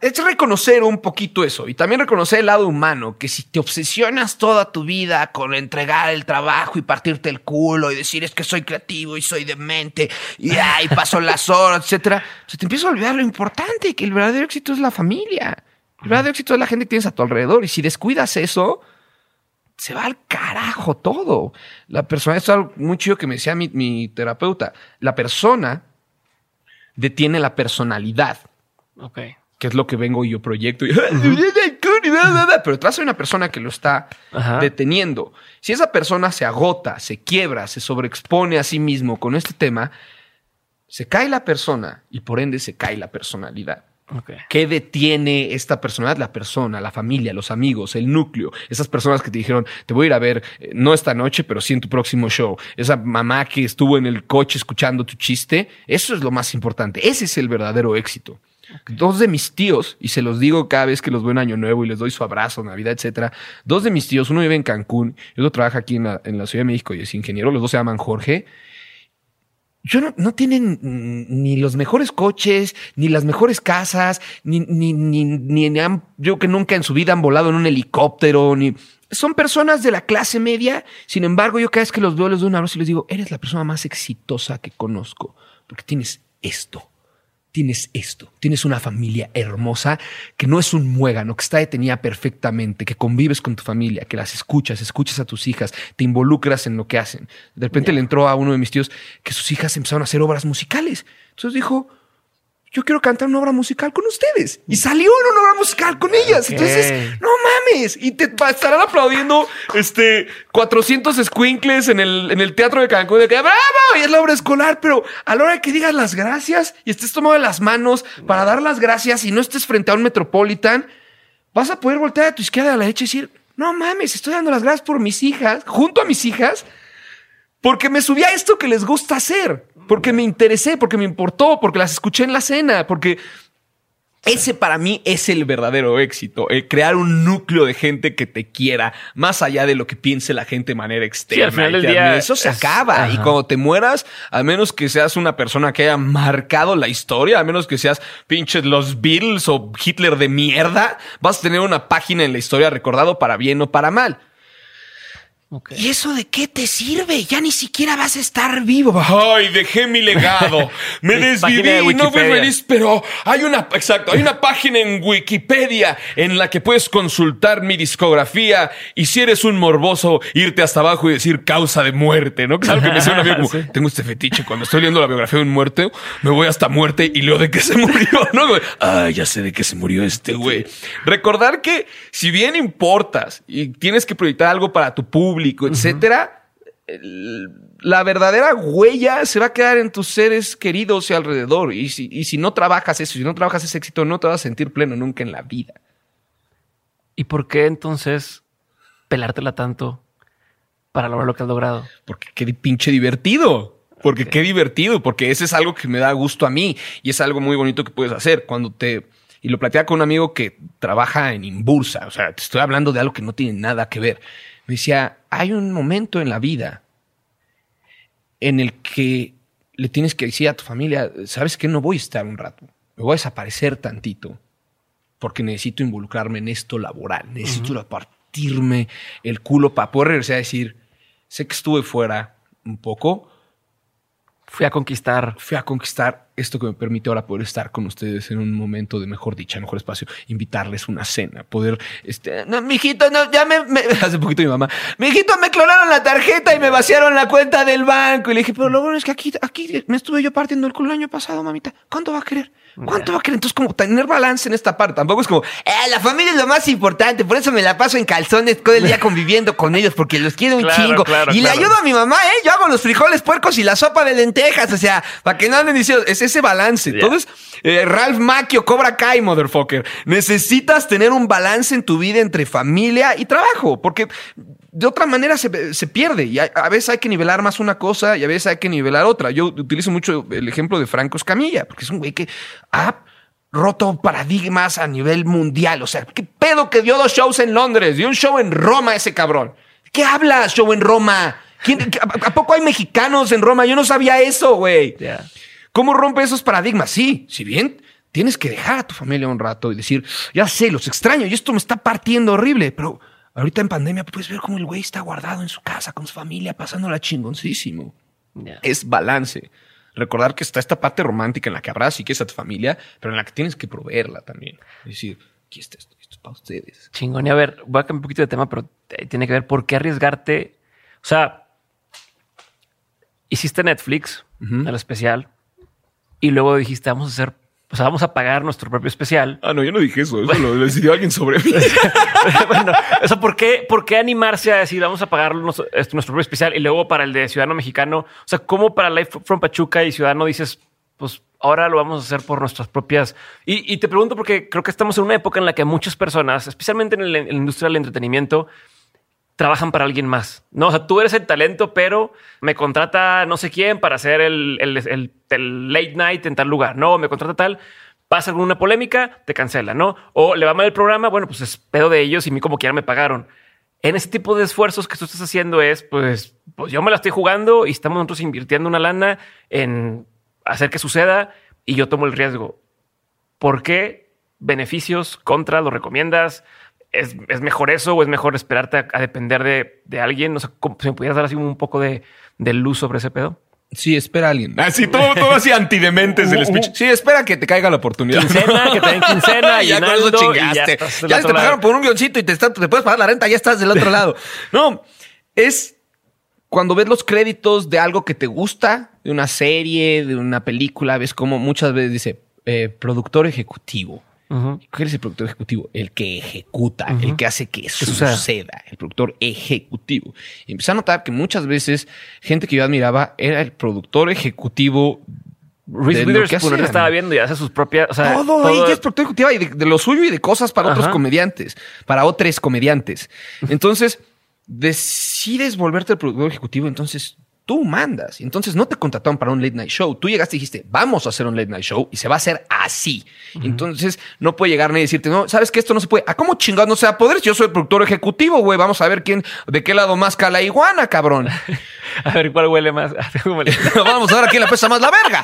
es reconocer un poquito eso y también reconocer el lado humano, que si te obsesionas toda tu vida con entregar el trabajo y partirte el culo y decir es que soy creativo y soy demente y ay, paso las horas, etcétera, se te empieza a olvidar lo importante, que el verdadero éxito es la familia. El verdadero éxito es la gente que tienes a tu alrededor y si descuidas eso, se va al carajo todo. La persona, esto es algo muy chido que me decía mi, mi terapeuta, la persona detiene la personalidad Ok. que es lo que vengo y yo proyecto. [laughs] y- Pero detrás hay una persona que lo está Ajá. deteniendo. Si esa persona se agota, se quiebra, se sobreexpone a sí mismo con este tema, se cae la persona y por ende se cae la personalidad. Ok. ¿Qué detiene esta personalidad? La persona, la familia, los amigos, el núcleo. Esas personas que te dijeron, te voy a ir a ver, eh, no esta noche, pero sí en tu próximo show. Esa mamá que estuvo en el coche escuchando tu chiste. Eso es lo más importante. Ese es el verdadero éxito. Dos de mis tíos, y se los digo cada vez que los veo en Año Nuevo y les doy su abrazo, Navidad, etcétera. Dos de mis tíos, uno vive en Cancún y otro trabaja aquí en la, en la Ciudad de México y es ingeniero. Los dos se llaman Jorge. Yo no, no tienen ni los mejores coches, ni las mejores casas, ni, ni, ni, ni han- yo que nunca en su vida han volado en un helicóptero, ni son personas de la clase media. Sin embargo, yo cada vez que los veo les doy un abrazo y les digo, eres la persona más exitosa que conozco, porque tienes esto tienes esto, tienes una familia hermosa que no es un muégano, que está detenida perfectamente, que convives con tu familia, que las escuchas, escuchas a tus hijas, te involucras en lo que hacen. De repente le entró a uno de mis tíos que sus hijas empezaron a hacer obras musicales. Entonces dijo, yo quiero cantar una obra musical con ustedes. Y salió en una obra musical con ellas. Entonces, no mames. Y te estarán aplaudiendo este 400 squinkles en el, en el teatro de Cancún de que ¡Bravo! Y es la obra escolar, pero a la hora de que digas las gracias y estés tomado de las manos para dar las gracias y no estés frente a un Metropolitan, vas a poder voltear a tu izquierda a la derecha y decir, no mames, estoy dando las gracias por mis hijas, junto a mis hijas, porque me subí a esto que les gusta hacer, porque me interesé, porque me importó, porque las escuché en la cena, porque ese para mí es el verdadero éxito, eh, crear un núcleo de gente que te quiera, más allá de lo que piense la gente de manera externa. al final y del te día admire. Eso se es- acaba. Y cuando te mueras, a menos que seas una persona que haya marcado la historia, a menos que seas pinches los Beatles o Hitler de mierda, vas a tener una página en la historia recordado para bien o para mal. ¿Y eso de qué te sirve? Ya ni siquiera vas a estar vivo. Ay, dejé mi legado. [laughs] Me página de desviví, no fui feliz, pero hay una, exacto, hay una página en Wikipedia en la que puedes consultar mi discografía y si eres un morboso, irte hasta abajo y decir causa de muerte, ¿no? Que algo que me decía un amigo como, [laughs] Sí. tengo este fetiche, cuando estoy leyendo la biografía de un muerto, me voy hasta muerte y leo de qué se [laughs] murió, ¿no? Ay, ya sé de qué se murió este güey. Recordar que si bien importas y tienes que proyectar algo para tu público, etcétera, la verdadera huella se va a quedar en tus seres queridos y alrededor. Y si, y si no trabajas eso, si no trabajas ese éxito, no te vas a sentir pleno nunca en la vida. ¿Y por qué entonces pelártela tanto para lograr lo que has logrado? Porque qué pinche divertido. Porque qué divertido, porque ese es algo que me da gusto a mí y es algo muy bonito que puedes hacer cuando te... Y lo platicaba con un amigo que trabaja en Imbursa, o sea, te estoy hablando de algo que no tiene nada que ver. Me decía, hay un momento en la vida en el que le tienes que decir a tu familia, ¿sabes qué? No voy a estar un rato, me voy a desaparecer tantito porque necesito involucrarme en esto laboral, necesito partirme el culo para poder regresar a decir, sé que estuve fuera un poco, Fui a conquistar. fui a conquistar esto que me permite ahora poder estar con ustedes en un momento de mejor dicha, mejor espacio, invitarles una cena, poder, este, no, mijito, no, ya me, me- [laughs] hace poquito mi mamá, mijito, me clonaron la tarjeta y me vaciaron la cuenta del banco. Y le dije, pero lo bueno es que aquí, aquí me estuve yo partiendo el culo el año pasado, mamita. ¿Cuánto va a querer? ¿Cuánto va a querer? Entonces, como tener balance en esta parte. Tampoco es como, eh, la familia es lo más importante, por eso me la paso en calzones todo el día [laughs] conviviendo con ellos, porque los quiero un Claro, chingo. claro, y le ayudo a mi mamá, ¿eh? Yo hago los frijoles puercos y la sopa de lentejas, o sea, para que no anden diciendo, es ese balance. Entonces, eh, Ralph Macchio, Cobra Kai, motherfucker. Necesitas tener un balance en tu vida entre familia y trabajo, porque de otra manera se, se pierde. Y a, a veces hay que nivelar más una cosa y a veces hay que nivelar otra. Yo utilizo mucho el ejemplo de Franco Escamilla, porque es un güey que ha roto paradigmas a nivel mundial. O sea, ¿qué pedo que dio dos shows en Londres? Dio un show en Roma ese cabrón. ¿Qué habla show en Roma? ¿Quién- a, a poco hay mexicanos en Roma? Yo no sabía eso, güey. ¿Cómo rompe esos paradigmas? Sí, si bien tienes que dejar a tu familia un rato y decir, ya sé, los extraño y esto me está partiendo horrible, pero ahorita en pandemia puedes ver cómo el güey está guardado en su casa con su familia, pasándola chingoncísimo. Ya. Es balance. Recordar que está esta parte romántica en la que abrazas y que es a tu familia, pero en la que tienes que proveerla también. Es decir, aquí está esto, esto es para ustedes. Chingón. Y a ver, voy a cambiar un poquito de tema, pero eh, tiene que ver por qué arriesgarte. O sea, hiciste Netflix, Ujú. el especial, y luego dijiste, vamos a hacer, o sea, vamos a pagar nuestro propio especial. Ah, no, yo no dije eso. Eso lo decidió alguien sobre mí. [laughs] bueno, o sea, ¿por qué, ¿por qué animarse a decir, vamos a pagar nuestro, esto, nuestro propio especial y luego para el de Ciudadano Mexicano? O sea, ¿cómo para Life from Pachuca y Ciudadano dices, pues ahora lo vamos a hacer por nuestras propias... Y, y te pregunto porque creo que estamos en una época en la que muchas personas, especialmente en, el- en la industria del entretenimiento, trabajan para alguien más. No, o sea, tú eres el talento, pero me contrata no sé quién para hacer el, el- el- late night en tal lugar. No, me contrata tal, pasa alguna polémica, te cancela, ¿no? O le va mal el programa, bueno, pues es pedo de ellos y a mí como quiera me pagaron. En ese tipo de esfuerzos que tú estás haciendo es, pues, pues yo me la estoy jugando y estamos nosotros invirtiendo una lana en hacer que suceda y yo tomo el riesgo. ¿Por qué beneficios, contra, lo recomiendas? ¿Es, es mejor eso o es mejor esperarte a, a depender de, de alguien? No sé, ¿cómo- si me pudieras dar así un poco de, de luz sobre ese pedo. Sí, espera a alguien. Así, todo, todo así antidementes el speech. Sí, espera que te caiga la oportunidad. Quincena, que te den [laughs] quincena, ya con eso y ya chingaste. del Ya, te lado. pagaron por un guioncito y te, está- te puedes pagar la renta, ya estás del otro lado. No, es cuando ves los créditos de algo que te gusta, de una serie, de una película, ves como muchas veces dice eh, productor ejecutivo. ¿Cuál es el productor ejecutivo? El que ejecuta, el que hace que suceda. suceda. El productor ejecutivo. Y empecé a notar que muchas veces gente que yo admiraba era el productor ejecutivo. Reese Witherspoon estaba viendo y hace sus propias. O sea, todo, ella es productor ejecutiva y de, de lo suyo y de cosas para otros Ajá. comediantes, para otros comediantes. Entonces, decides volverte el productor ejecutivo, entonces tú mandas. Entonces no te contrataron para un late night show. Tú llegaste y dijiste, vamos a hacer un late night show y se va a hacer así. Entonces no puede llegar nadie y decirte, no, sabes que esto no se puede. ¿A cómo chingados no se va a poder? Yo soy el productor ejecutivo, güey. Vamos a ver quién, de qué lado más cala iguana, cabrón. [laughs] A ver cuál huele más. Vamos [laughs] a ver [laughs] a quién le pesa más la verga.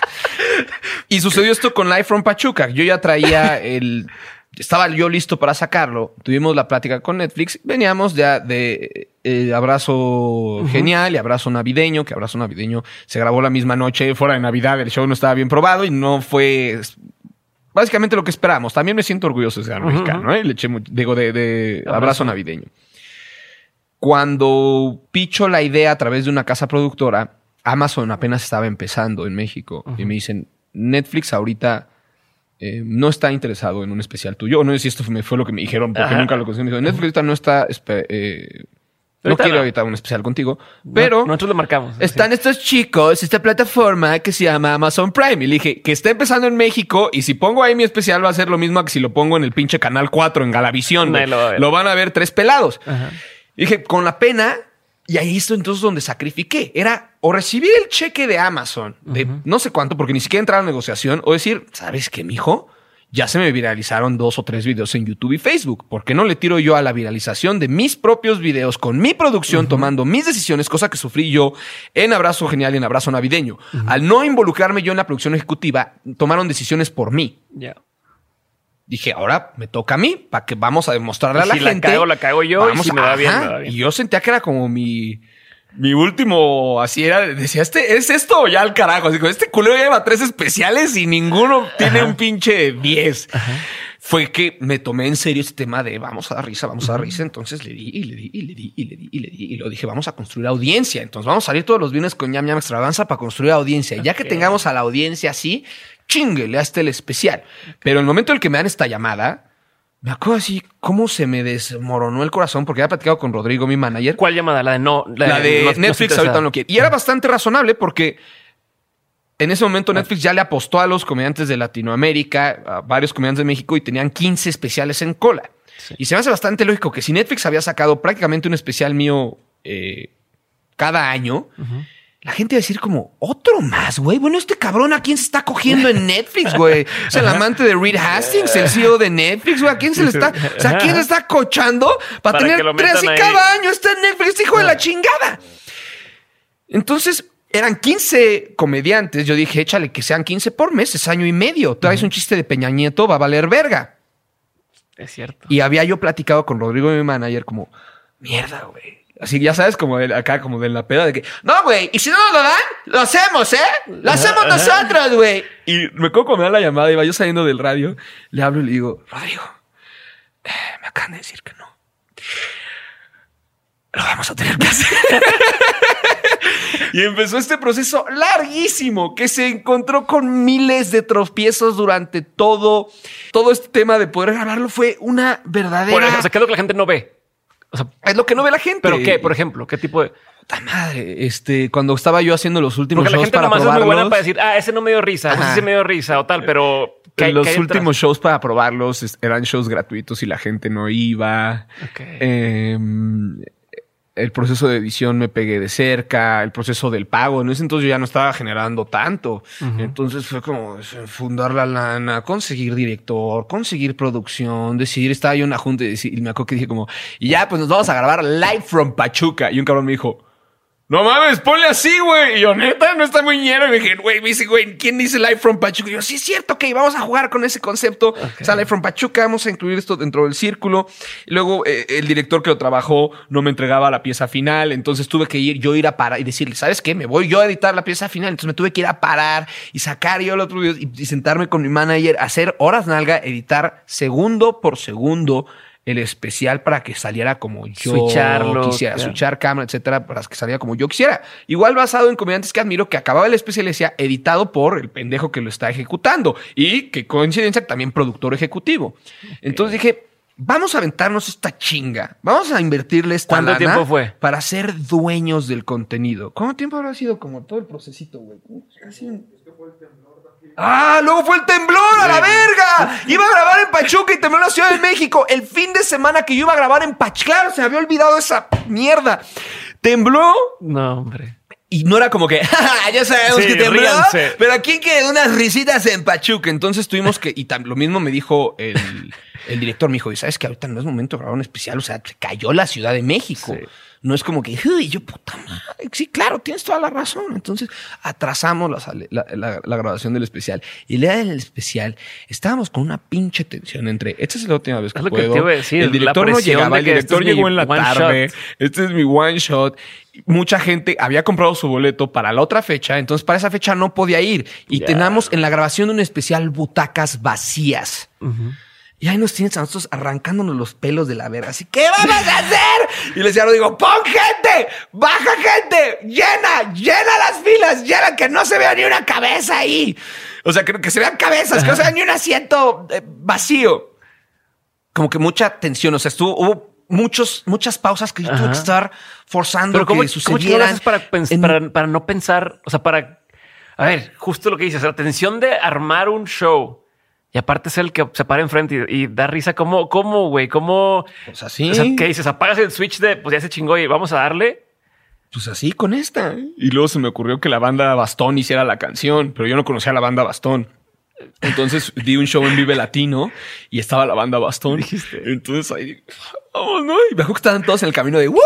Y sucedió esto con Live from Pachuca. Yo ya traía el. Estaba yo listo para sacarlo. Tuvimos la plática con Netflix. Veníamos ya de eh, abrazo genial y abrazo navideño, que abrazo navideño se grabó la misma noche fuera de Navidad. El show no estaba bien probado y no fue básicamente lo que esperábamos. También me siento orgulloso de ser Ujú, mexicano, ¿eh? Le eché digo, de, de Abrazo. abrazo navideño. Cuando picho la idea a través de una casa productora, Amazon apenas estaba empezando en México y me dicen, Netflix ahorita eh, no está interesado en un especial tuyo. No sé si esto fue, fue lo que me dijeron porque Ajá. nunca lo dijo, Netflix ahorita no está... eh, no quiere no. ahorita un especial contigo, pero... Nosotros lo marcamos. Están estos chicos, esta plataforma que se llama Amazon Prime. Y le dije que está empezando en México y si pongo ahí mi especial va a ser lo mismo que si lo pongo en el pinche Canal 4 en Galavisión. Güey. lo van a ver tres pelados. Ajá. Y dije, con la pena, y ahí esto entonces donde sacrifiqué. Era o recibir el cheque de Amazon, de no sé cuánto, porque ni siquiera entrar a negociación, o decir, ¿sabes qué, mijo? Ya se me viralizaron dos o tres videos en YouTube y Facebook. ¿Por qué no le tiro yo a la viralización de mis propios videos con mi producción, tomando mis decisiones, cosa que sufrí yo en Abrazo Genial y en Abrazo Navideño? Al no involucrarme yo en la producción ejecutiva, tomaron decisiones por mí. Ya. Dije, ahora me toca a mí, para que vamos a demostrarle a la si la gente. cago, la cago yo, y si me va bien, me va bien. Y yo sentía que era como mi, mi último, así era, decía, este, ¿es esto o ya al carajo? Así como, este culero lleva tres especiales y ninguno tiene un pinche 10. Fue que me tomé en serio este tema de vamos a dar risa, vamos a dar risa. Entonces le di y le di y le di y le di y le di y lo dije, vamos a construir audiencia. Entonces vamos a salir todos los viernes con Ñam Ñam Extravaganza para construir audiencia. Y Ya que tengamos a la audiencia así, chinguele a este el especial. Pero en el momento en el que me dan esta llamada, me acuerdo así cómo se me desmoronó el corazón porque había platicado con Rodrigo, mi manager. ¿Cuál llamada? La de no. La de no- no Netflix estoy ahorita no quiere. Y era bastante razonable porque en ese momento Netflix ya le apostó a los comediantes de Latinoamérica, a varios comediantes de México y tenían 15 especiales en cola. Y se me hace bastante lógico que si Netflix había sacado prácticamente un especial mío eh, cada año, la gente iba a decir como, otro más, güey. Bueno, este cabrón, ¿a quién se está cogiendo en Netflix, güey? Es el amante de Reed Hastings, el CEO de Netflix, güey. ¿A quién se le está, o sea, ¿a quién se está cochando para, tener tres y ahí. cada año está en Netflix, hijo de la chingada? Entonces, eran 15 comediantes. Yo dije, échale que sean 15 por mes, es año y medio. Traes un chiste de Peña Nieto, va a valer verga. Es cierto. Y había yo platicado con Rodrigo, mi manager, como, mierda, güey. Así, ya sabes, como de acá, como de la peda de que, no, güey, y si no nos lo dan, lo hacemos, ¿eh? Lo hacemos nosotros, güey. Y me acuerdo cuando me da la llamada, iba yo saliendo del radio, le hablo y le digo, Rodrigo, eh, me acaban de decir que no. Lo vamos a tener que hacer. [laughs] Y empezó este proceso larguísimo que se encontró con miles de tropiezos durante todo, todo este tema de poder grabarlo. Fue una verdadera. Ejemplo, o sea, ¿qué es lo que la gente no ve? O sea, es lo que no ve la gente. ¿pero qué? Por ejemplo, ¿qué tipo de...? Puta madre. Este, cuando estaba yo haciendo los últimos Porque la gente para nomás es muy buena para decir, ah, ese no me dio risa, ese sí me dio risa o tal, pero... ¿qué los qué últimos shows para probarlos eran shows gratuitos y la gente no iba. Ok. Eh, el proceso de edición me pegué de cerca, el proceso del pago. En ese entonces yo ya no estaba generando tanto. Entonces fue como fundar la lana, conseguir director, conseguir producción, decidir. Estaba yo en una junta y, me acuerdo que dije como, y ya, pues nos vamos a grabar live from Pachuca. Y un cabrón me dijo, no mames, ponle así, güey. Y yo, neta, no está muy ñero. Y me dije, güey, me dice, güey, ¿quién dice Live from Pachuca? Y yo, sí, es cierto, ok, vamos a jugar con ese concepto. O sea, Live from Pachuca, vamos a incluir esto dentro del círculo. Y luego eh, el director que lo trabajó no me entregaba la pieza final. Entonces tuve que ir, yo ir a parar y decirle, ¿sabes qué? Me voy yo a editar la pieza final. Entonces me tuve que ir a parar y sacar yo el otro video y, y sentarme con mi manager, hacer horas nalga, editar segundo por segundo el especial para que saliera como yo Switcharlo, quisiera, claro. switchar cámara, etcétera, para que saliera como yo quisiera. Igual basado en comediantes que admiro, que acababa el especial y decía editado por el pendejo que lo está ejecutando y que coincidencia también productor ejecutivo. Entonces dije, vamos a aventarnos esta chinga, vamos a invertirle esta ¿Cuánto lana tiempo fue? para ser dueños del contenido. ¿Cuánto tiempo habrá sido como todo el procesito, güey? Casi un- Ah, luego fue el temblor a la verga. Iba a grabar en Pachuca y tembló en la Ciudad de México. El fin de semana que yo iba a grabar en Pachuca, claro, se me había olvidado esa mierda. Tembló No, hombre. y no era como que, [laughs] "Ja, ja, ya sabemos Sí, que tembló, ríanse. pero aquí quedan unas risitas en Pachuca. Entonces tuvimos que, y tam- lo mismo me dijo el, el director, me dijo, y sabes que ahorita no es momento de grabar un especial, o sea, se cayó la Ciudad de México. Sí. No es como que, "Uy", yo, puta madre, sí, claro, tienes toda la razón. Entonces atrasamos la, la- la- la grabación del especial. Y el día del especial estábamos con una pinche tensión entre, esta es la última vez que lo que puedo. te iba a decir, el director no llegaba, el que este director es mi llegó en la tarde. shot. Este es mi one shot. Mucha gente había comprado su boleto para la otra fecha, entonces para esa fecha no podía ir. Y Ya. teníamos en la grabación de un especial butacas vacías. Ujú. Y ahí nos tienes a nosotros arrancándonos los pelos de la verga. Así, ¿qué vamos a hacer? Y les digo, pon gente, baja gente, llena, llena las filas, llena, que no se vea ni una cabeza ahí. O sea, que, que se vean cabezas, que no se vea ni un asiento eh, vacío. Como que mucha tensión, o sea, estuvo, hubo muchos, muchas pausas que yo tuve que estar forzando Pero ¿cómo, que cómo sucedieran. para, en- para, para no pensar? O sea, para... A ver, justo lo que dices, la tensión de armar un show y aparte ser el que se para enfrente y, y da risa. ¿Cómo, cómo, güey? ¿Cómo? Pues así. O sea, ¿qué dices? Apagas el switch de, pues ya se chingó y vamos a darle. Pues así con esta. Y luego se me ocurrió que la banda Bastón hiciera la canción, pero yo no conocía a la banda Bastón. Entonces di un show en Vive Latino y estaba la banda Bastón. Dijiste. Entonces ahí, vamos, ¿no? Y me acuerdo que estaban todos en el camino de ¡Woo!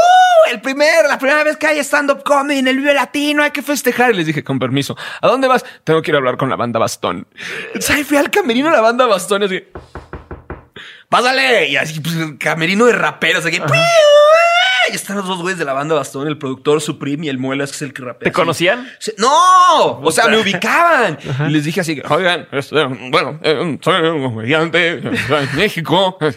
El primer, la primera vez que hay stand-up comedy en el Vive Latino, hay que festejar. Y les dije, con permiso, ¿a dónde vas? Tengo que ir a hablar con la banda Bastón. Entonces ahí fui al camerino de la banda Bastón y así, ¡pásale! Y así, pues, el camerino de raperos, aquí, están los dos güeyes de la banda Bastón, el productor Supreme y el Muelas, que es el que rapea. ¿Te así. conocían? No, o sea, me ubicaban. [laughs] Y les dije así, oigan, este, bueno, eh, soy un comediante, de México. [laughs]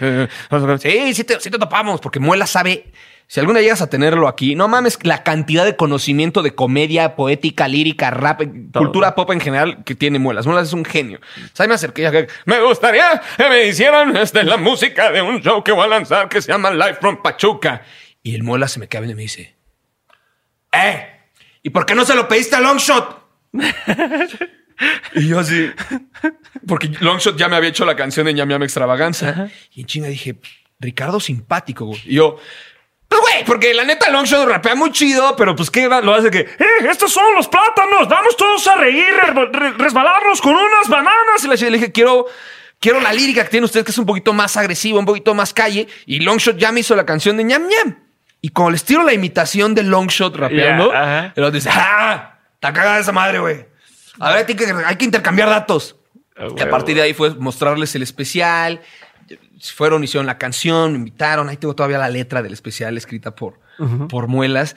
Sí, sí te, sí te topamos, porque Muela sabe, si alguna llegas a tenerlo aquí, no mames, la cantidad de conocimiento de comedia, poética, lírica, rap, Todo. cultura pop en general que tiene Muelas. Muelas es un genio. ¿Sabes? Me acerqué y me gustaría que me hicieran este, la música de un show que voy a lanzar que se llama Live from Pachuca. Y el Muela se me queda viendo y me dice, ¡Eh! ¿Y por qué no se lo pediste a Longshot? y yo así. Porque Longshot ya me había hecho la canción de Ñam Ñam Extravaganza. Y en chinga dije, Ricardo simpático, güey. Y yo, pues güey, porque la neta Longshot rapea muy chido, pero pues qué va- lo hace que. ¡Eh, estos son los plátanos! ¡Vamos todos a reír, re- re- resbalarnos con unas bananas! Y le dije, quiero. Quiero la lírica que tiene usted, que es un poquito más agresiva, un poquito más calle. Y Longshot ya me hizo la canción de ñam ñam. Y como les tiro la imitación de Longshot rapeando, Ya, ajá. y los dice, ¡ah! Está cagada esa madre, güey. A ver, hay que, hay que intercambiar datos. Y a partir de ahí fue mostrarles el especial. Fueron, hicieron la canción, me invitaron. Ahí tengo todavía la letra del especial escrita por, por Muelas.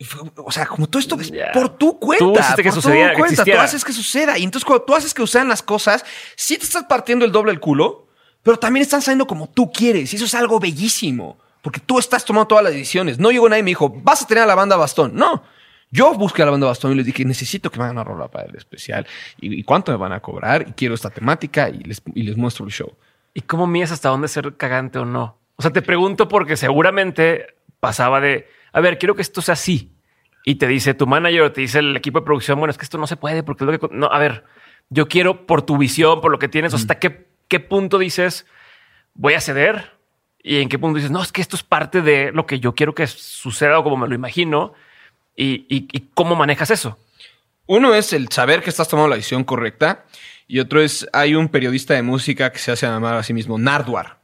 Fue- o sea, como todo esto es por tu cuenta. Tú hiciste que por tu cuenta. Tú haces que suceda. Y entonces cuando tú haces que sucedan las cosas, sí te estás partiendo el doble el culo, pero también están saliendo como tú quieres. Y eso es algo bellísimo. Porque tú estás tomando todas las decisiones. No llegó nadie y me dijo, vas a tener a la banda Bastón. No. Yo busqué a la banda Bastón y les dije, necesito que me hagan una rola para el especial. ¿Y, y cuánto me van a cobrar? Y quiero esta temática y les, y les muestro el show. ¿Y cómo mides hasta dónde ser cagante o no? O sea, te pregunto porque seguramente pasaba de, a ver, quiero que esto sea así. Y te dice tu manager o te dice el equipo de producción, bueno, es que esto no se puede porque es lo que... No, a ver, yo quiero por tu visión, por lo que tienes, o sea, hasta qué, qué punto dices, voy a ceder y en qué punto dices, no, es que esto es parte de lo que yo quiero que suceda o como me lo imagino y, y- y cómo manejas eso. Uno es el saber que estás tomando la decisión correcta y otro es, hay un periodista de música que se hace llamar a sí mismo Nardwar.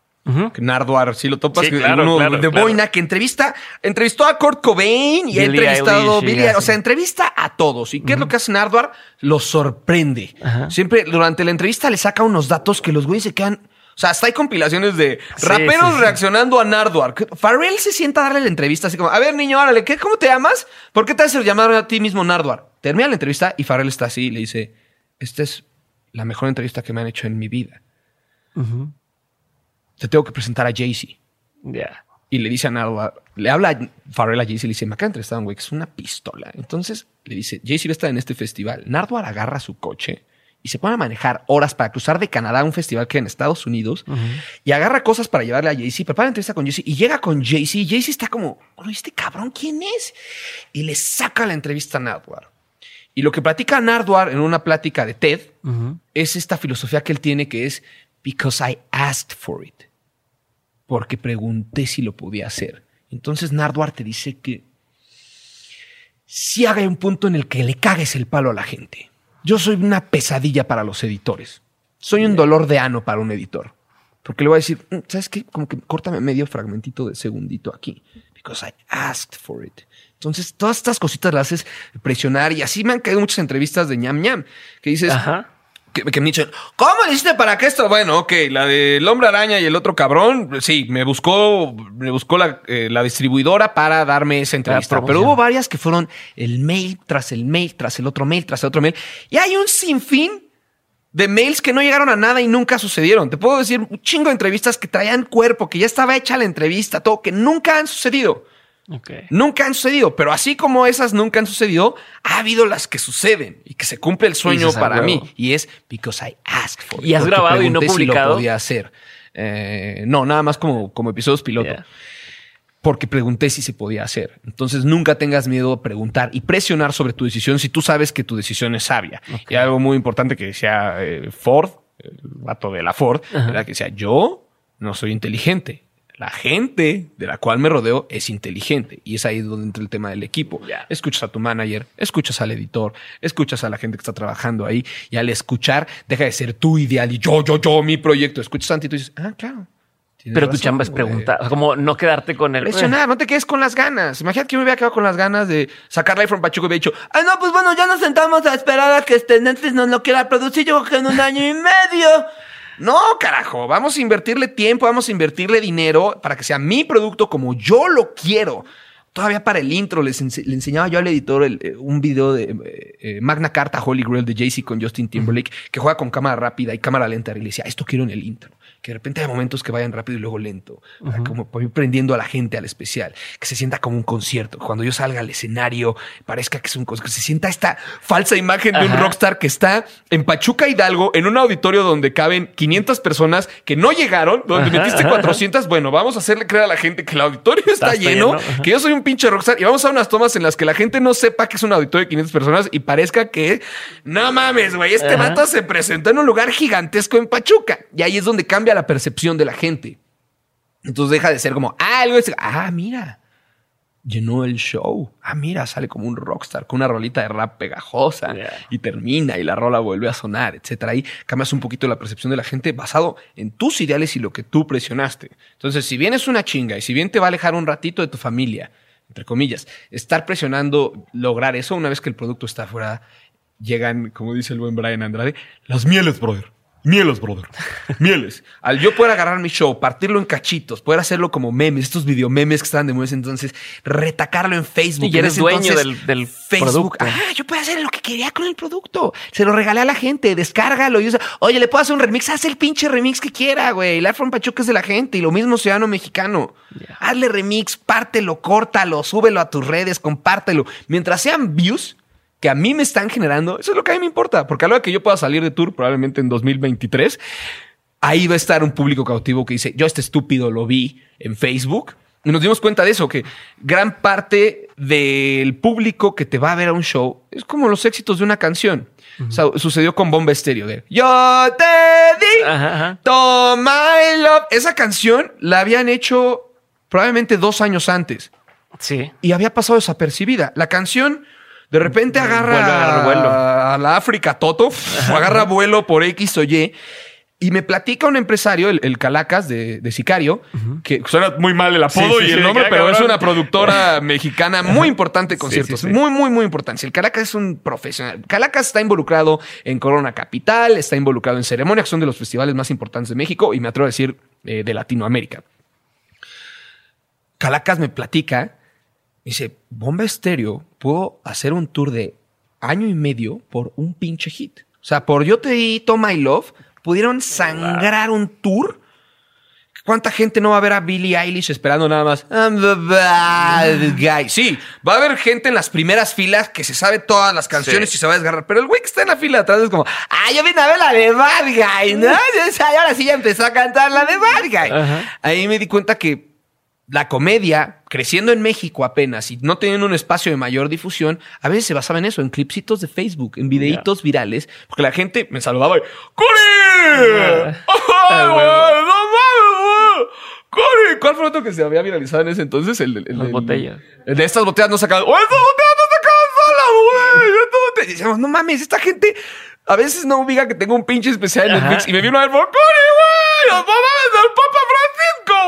Que Nardwar, sí lo topas, Sí, que claro, uno claro, de claro. Boina que entrevista, entrevistó a Kurt Cobain y ha entrevistado Eilish y Billie- o sea, entrevista a todos. ¿Y qué es lo que hace Nardwar? Lo sorprende. Siempre durante la entrevista le saca unos datos que los güeyes se quedan. O sea, hasta hay compilaciones de Sí, raperos sí, sí. reaccionando a Nardwar. Que Pharrell se sienta a darle la entrevista así como, a ver, niño, órale, ¿qué, ¿cómo te llamas? ¿Por qué te haces llamar a ti mismo Nardwar? Termina la entrevista y Pharrell está así y le dice, esta es la mejor entrevista que me han hecho en mi vida. Te tengo que presentar a Jay-Z. Y le dice a Nardwar, le habla a Pharrell a Jay-Z y le dice, me acaba de entrevistar un güey que es una pistola. Entonces le dice, Jay-Z va a estar en este festival. Nardwar agarra su coche y se pone a manejar horas para cruzar de Canadá a un festival que hay en Estados Unidos y agarra cosas para llevarle a Jay-Z, prepara la entrevista con Jay-Z y llega con Jay-Z y Jay-Z está como, "Oye, este cabrón, ¿quién es? Y le saca la entrevista a Nardwar. Y lo que platica Nardwar en una plática de TED es esta filosofía que él tiene que es because I asked for it. Porque pregunté si lo podía hacer. Entonces Nardwar te dice que si haga un punto en el que le cagues el palo a la gente. Yo soy una pesadilla para los editores. Soy un dolor de ano para un editor. Porque le voy a decir, "Mm, ¿sabes qué? Como que córtame medio fragmentito de segundito aquí. Because I asked for it. Entonces, todas estas cositas las haces presionar y así me han caído muchas entrevistas de ñam ñam que dices, Ajá. Que, que me dicen, ¿cómo le hiciste para que esto? Bueno, ok, la del hombre araña y el otro cabrón, sí, me buscó, me buscó la, eh, la distribuidora para darme esa entrevista. promoción. Pero hubo varias que fueron el mail tras el mail, tras el otro mail, tras el otro mail. Y hay un sinfín de mails que no llegaron a nada y nunca sucedieron. Te puedo decir un chingo de entrevistas que traían cuerpo, que ya estaba hecha la entrevista, todo, que nunca han sucedido. Nunca han sucedido, pero así como esas nunca han sucedido, ha habido las que suceden y que se cumple el sueño "Ah, para huevo". mí. Y es because I asked for it. ¿Y has grabado y no pregunté si publicado? lo podía hacer. Eh, no, nada más como, como episodios piloto. Porque pregunté si se podía hacer. Entonces nunca tengas miedo a preguntar y presionar sobre tu decisión si tú sabes que tu decisión es sabia. Y algo muy importante que decía eh, Ford, el vato de la Ford, era que decía, yo no soy inteligente. La gente de la cual me rodeo es inteligente. Y es ahí donde entra el tema del equipo. Escuchas a tu manager, escuchas al editor, escuchas a la gente que está trabajando ahí. Y al escuchar, deja de ser tu ideal y yo, yo, yo, mi proyecto. Escuchas a Santi y tú dices, ah, claro. Pero tu chamba es güey". preguntar, o sea, como no quedarte con el. Presionar, no te quedes con las ganas. Imagínate que yo me hubiera quedado con las ganas de sacar Life from Pachuco y hubiera dicho, ah, no, pues bueno, ya nos sentamos a esperar a que este Netflix nos lo quiera producir, yo creo que en un año y medio. No, carajo, vamos a invertirle tiempo, vamos a invertirle dinero para que sea mi producto como yo lo quiero. Todavía para el intro les ense- le enseñaba yo al editor el, eh, un video de eh, eh, Magna Carta Holy Grail de Jay-Z con Justin Timberlake que juega con cámara rápida y cámara lenta. Y le decía, esto quiero en el intro. Que de repente hay momentos que vayan rápido y luego lento. Como para ir prendiendo a la gente al especial. Que se sienta como un concierto. Cuando yo salga al escenario, parezca que es un concierto. Que se sienta esta falsa imagen de un rockstar que está en Pachuca Hidalgo, en un auditorio donde caben 500 personas que no llegaron, donde Ajá, metiste ajá, 400. Bueno, vamos a hacerle creer a la gente que el auditorio está, Está lleno, que yo soy un pinche rockstar y vamos a unas tomas en las que la gente no sepa que es un auditorio de 500 personas y parezca que no mames, güey, este Ajá. vato se presentó en un lugar gigantesco en Pachuca y ahí es donde cambia la percepción de la gente. Entonces deja de ser como, ah, algo es, ah, mira, llenó el show. Ah, mira, sale como un rockstar con una rolita de rap pegajosa Yeah. y termina y la rola vuelve a sonar, etcétera. Ahí cambias un poquito la percepción de la gente basado en tus ideales y lo que tú presionaste. Entonces, si bien es una chinga y si bien te va a alejar un ratito de tu familia, entre comillas, estar presionando lograr eso una vez que el producto está afuera, llegan, como dice el buen Brian Andrade, las mieles, brother. Mieles, brother. Mieles. Al yo poder agarrar mi show, partirlo en cachitos, poder hacerlo como memes, estos videomemes que estaban de moda entonces, retacarlo en Facebook. Y eres dueño entonces, del- del Facebook. producto. Ah, yo puedo hacer lo que quería con el producto. Se lo regalé a la gente, descárgalo y usa. Oye, le puedo hacer un remix, haz el pinche remix que quiera, güey. Life from Pachuca es de la gente y lo mismo Ciudadano Mexicano. Hazle remix, pártelo, córtalo, súbelo a tus redes, compártelo. Mientras sean views que a mí me están generando, eso es lo que a mí me importa. Porque a lo que yo pueda salir de tour probablemente en 2023, ahí va a estar un público cautivo que dice, yo este estúpido lo vi en Facebook Y nos dimos cuenta de eso, que gran parte del público que te va a ver a un show es como los éxitos de una canción. O sea, sucedió con Bomba Estéreo de Yo te di Ajá, ajá. Toma my love. Esa canción la habían hecho probablemente dos años antes Sí. y había pasado desapercibida. La canción de repente agarra vuelo. a la África Toto, agarra vuelo por X o Y. Y me platica un empresario, el, el Calacas de, de Sicario, que suena muy mal el apodo Sí, sí, y el sí, nombre, pero es una productora [laughs] mexicana muy importante de conciertos. Muy, muy, muy importante. El Calacas es un profesional. Calacas está involucrado en Corona Capital, está involucrado en Ceremonia, que son de los festivales más importantes de México y me atrevo a decir eh, de Latinoamérica. Calacas me platica, dice, Bomba Estéreo, puedo hacer un tour de año y medio por un pinche hit. O sea, por Yo te di Toma My Love, pudieron sangrar un tour. ¿Cuánta gente no va a ver a Billie Eilish esperando nada más? I'm the bad guy. Sí, va a haber gente en las primeras filas que se sabe todas las canciones y se va a desgarrar. Pero el güey que está en la fila de atrás es como, ah, yo vine a ver la de Bad Guy, ¿no? [laughs] Y ahora sí ya empezó a cantar la de Bad Guy. Ajá. Ahí me di cuenta que la comedia, creciendo en México apenas y no teniendo un espacio de mayor difusión, a veces se basaba en eso, en clipsitos de Facebook, en videitos virales, porque la gente me saludaba y ¡Cori! ¡Ay, Ah, güey! [laughs] huevo. ¡No mames, güey! ¡Cori! ¿Cuál fue otro que se había viralizado en ese entonces? El, el- el- Las el- botellas. el de estas botellas no sacaban. ¡Oh, estas botellas no sacaban solas, güey! Y decíamos, no mames, esta gente a veces no ubica que tengo un pinche especial en. Netflix y me vino a ver, ¡Cori, güey! ¡Los mames del Papa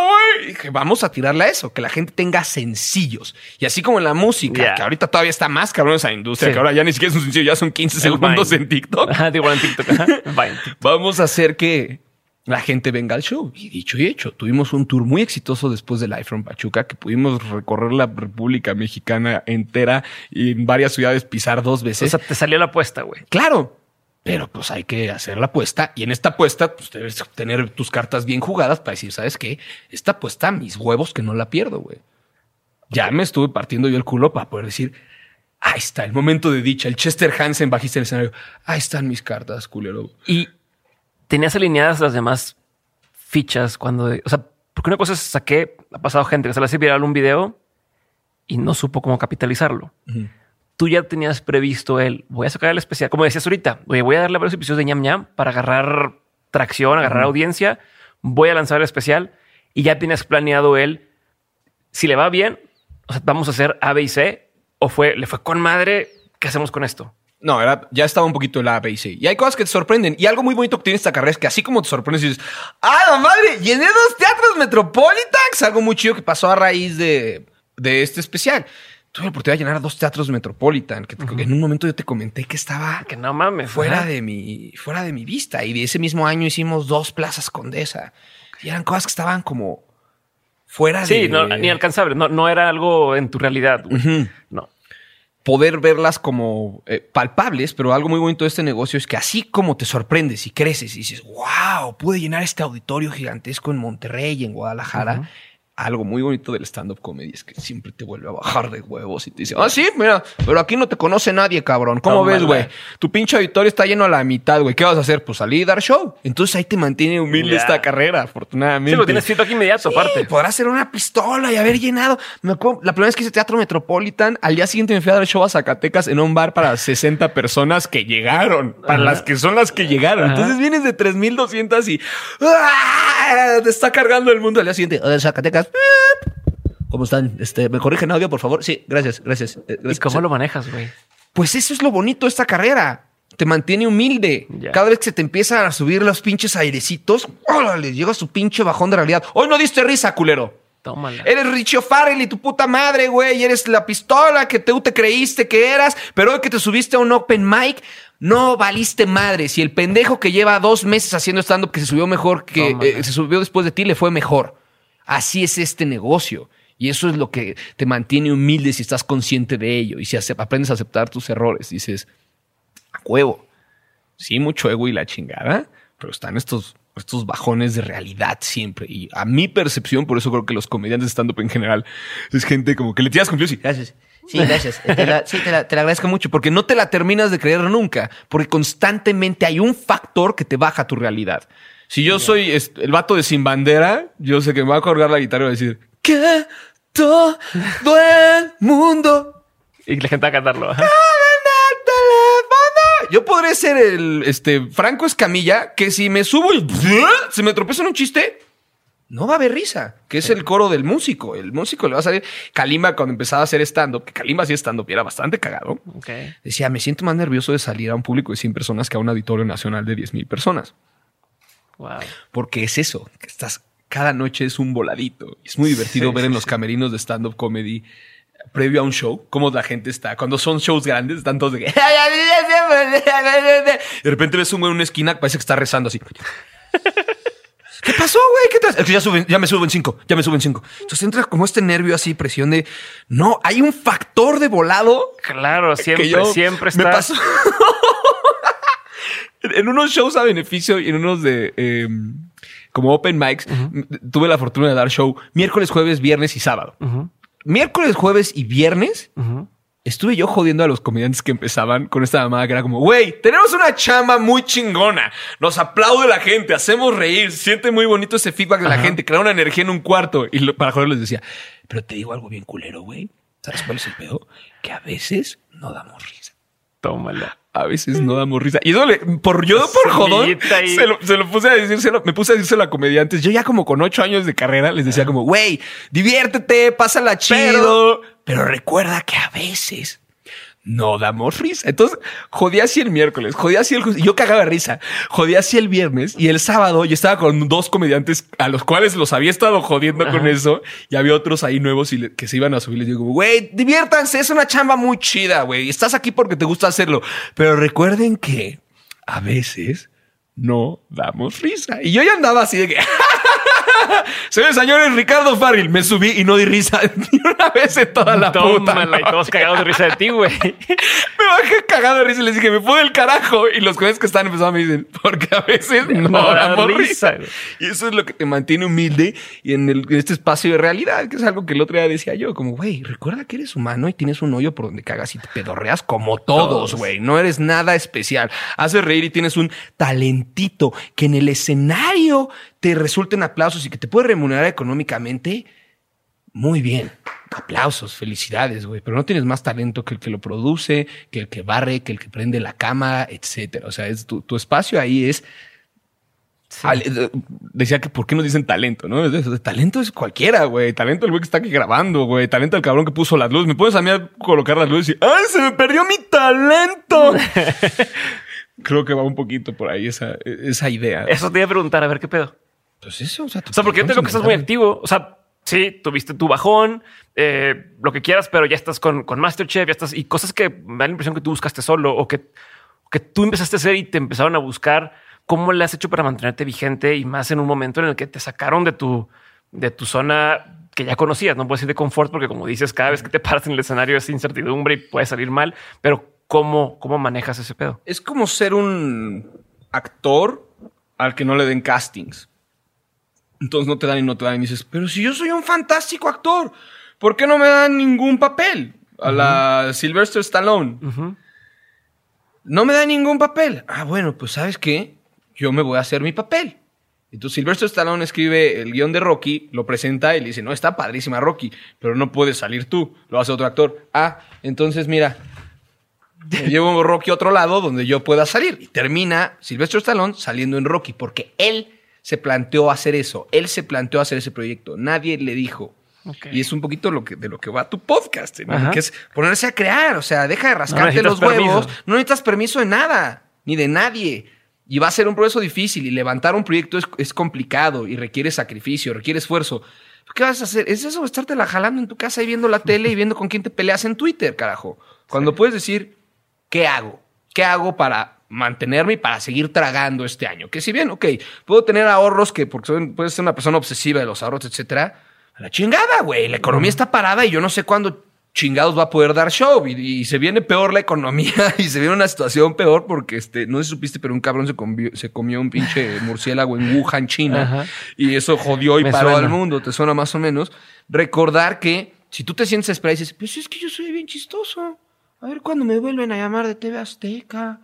güey! Y dije, vamos a tirarle a eso, que la gente tenga sencillos. Y así como en la música, que ahorita todavía está más cabrón esa industria, Sí. que ahora ya ni siquiera es un sencillo, ya son 15 El segundos Vine. en TikTok. Digo, en TikTok. [laughs] Vamos a hacer que la gente venga al show. Y dicho y hecho, tuvimos un tour muy exitoso después del Live from Pachuca, que pudimos recorrer la República Mexicana entera y en varias ciudades pisar dos O veces. sea, te salió la apuesta, güey. claro. Pero pues hay que hacer la apuesta y en esta apuesta pues debes tener tus cartas bien jugadas para decir, ¿sabes qué? Esta apuesta, mis huevos que no la pierdo, güey. Ya me estuve partiendo yo el culo para poder decir, ahí está el momento de dicha, el Chester Hansen bajista del escenario. Ahí están mis cartas, culero. Y tenías alineadas las demás fichas cuando, o sea, porque una cosa es saqué, ha pasado gente que se le hace viral un video y no supo cómo capitalizarlo. Tú ya tenías previsto el, voy a sacar el especial, como decías ahorita, oye, voy a darle varios episodios de ñam ñam para agarrar tracción, agarrar audiencia, voy a lanzar el especial y ya tienes planeado el, si le va bien, o sea, vamos a hacer A, B y C, o fue, le fue con madre, ¿qué hacemos con esto? No, era, ya estaba un poquito el A, B y C. Y hay cosas que te sorprenden. Y algo muy bonito que tiene esta carrera es que así como te sorprendes y dices, ¡ah, la madre! Llené dos teatros Metropolitan. Es algo muy chido que pasó a raíz de, de este especial. Tuve la oportunidad de llenar dos teatros Metropolitan. Que te- en un momento yo te comenté que estaba Que no mames. fuera ajá. de mi, fuera de mi vista. Y de ese mismo año hicimos dos plazas Condesa. Y eran cosas que estaban como fuera de... Sí, no, ni alcanzable. No, no era algo en tu realidad. No. poder verlas como eh, palpables, pero algo muy bonito de este negocio es que así como te sorprendes y creces y dices, wow, pude llenar este auditorio gigantesco en Monterrey y en Guadalajara. Algo muy bonito del stand-up comedy es que siempre te vuelve a bajar de huevos y te dice, ah, sí, mira, pero aquí no te conoce nadie, cabrón. ¿Cómo Tómala. ves, güey? Tu pinche auditorio está lleno a la mitad, güey. ¿Qué vas a hacer? Pues salir y dar show. Entonces ahí te mantiene humilde esta carrera, afortunadamente. Sí, lo tienes feedback inmediato, Sí, aparte. Podrás ser una pistola y haber llenado. Me acuerdo, la primera vez que hice teatro Metropolitan, al día siguiente me fui a dar show a Zacatecas en un bar para 60 personas que llegaron. Para Ajá. las que son las que llegaron. Ajá. Entonces vienes de 3200 y ¡ah! te está cargando el mundo al día siguiente. Hola, Zacatecas. ¿Cómo están? Este, ¿Me corrigen audio, por favor? Sí, gracias, gracias. Eh, ¿Y cómo lo manejas, güey? Pues eso es lo bonito de esta carrera. Te mantiene humilde. Cada vez que se te empiezan a subir los pinches airecitos, órale, llega su pinche bajón de realidad. Hoy no diste risa, culero. Tómala. Eres Richie Farrell y tu puta madre, güey. Eres la pistola que tú te creíste que eras, pero hoy que te subiste a un open mic, no valiste madre. Si el pendejo que lleva dos meses haciendo stand-up que se subió mejor, que eh, se subió después de ti, le fue mejor. Así es este negocio. Y eso es lo que te mantiene humilde si estás consciente de ello. Y si aprendes a aceptar tus errores, dices, a huevo. Sí, mucho ego y la chingada, pero están estos, estos bajones de realidad siempre. Y a mi percepción, por eso creo que los comediantes stand-up en general es gente como que le tiras confianza y Gracias. Sí, gracias. [laughs] Te la- sí, te la, te la agradezco mucho porque no te la terminas de creer nunca, porque constantemente hay un factor que te baja tu realidad. Si yo soy el vato de sin bandera, yo sé que me va a colgar la guitarra y va a decir, que todo el mundo Y la gente va a cantarlo. Yo podré ser el este Franco Escamilla que si me subo y [laughs] se me tropieza en un chiste, no va a haber risa, que es el coro del músico. El músico le va a salir. Kalimba, cuando empezaba a hacer stand-up, que Kalimba hacía stand-up y era bastante cagado, Ok. decía: Me siento más nervioso de salir a un público de 100 personas que a un auditorio nacional de 10 mil personas. Wow. Porque es eso, que estás cada noche es un voladito. Es muy divertido Sí, ver en los camerinos de stand-up comedy previo a un show, cómo la gente está. Cuando son shows grandes, están todos de que. [laughs] De repente ves un güey en una esquina que parece que está rezando así. [laughs] ¿Qué pasó, güey? ¿Qué te Es que ya, suben, ya me suben cinco, ya me suben cinco. Entonces entra como este nervio así, presión de. No, hay un factor de volado Claro, siempre, que yo siempre me está. pasó. [laughs] en unos shows a beneficio y en unos de eh, como open mics tuve la fortuna de dar show miércoles, jueves, viernes y sábado. Miércoles, jueves y viernes estuve yo jodiendo a los comediantes que empezaban con esta mamada que era como, güey, tenemos una chamba muy chingona. Nos aplaude la gente, hacemos reír, siente muy bonito ese feedback de la gente, crea una energía en un cuarto. Y lo- para joder les decía, pero te digo algo bien culero, güey. ¿Sabes cuál es el pedo? Que a veces no damos risa. Tómala. A veces no damos risa. Y eso le- por yo, por jodón, se lo, se lo puse a decírselo, me puse a decírselo a comediantes. Yo ya como con ocho años de carrera les decía como, güey, diviértete, pásala chido. Pero, recuerda que a veces no damos risa. Entonces, jodía así el miércoles, jodía así el yo cagaba risa, jodía así el viernes y el sábado yo estaba con dos comediantes a los cuales los había estado jodiendo con eso y había otros ahí nuevos y le- que se iban a subir. Les digo, güey, diviértanse, es una chamba muy chida, güey. Estás aquí porque te gusta hacerlo. Pero recuerden que a veces no damos risa. Y yo ya andaba así de que... [laughs] [laughs] Señores, señores, Ricardo Farril, me subí y no di risa [laughs] ni una vez en toda la puta. Tómala y noche. todos cagados de risa de ti, güey. [laughs] Me bajé cagado de risa y les dije, me fue del carajo. Y los jóvenes que están empezando me dicen, porque a veces no, No da damos risa. Y eso es lo que te mantiene humilde y en, el- en este espacio de realidad, que es algo que el otro día decía yo, como, güey, recuerda que eres humano y tienes un hoyo por donde cagas y te pedorreas como todos, Todos. güey. No eres nada especial. Haces reír y tienes un talentito que en el escenario te resulten aplausos y que te puede remunerar económicamente. Muy bien. Aplausos, felicidades, güey. Pero no tienes más talento que el que lo produce, que el que barre, que el que prende la cámara, etcétera. O sea, es tu, tu espacio ahí es. al- eh, decía que por qué nos dicen talento, ¿no? Talento es cualquiera, güey. Talento el güey que está aquí grabando, güey. Talento el cabrón que puso las luces. Me pones a mí a colocar las luces y ¡ay, se me perdió mi talento! [laughs] Creo que va un poquito por ahí esa, esa idea. Eso te iba a preguntar, a ver qué pedo. Pues eso, o sea, O sea, porque yo te veo que estás muy activo. O sea, sí, tuviste tu bajón, eh, lo que quieras, pero ya estás con, con Masterchef, ya estás y cosas que me da la impresión que tú buscaste solo o que, que tú empezaste a hacer y te empezaron a buscar. ¿Cómo le has hecho para mantenerte vigente y más en un momento en el que te sacaron de tu, de tu zona que ya conocías? No puedes decir de confort porque, como dices, cada vez que te paras en el escenario es incertidumbre y puede salir mal, pero ¿cómo, cómo manejas ese pedo? Es como ser un actor al que no le den castings. Entonces no te dan y no te dan y dices, pero si yo soy un fantástico actor, ¿por qué no me dan ningún papel? A la Sylvester Stallone. No me dan ningún papel. Ah, bueno, pues ¿sabes qué? Yo me voy a hacer mi papel. Entonces Sylvester Stallone escribe el guion de Rocky, lo presenta y le dice, no, está padrísima Rocky, pero no puedes salir tú, lo hace otro actor. Ah, entonces mira, me llevo Rocky a otro lado donde yo pueda salir. Y termina Sylvester Stallone saliendo en Rocky porque él se planteó hacer eso. Él se planteó hacer ese proyecto. Nadie le dijo. Y es un poquito lo que, de lo que va tu podcast, ¿no? Que es ponerse a crear. O sea, deja de rascarte los huevos. permiso. No necesitas permiso de nada, ni de nadie. Y va a ser un proceso difícil y levantar un proyecto es, es complicado y requiere sacrificio, requiere esfuerzo. ¿Qué vas a hacer? Es eso, estarte la jalando en tu casa y viendo la [laughs] tele y viendo con quién te peleas en Twitter, carajo. Cuando puedes decir, ¿qué hago? ¿Qué hago para mantenerme y para seguir tragando este año? Que si bien, ok, puedo tener ahorros que, porque soy, puedes ser una persona obsesiva de los ahorros, etcétera, a la chingada, güey. La economía está parada y yo no sé cuándo chingados va a poder dar show y, y se viene peor la economía [laughs] y se viene una situación peor porque este no sé si supiste pero un cabrón se comió, se comió un pinche [laughs] murciélago en Wuhan China Ajá. y eso jodió y Me paró suena. al mundo te suena más o menos recordar que si tú te sientes esperado y dices pues es que yo soy bien chistoso a ver cuándo me vuelven a llamar de TV Azteca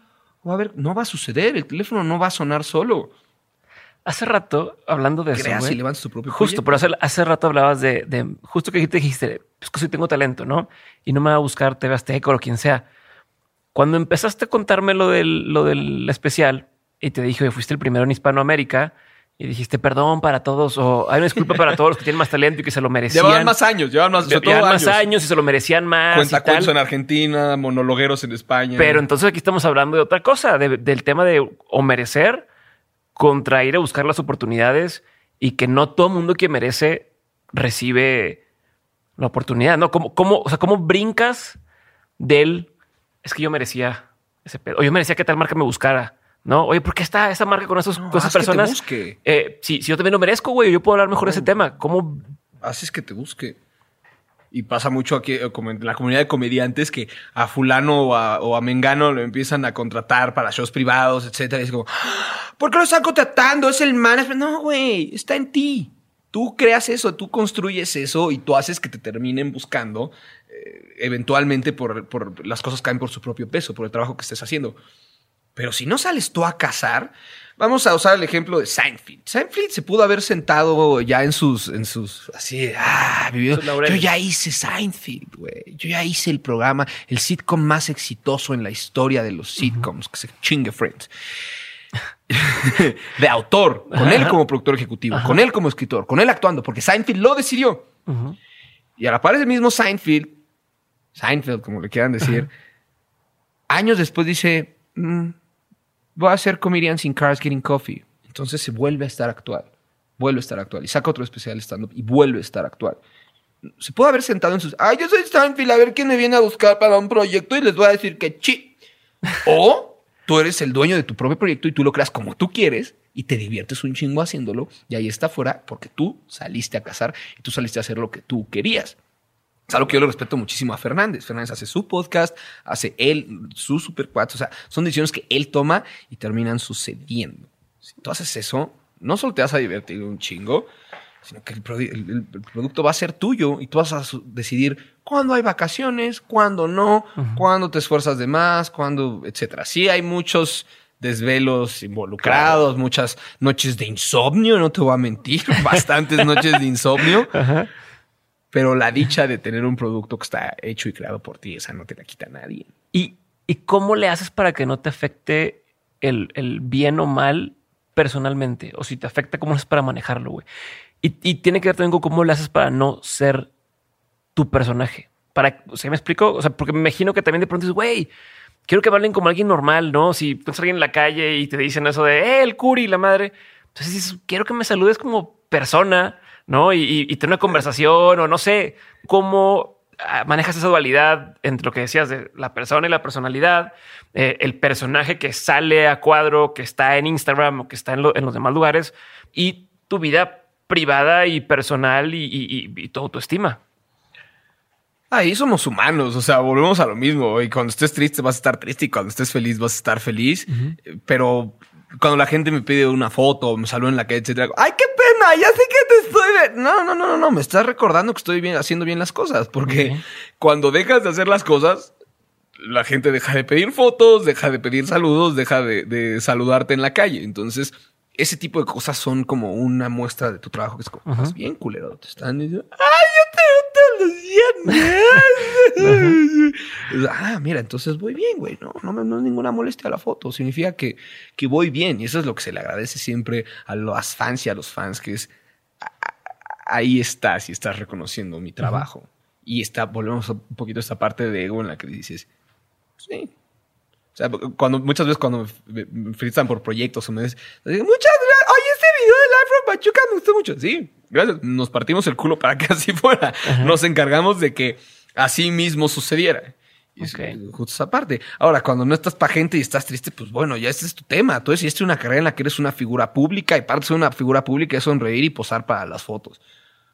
o a ver no va a suceder el teléfono no va a sonar solo Hace rato, hablando de eso, Creas güey, y levantas tu propio Justo, proyecto. pero hace, hace rato hablabas de, de- justo que te dijiste, pues que sí tengo talento, ¿no? Y no me va a buscar TV Azteca o quien sea. Cuando empezaste a contarme lo del, lo del especial y te dije, "Oye, fuiste el primero en Hispanoamérica y dijiste perdón para todos o hay una disculpa para todos los que tienen más talento y que se lo merecían. Llevaban más años, llevaban más, Llevaban más años. años y se lo merecían más. Cuentacuentos en Argentina, monologueros en España. Pero entonces aquí estamos hablando de otra cosa, de- del tema de o merecer contra ir a buscar las oportunidades y que no todo mundo que merece recibe la oportunidad, ¿no? ¿Cómo, cómo, o sea, cómo brincas del es que yo merecía ese pedo, o yo merecía que tal marca me buscara, ¿no? Oye, ¿por qué está esa marca con, esos, No, con esas haz que te personas? busque. Eh, si, si yo también lo merezco, güey, yo puedo hablar mejor de ese tema. ¿Cómo? haces que te busque. Y pasa mucho aquí, eh, como en la comunidad de comediantes, que a fulano o a, o a mengano lo empiezan a contratar para shows privados, etcétera. Y es como, "Ah, ¿por qué lo están contratando? Es el management. No, güey, está en ti. Tú creas eso, tú construyes eso y tú haces que te terminen buscando eh, eventualmente por, por las cosas caen por su propio peso, por el trabajo que estés haciendo. Pero si no sales tú a cazar, vamos a usar el ejemplo de Seinfeld. Seinfeld se pudo haber sentado ya en sus, en sus, así, ah, vivió. Sus Yo ya hice Seinfeld, güey. Yo ya hice el programa, el sitcom más exitoso en la historia de los sitcoms, que se chingue Friends. [laughs] de autor, con él como productor ejecutivo, con él como escritor, con él actuando, porque Seinfeld lo decidió. Y a la par ese mismo Seinfeld, Seinfeld, como le quieran decir, años después dice, "Mm, voy a hacer Comedians in Cars Getting Coffee. Entonces se vuelve a estar actual, vuelve a estar actual y saca otro especial stand-up y vuelve a estar actual. Se puede haber sentado en sus, ay, yo soy Seinfeld, a ver quién me viene a buscar para un proyecto y les voy a decir que chi. [laughs] O tú eres el dueño de tu propio proyecto y tú lo creas como tú quieres y te diviertes un chingo haciéndolo y ahí está fuera porque tú saliste a cazar y tú saliste a hacer lo que tú querías. Es algo que yo le respeto muchísimo a Fernández. Fernández hace su podcast, hace él, su super. O sea, son decisiones que él toma y terminan sucediendo. Si tú haces eso, no solo te vas a divertir un chingo, sino que el, produ- el- el- el producto va a ser tuyo y tú vas a decidir cuándo hay vacaciones, cuándo no, cuándo te esfuerzas de más, cuándo, etcétera. Sí hay muchos desvelos involucrados, muchas noches de insomnio, no te voy a mentir, [laughs] bastantes noches de insomnio. Pero la dicha de tener un producto que está hecho y creado por ti, esa no te la quita nadie. ¿Y, y cómo le haces para que no te afecte el, el bien o mal personalmente? O si te afecta, ¿cómo haces para manejarlo, güey? Y, y tiene que ver también con cómo le haces para no ser tu personaje. Para, o sea, ¿me explico? O sea, porque me imagino que también de pronto dices, güey, quiero que hablen como alguien normal, ¿no? Si encuentras a alguien en la calle y te dicen eso de, eh, el curi, la madre. Entonces dices, quiero que me saludes como persona, ¿no? Y, y, tener una conversación o no sé cómo ah, manejas esa dualidad entre lo que decías de la persona y la personalidad, eh, el personaje que sale a cuadro, que está en Instagram o que está en, lo- los demás lugares y tu vida privada y personal y, y, y tu autoestima. Ahí somos humanos, o sea, volvemos a lo mismo. Y cuando estés triste vas a estar triste y cuando estés feliz vas a estar feliz. Eh, Pero cuando la gente me pide una foto me saluda en la calle, etcétera, ¡ay, qué pena! Ya sé que te estoy... ve-". No, no, no, no, no, me estás recordando que estoy bien, haciendo bien las cosas. Porque Ok. cuando dejas de hacer las cosas, la gente deja de pedir fotos, deja de pedir saludos, deja de, de saludarte en la calle. Entonces, ese tipo de cosas son como una muestra de tu trabajo que es como, "Estás bien culero, te están diciendo, ¡ay, yo te veo todos los días! ah, mira, entonces voy bien, güey, no, no, me- no es ninguna molestia la foto, significa que, que voy bien. Y eso es lo que se le agradece siempre a las fans y a los fans, que es, "A- a- ahí estás y estás reconociendo mi trabajo. Y está, volvemos un poquito a esta parte de ego en la que dices, sí. O sea, cuando, muchas veces cuando me, me felicitan por proyectos o me dicen, muchas gracias, oye, este video de Live from Pachuca me gustó mucho. Sí, gracias. Nos partimos el culo para que [laughs] así fuera. Nos encargamos de que así mismo sucediera. Y es Ok. justo esa parte. Ahora, cuando no estás pa' gente y estás triste, pues bueno, ya este es tu tema. Tú decidiste una carrera en la que eres una figura pública y parte de una figura pública es sonreír y posar para las fotos.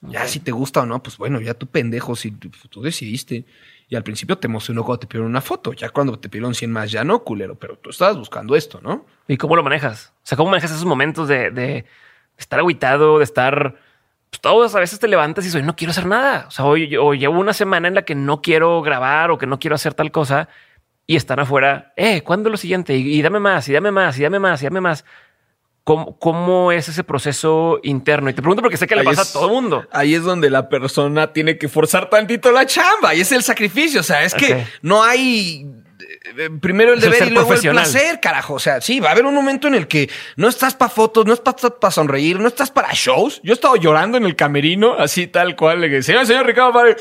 Ya si te gusta o no, pues bueno, ya tú pendejo, si tú, decidiste. Y al principio te emocionó cuando te pidieron una foto. Ya cuando te pidieron 100 más, ya no, culero. Pero tú estabas buscando esto, ¿no? ¿Y cómo lo manejas? O sea, ¿cómo manejas esos momentos de, de estar agüitado, de estar... Pues todos a veces te levantas y dices, "Hoy no quiero hacer nada. O sea, hoy o llevo una semana en la que no quiero grabar o que no quiero hacer tal cosa y están afuera, eh, ¿cuándo lo siguiente? Y, y dame más, y dame más, y dame más, y dame más. ¿Cómo, cómo es ese proceso interno? Y te pregunto porque sé que le Ahí pasa es- a todo el mundo. Ahí es donde la persona tiene que forzar tantito la chamba y es el sacrificio. O sea, es que no hay primero el Es el deber y luego el placer, carajo. O sea, sí, va a haber un momento en el que no estás para fotos, no estás para sonreír, no estás para shows. Yo he estado llorando en el camerino, así tal cual. Le dije, señor, señor Ricardo, padre,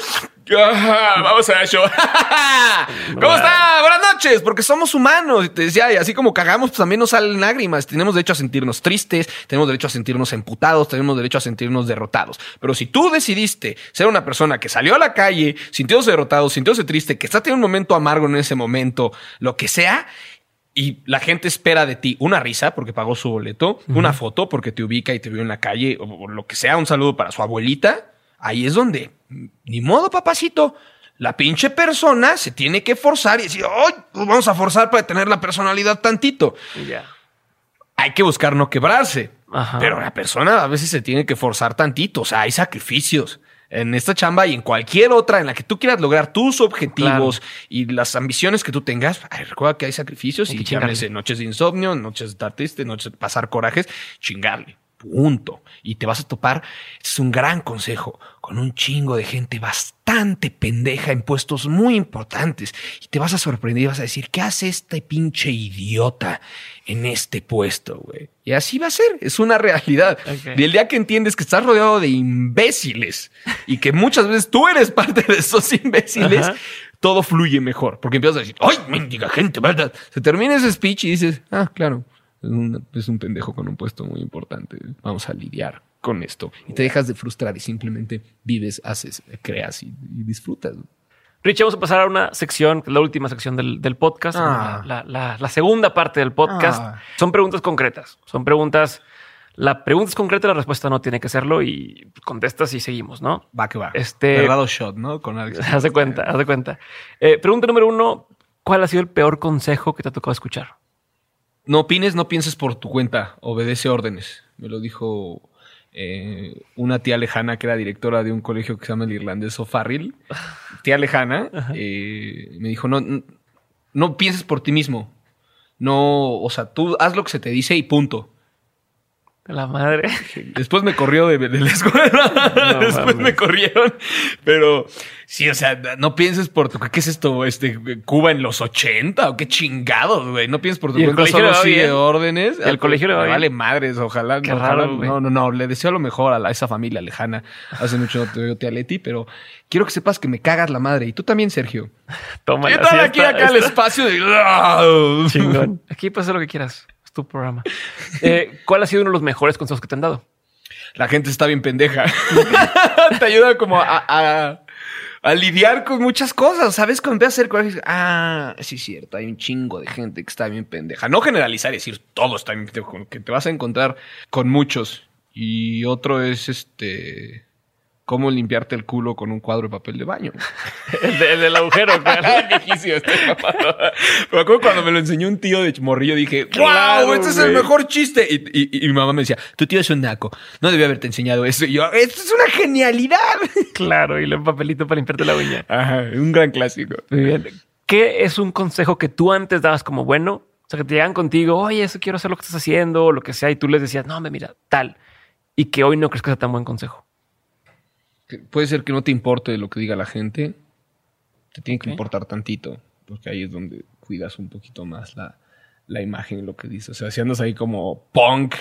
vamos a show. [laughs] ¿Cómo está? Buenas noches, porque somos humanos. Y te decía, y así como cagamos, pues también nos salen lágrimas. Tenemos derecho a sentirnos tristes, tenemos derecho a sentirnos emputados, tenemos derecho a sentirnos derrotados. Pero si tú decidiste ser una persona que salió a la calle, sintióse derrotado, sintióse triste, que está teniendo un momento amargo en ese momento, lo que sea, y la gente espera de ti una risa porque pagó su boleto, una foto porque te ubica y te vio en la calle, o, o lo que sea, un saludo para su abuelita, ahí es donde, ni modo, papacito. La pinche persona se tiene que forzar y decir, ¡ay! pues vamos a forzar para tener la personalidad tantito. Ya. Hay que buscar no quebrarse. Ajá. Pero la persona a veces se tiene que forzar tantito. O sea, hay sacrificios en esta chamba y en cualquier otra en la que tú quieras lograr tus objetivos y las ambiciones que tú tengas. ay, recuerda que hay sacrificios Hay y llámese noches de insomnio, noches de estar triste, noches de pasar corajes, chingarle. Punto. Y te vas a topar, es un gran consejo, con un chingo de gente bastante pendeja en puestos muy importantes. Y te vas a sorprender y vas a decir, ¿qué hace este pinche idiota en este puesto, güey? Y así va a ser, es una realidad. Y el día que entiendes que estás rodeado de imbéciles y que muchas veces tú eres parte de esos imbéciles, Ajá. todo fluye mejor. Porque empiezas a decir, ¡ay, mendiga gente! ¿verdad? Se termina ese speech y dices, ah, claro, un- es un pendejo con un puesto muy importante. Vamos a lidiar con esto. Y te dejas de frustrar y simplemente vives, haces, creas y, y disfrutas. Rich, vamos a pasar a una sección, la última sección del, del podcast, Ah. la, la- la segunda parte del podcast. Ah. Son preguntas concretas, son preguntas... La pregunta es concreta, la respuesta no tiene que serlo y contestas y seguimos, ¿no? Va que va. Este- Verdad o shot, ¿no? Con Alex. [laughs] Haz de cuenta, haz de cuenta. Eh, pregunta número uno, ¿cuál ha sido el peor consejo que te ha tocado escuchar? No opines, no pienses por tu cuenta. Obedece órdenes. Me lo dijo eh, una tía lejana que era directora de un colegio que se llama el Irlandés O'Farrill. [laughs] Tía lejana. eh, me dijo, no, no, no pienses por ti mismo. No, o sea, tú haz lo que se te dice y punto. La madre. Después me corrió de, de la escuela. [laughs] No [laughs] Después mames. me corrieron. Pero sí, o sea, no pienses por tu. ¿Qué es esto? Este, ¿Cuba en los 80? ¿O qué chingados, güey? No pienses por tu ¿Y el colegio le solo sigue bien? órdenes. ¿Y el colegio le va bien? Vale madres, ojalá. Qué ojalá- raro, güey. No, no, no. Le deseo lo mejor a, la- a esa familia lejana. Hace mucho no te veo, tía Leti, pero quiero que sepas que me cagas la madre. Y tú también, Sergio. [laughs] Toma ¿Qué tal aquí acá el espacio de. Chingón. Aquí puedes hacer lo que quieras. Es tu programa. [laughs] Eh, ¿Cuál ha sido uno de los mejores consejos que te han dado? La gente está bien pendeja. [laughs] [laughs] Te ayuda como a, a- a lidiar con muchas cosas. ¿Sabes? Cuando empiezas a hacer coraje, ah, sí es cierto, hay un chingo de gente que está bien pendeja. No generalizar y decir todo está bien pendejo, que te vas a encontrar con muchos. Y otro es este. Cómo limpiarte el culo con un cuadro de papel de baño. [laughs] El, de- el del agujero. [laughs] estoy mamado. [laughs] Me acuerdo cuando me lo enseñó un tío de morrillo, dije, Claro, wow, este es el mejor chiste. Y, y- y mi mamá me decía, tu tío es un naco. No debía haberte enseñado eso. Y yo, esto es una genialidad. Claro, y el papelito para limpiarte la uña. Ajá, un gran clásico. Muy bien. ¿Qué es un consejo que tú antes dabas como bueno? O sea, que te llegan contigo, oye, eso quiero hacer lo que estás haciendo, o lo que sea, y tú les decías, no, me mira, tal. Y que hoy no crees que sea tan buen consejo. Puede ser que no te importe lo que diga la gente. Te tiene que importar tantito. Porque ahí es donde cuidas un poquito más la, la imagen y lo que dices. O sea, si andas ahí como punk,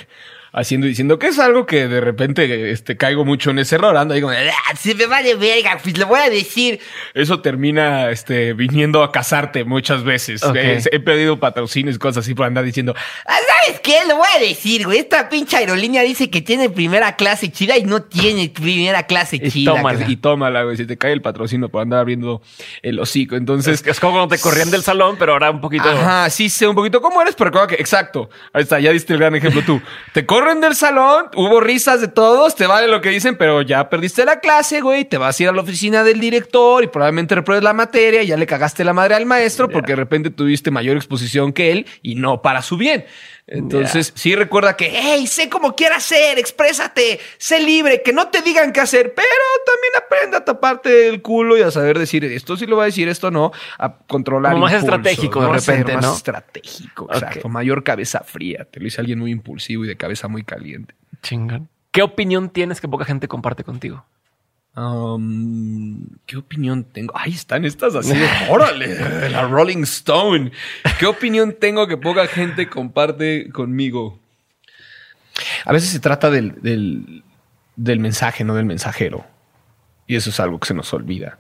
haciendo y diciendo que es algo que de repente este, caigo mucho en ese error. Ando ahí como, "Ah, se me vale verga, pues lo voy a decir. Eso termina este, viniendo a casarte muchas veces. Eh, he perdido patrocinios y cosas así por andar diciendo, Ah, ¿Sabes qué? Lo voy a decir, güey. Esta pinche aerolínea dice que tiene primera clase chida y no tiene primera clase Y chida. tómala. y tómala, güey, si te cae el patrocinio por andar abriendo el hocico. Entonces, Es, es como cuando te corrían del salón, pero ahora un poquito. Ajá, sí sé un poquito cómo eres, pero que, exacto. Ahí está, ya diste el gran ejemplo tú. Te corren del salón, hubo risas de todos, te vale lo que dicen, pero ya perdiste la clase, güey. Te vas a ir a la oficina del director y probablemente repruebes la materia, y ya le cagaste la madre al maestro porque de repente tuviste mayor exposición que él y no para su bien. Entonces, sí recuerda que, hey, sé cómo quieras ser, exprésate, sé libre, que no te digan qué hacer, pero también aprende a taparte el culo y a saber decir esto sí lo va a decir, esto no, a controlar. Como más estratégico de ¿no? Repente, más ¿no? estratégico, Ok. exacto. Mayor cabeza fría. Te lo dice alguien muy impulsivo y de cabeza muy caliente. Chingón. ¿Qué opinión tienes que poca gente comparte contigo? ¿Qué opinión tengo? Ahí están estas así [laughs] órale, la Rolling Stone. ¿Qué opinión tengo que poca gente comparte conmigo? A veces se trata del, del, mensaje, no del mensajero. Y eso es algo que se nos olvida.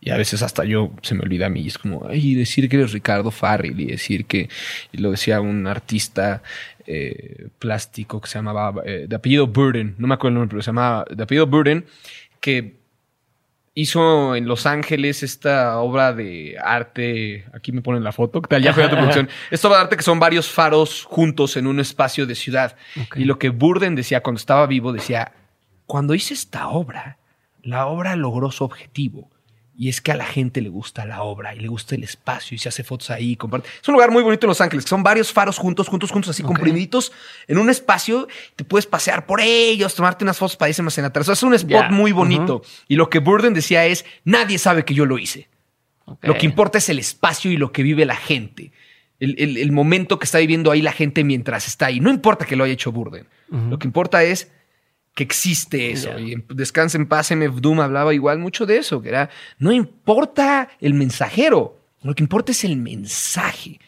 Y a veces hasta yo se me olvida a mí. Es como, ay, decir que eres Ricardo Farrell y decir que, lo decía un artista eh, plástico que se llamaba, eh, de apellido Burden, no me acuerdo el nombre, pero se llamaba, de apellido Burden, que hizo en Los Ángeles esta obra de arte. Aquí me ponen la foto. ¿Qué tal? Ya fue tu producción. Esta obra de arte que son varios faros juntos en un espacio de ciudad. Y lo que Burden decía cuando estaba vivo, decía: Cuando hice esta obra, la obra logró su objetivo. Y es que a la gente le gusta la obra y le gusta el espacio y se hace fotos ahí. Comparte. Es un lugar muy bonito en Los Ángeles, que son varios faros juntos, juntos, juntos, así comprimiditos en un espacio. Te puedes pasear por ellos, tomarte unas fotos para irse más en atrás. O sea, es un spot muy bonito. Y lo que Burden decía es: nadie sabe que yo lo hice. Lo que importa es el espacio y lo que vive la gente. El, el- el momento que está viviendo ahí la gente mientras está ahí. No importa que lo haya hecho Burden. Lo que importa es que existe eso. Y Descansa en paz, MF Doom hablaba igual mucho de eso, que era, no importa el mensajero, lo que importa es el mensaje.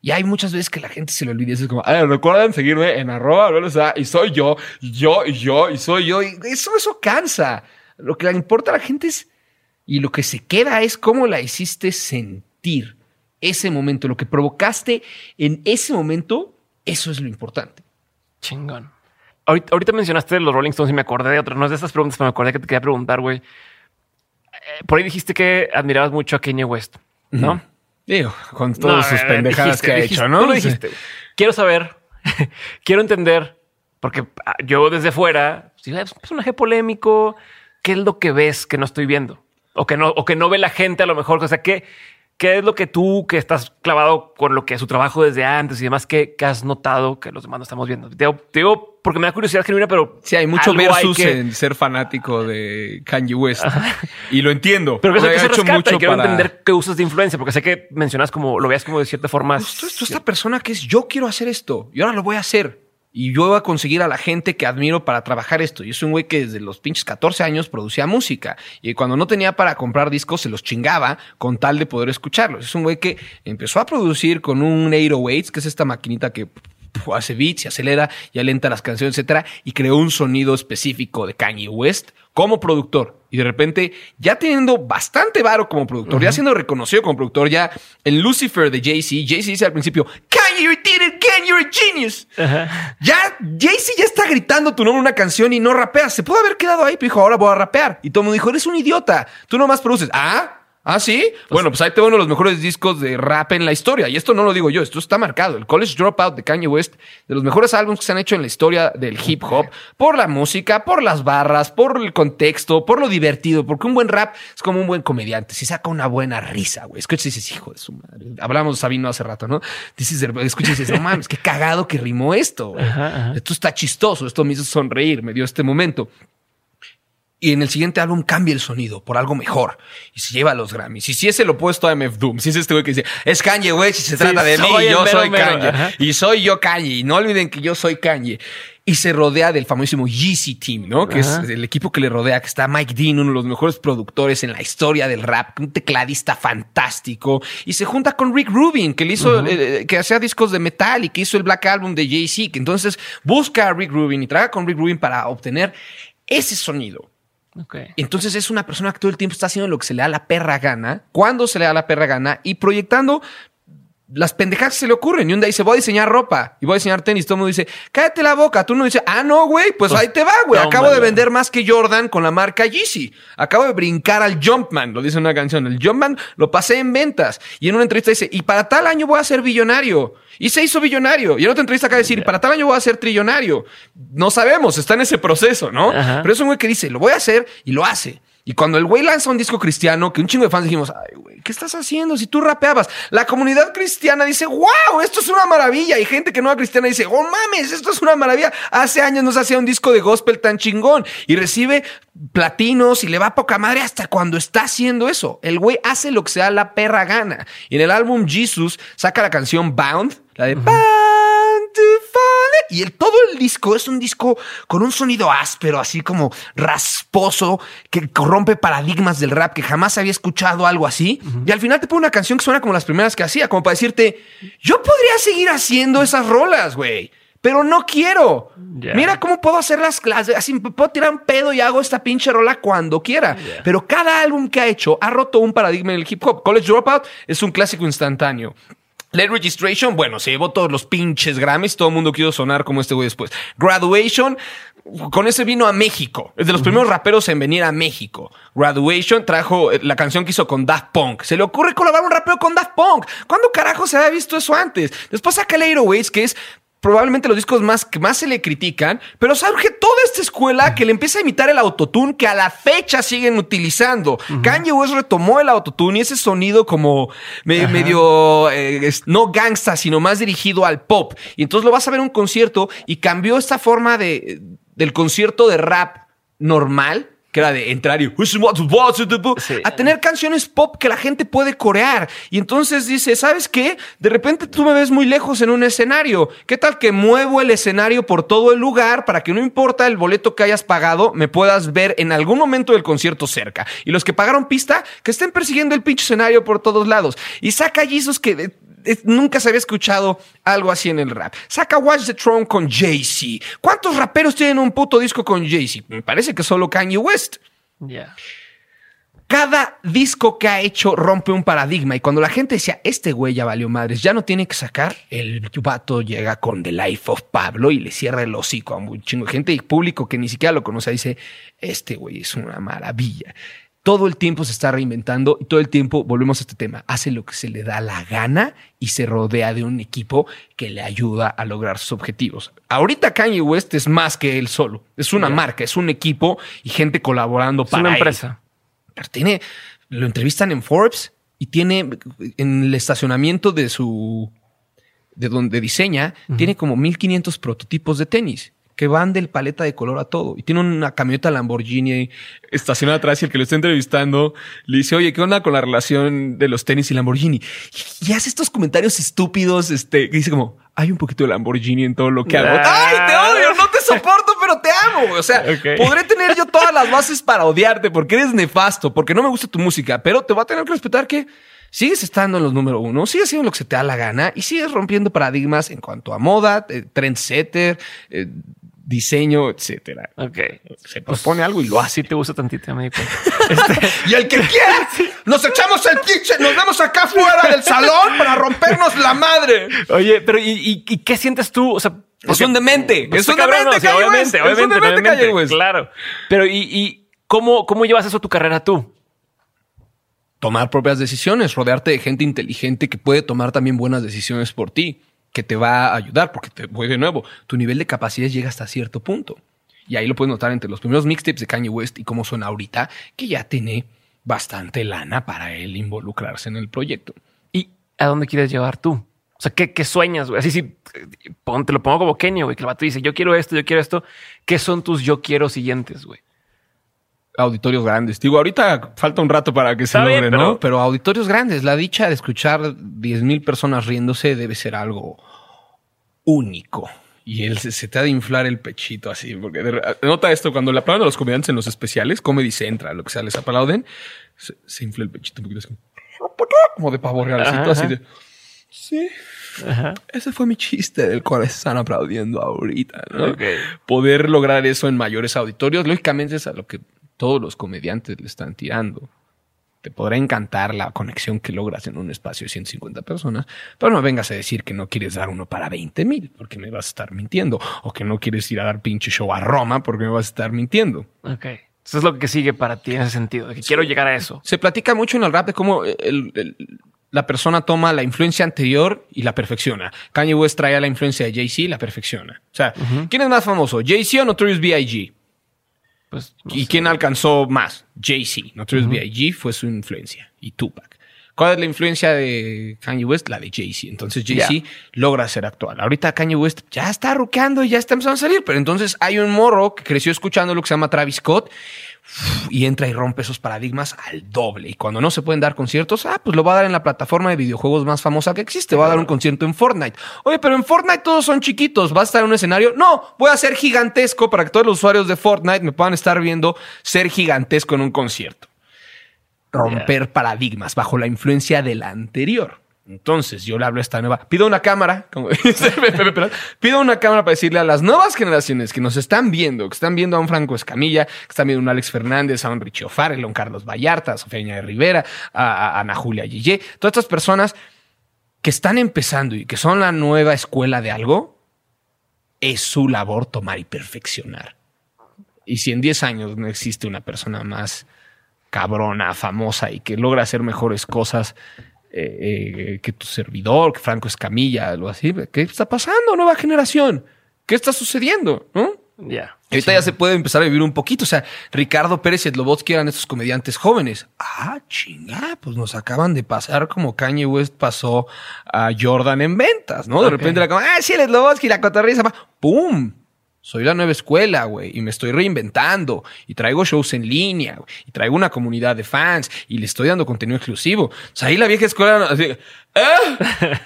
Y hay muchas veces que la gente se le olvida. Es como, "Ay, recuerden seguirme en arroba, bla, bla, bla, y soy yo, y yo, y yo, y soy yo. Y eso, eso cansa. Lo que le importa a la gente es y lo que se queda es cómo la hiciste sentir ese momento, lo que provocaste en ese momento, eso es lo importante. Chingón. Ahorita, ahorita mencionaste los Rolling Stones y me acordé de otra. No es de estas preguntas, pero me acordé que te quería preguntar, güey. Eh, por ahí dijiste que admirabas mucho a Kanye West, ¿no? Digo, con No, todas sus eh, pendejadas dijiste- que ha dijiste- hecho, ¿no? Tú lo dijiste. Quiero saber, [laughs] quiero entender, porque ah, yo desde fuera, si es un personaje polémico, ¿qué es lo que ves que no estoy viendo? O que no, o que no ve la gente a lo mejor. O sea, ¿qué, qué es lo que tú, que estás clavado con lo que es su trabajo desde antes y demás, que, has notado que los demás no estamos viendo? Te digo, te digo porque me da curiosidad genuina, pero Sí, hay mucho hay versus que- en ser fanático de Kanye West. Y lo entiendo. Pero que que se hecho rescata y mucho quiero para- entender qué usas de influencia, porque sé que mencionas como, lo veas como de cierta forma. Tú, tú esta persona que es yo quiero hacer esto y ahora lo voy a hacer. Y yo voy a conseguir a la gente que admiro para trabajar esto. Y es un güey que desde los pinches 14 años producía música. Y cuando no tenía para comprar discos, se los chingaba con tal de poder escucharlos. Es un güey que empezó a producir con un 808, que es esta maquinita que hace beats y acelera y alenta las canciones, etcétera, y creó un sonido específico de Kanye West como productor. Y de repente, ya teniendo bastante varo como productor, ya siendo reconocido como productor, ya en Lucifer de Jay-Z, Jay-Z dice al principio, Kanye, you're a genius. Ya, Jay-Z ya está gritando tu nombre en una canción y no rapeas. Se pudo haber quedado ahí, pero dijo, ahora voy a rapear. Y todo el mundo dijo, eres un idiota. Tú nomás produces. Ah, ¿Ah, sí? bueno, pues ahí te uno de los mejores discos de rap en la historia. Y esto no lo digo yo, esto está marcado. El College Dropout de Kanye West, de los mejores álbumes que se han hecho en la historia del hip hop, por la música, por las barras, por el contexto, por lo divertido, porque un buen rap es como un buen comediante. Si saca una buena risa, güey. Escuchas y dices, hijo de su madre. Hablamos de Sabino hace rato, ¿no? Dices, escuchas y dices, no [laughs] mames, qué cagado que rimó esto. Esto está chistoso, esto me hizo sonreír, me dio este momento. Y en el siguiente álbum cambia el sonido por algo mejor. Y se lleva a los Grammys. Y si es el opuesto a MF Doom, si es este güey que dice, es Kanye West y se trata de mí, el yo mero, soy mero". Kanye. Ajá. Y soy yo Kanye. Y no olviden que yo soy Kanye. Y se rodea del famosísimo Yeezy Team, ¿no? Que es el equipo que le rodea, que está Mike Dean, uno de los mejores productores en la historia del rap, un tecladista fantástico. Y se junta con Rick Rubin, que le hizo, eh, que hacía discos de metal y que hizo el Black Album de Jay-Z. Que entonces busca a Rick Rubin y trabaja con Rick Rubin para obtener ese sonido. Ok. Entonces es una persona que todo el tiempo está haciendo lo que se le da la perra gana, cuando se le da la perra gana y proyectando las pendejadas que se le ocurren. Y un día dice, voy a diseñar ropa y voy a diseñar tenis. Todo el mundo dice, cállate la boca. Tú no dices, ah, no, güey, pues, Pues, ahí te va, güey. Acabo de vender más que Jordan con la marca Yeezy. Acabo de brincar al Jumpman, lo dice una canción. El Jumpman lo pasé en ventas. Y en una entrevista dice, y para tal año voy a ser billonario. Y se hizo billonario. Y en otra entrevista acaba de decir, para tal año voy a ser trillonario. No sabemos, está en ese proceso, ¿no? Ajá. Pero es un güey que dice, lo voy a hacer y lo hace. Y cuando el güey lanza un disco cristiano, que un chingo de fans dijimos, ay, güey, ¿qué estás haciendo si tú rapeabas? La comunidad cristiana dice, wow, esto es una maravilla. Y gente que no es cristiana dice, oh mames, esto es una maravilla. Hace años no se hacía un disco de gospel tan chingón. Y recibe platinos y le va poca madre hasta cuando está haciendo eso. El güey hace lo que se da la perra gana. Y en el álbum Jesus saca la canción Bound, la de Bound to. Y el, todo el disco es un disco con un sonido áspero, así como rasposo, que rompe paradigmas del rap, que jamás había escuchado algo así. Y al final te pone una canción que suena como las primeras que hacía, como para decirte, yo podría seguir haciendo esas rolas, güey. Pero no quiero. Mira cómo puedo hacer las clases. Así puedo tirar un pedo y hago esta pinche rola cuando quiera. Pero cada álbum que ha hecho ha roto un paradigma en el hip hop. College Dropout es un clásico instantáneo. Late Registration, bueno, se llevó todos los pinches Grammys, todo el mundo quiso sonar como este güey después. Graduation, con ese vino a México. Es de los primeros raperos en venir a México. Graduation trajo eh, la canción que hizo con Daft Punk. Se le ocurre colaborar un rapero con Daft Punk. ¿Cuándo carajo se había visto eso antes? Después saca el Ways, que es probablemente los discos más que más se le critican, pero surge toda esta escuela que le empieza a imitar el autotune que a la fecha siguen utilizando. Kanye West retomó el autotune y ese sonido como me- medio eh, no gangsta, sino más dirigido al pop. Y entonces lo vas a ver en un concierto y cambió esta forma de del concierto de rap normal. Que era de entrar y Sí. a tener canciones pop que la gente puede corear. Y entonces dice, ¿sabes qué? De repente tú me ves muy lejos en un escenario. ¿Qué tal que muevo el escenario por todo el lugar para que no importa el boleto que hayas pagado, me puedas ver en algún momento del concierto cerca? Y los que pagaron pista, que estén persiguiendo el pinche escenario por todos lados. Y saca Jesus que... Nunca se había escuchado algo así en el rap. Saca Watch the Throne con Jay-Z. ¿Cuántos raperos tienen un puto disco con Jay-Z? Me parece que solo Kanye West. Ya. Cada disco que ha hecho rompe un paradigma y cuando la gente decía, este güey ya valió madres, ya no tiene que sacar, el vato llega con The Life of Pablo y le cierra el hocico a un chingo de gente y público que ni siquiera lo conoce dice, este güey es una maravilla. Todo el tiempo se está reinventando y todo el tiempo, volvemos a este tema, hace lo que se le da la gana y se rodea de un equipo que le ayuda a lograr sus objetivos. Ahorita Kanye West es más que él solo, es una marca, es un equipo y gente colaborando Es para una él. empresa. Pero tiene, lo entrevistan en Forbes y tiene en el estacionamiento de su, de donde diseña, tiene como 1500 prototipos de tenis que van del paleta de color a todo. Y tiene una camioneta Lamborghini estacionada atrás y el que lo está entrevistando le dice, oye, ¿qué onda con la relación de los tenis y Lamborghini? Y hace estos comentarios estúpidos, este, que dice como, hay un poquito de Lamborghini en todo lo que hago. ¡Ay, te odio! No te soporto, pero te amo. O sea, Ok. podré tener yo todas las bases para odiarte porque eres nefasto, porque no me gusta tu música, pero te voy a tener que respetar que sigues estando en los número uno, sigues haciendo lo que se te da la gana y sigues rompiendo paradigmas en cuanto a moda, eh, trendsetter, eh, diseño, etcétera. Ok. Se propone algo y lo hace. Te gusta tantito, me [laughs] cuenta. [laughs] Y el que quiera, [laughs] nos echamos el pinche, nos vemos acá fuera del salón para rompernos la madre. Oye, pero ¿y, y- y qué sientes tú? O sea, Es un demente. Pues Es un demente, Kanye obviamente, West. Es un obviamente, demente, obviamente, Kanye West. Claro. Pero ¿y, y cómo, cómo llevas eso a tu carrera tú? tomar propias decisiones, rodearte de gente inteligente que puede tomar también buenas decisiones por ti, que te va a ayudar, porque te voy de nuevo, tu nivel de capacidad llega hasta cierto punto. Y ahí lo puedes notar entre los primeros mixtapes de Kanye West y cómo suena ahorita, que ya tiene bastante lana para él involucrarse en el proyecto. ¿Y a dónde quieres llevar tú? O sea, ¿qué, qué sueñas, güey? Así sí, te lo pongo como Kenio, güey, que el vato dice, yo quiero esto, yo quiero esto. ¿Qué son tus yo quiero siguientes, güey? Auditorios grandes. Digo, ahorita falta un rato para que se bien, logre, pero- ¿no? Pero auditorios grandes. La dicha de escuchar 10 mil personas riéndose debe ser algo único. Y él se, se te ha de inflar el pechito así. Porque de- nota esto, cuando le aplauden a los comediantes en los especiales, Comedy Central, lo que sea, les aplauden, se, se infla el pechito un poquito así como, de pavo realcito, así de... Sí, Ajá. ese fue mi chiste del cual están aplaudiendo ahorita. ¿no? Ok. Poder lograr eso en mayores auditorios, lógicamente es a lo que todos los comediantes le están tirando. Te podrá encantar la conexión que logras en un espacio de 150 personas, pero no vengas a decir que no quieres dar uno para 20 mil, porque me vas a estar mintiendo. O que no quieres ir a dar pinche show a Roma, porque me vas a estar mintiendo. Ok. Eso es lo que sigue para ti en ese sentido, de que quiero llegar a eso. Se platica mucho en el rap de cómo el- el- la persona toma la influencia anterior y la perfecciona. Kanye West trae la influencia de Jay-Z y la perfecciona. O sea, ¿quién es más famoso? ¿Jay-Z o Notorious B.I.G.? Pues, no ¿Y sé. quién alcanzó más? Jay-Z. Notorious B.I.G. fue su influencia. Y Tupac. ¿Cuál es la influencia de Kanye West? La de Jay-Z. Entonces Jay-Z logra ser actual. Ahorita Kanye West ya está ruqueando y ya está empezando a salir. Pero entonces hay un morro que creció escuchando lo que se llama Travis Scott y entra y rompe esos paradigmas al doble. Y cuando no se pueden dar conciertos, ah, pues lo va a dar en la plataforma de videojuegos más famosa que existe. Va a dar un concierto en Fortnite. Oye, pero en Fortnite todos son chiquitos. ¿Va a estar en un escenario? No, voy a ser gigantesco para que todos los usuarios de Fortnite me puedan estar viendo ser gigantesco en un concierto. Romper paradigmas bajo la influencia del anterior. Entonces yo le hablo a esta nueva. Pido una cámara, como [laughs] dice pido una cámara para decirle a las nuevas generaciones que nos están viendo, que están viendo a un Franco Escamilla, que están viendo a un Alex Fernández, a un Richie O'Farrell, a un Carlos Vallarta, a Sofía de Rivera, a, a Ana Julia Gillé, todas estas personas que están empezando y que son la nueva escuela de algo, es su labor tomar y perfeccionar. Y si en 10 años no existe una persona más cabrona, famosa y que logra hacer mejores cosas eh, eh, que tu servidor, que Franco Escamilla, algo así, ¿qué está pasando, nueva generación? ¿Qué está sucediendo? ¿No? Ya. Ahorita ya se puede empezar a vivir un poquito. O sea, Ricardo Pérez y Slobotsky eran estos comediantes jóvenes. Ah, chinga, pues nos acaban de pasar como Kanye West pasó a Jordan en ventas, ¿no? De repente era como, ah, sí, el Slobotsky, la cotorriza, va. ¡pum! Soy la nueva escuela, güey, y me estoy reinventando, y traigo shows en línea, güey, y traigo una comunidad de fans, y le estoy dando contenido exclusivo. O sea, ahí la vieja escuela, así, ¿eh? [laughs]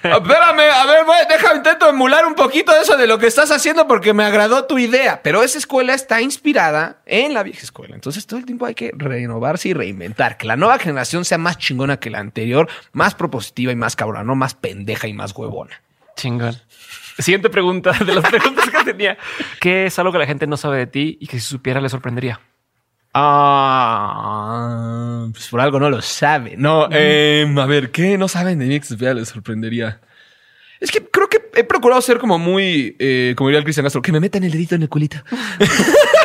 Espérame, a ver, güey, déjame, intento emular un poquito de eso de lo que estás haciendo porque me agradó tu idea. Pero esa escuela está inspirada en la vieja escuela. Entonces todo el tiempo hay que renovarse y reinventar. Que la nueva generación sea más chingona que la anterior, más propositiva y más cabrona, no más pendeja y más huevona. Chingón. Siguiente pregunta de las preguntas que tenía. ¿Qué es algo que la gente no sabe de ti y que si supiera le sorprendería? Ah, pues por algo no lo sabe. No, em, a ver, ¿qué no saben de mí que supiera les sorprendería? Es que creo que he procurado ser como muy, eh, como diría el Cristian Castro, que me metan el dedito en el culito. [laughs]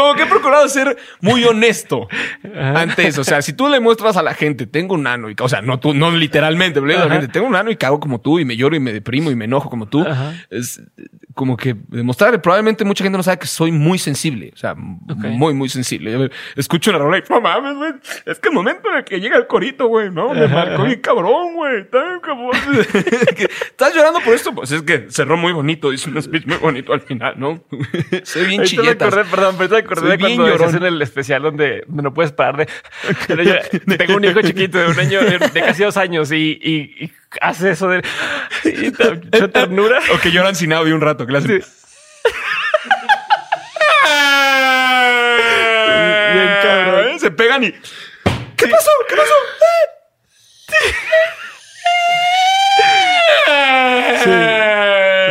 como que he procurado ser muy honesto ante eso. O sea, si tú le muestras a la gente, tengo un ano, y, o sea, no tú, no literalmente, pero gente, tengo un ano y cago como tú, y me lloro y me deprimo y me enojo como tú. Ajá. Es como que demostrarle, probablemente mucha gente no sabe que soy muy sensible. O sea, muy, muy sensible. Escucho una rola y, no mames, güey. Es que el momento en el que llega el corito, güey, no, me marcó bien cabrón, güey. [laughs] ¿Estás llorando por esto? Pues es que cerró muy bonito, hizo un speech muy bonito al final, ¿no? [laughs] Soy bien acordé, perdón, me acordé Soy de bien cuando llorón. en el especial donde, no puedes parar de... [laughs] Yo tengo un hijo chiquito de un año, de, de casi dos años y, y, y hace eso de... Y ternura. [laughs] O que lloran sin audio un rato, que le hacen- [laughs] Bien cabrón. Se pegan y. ¿Qué pasó? ¿Qué pasó?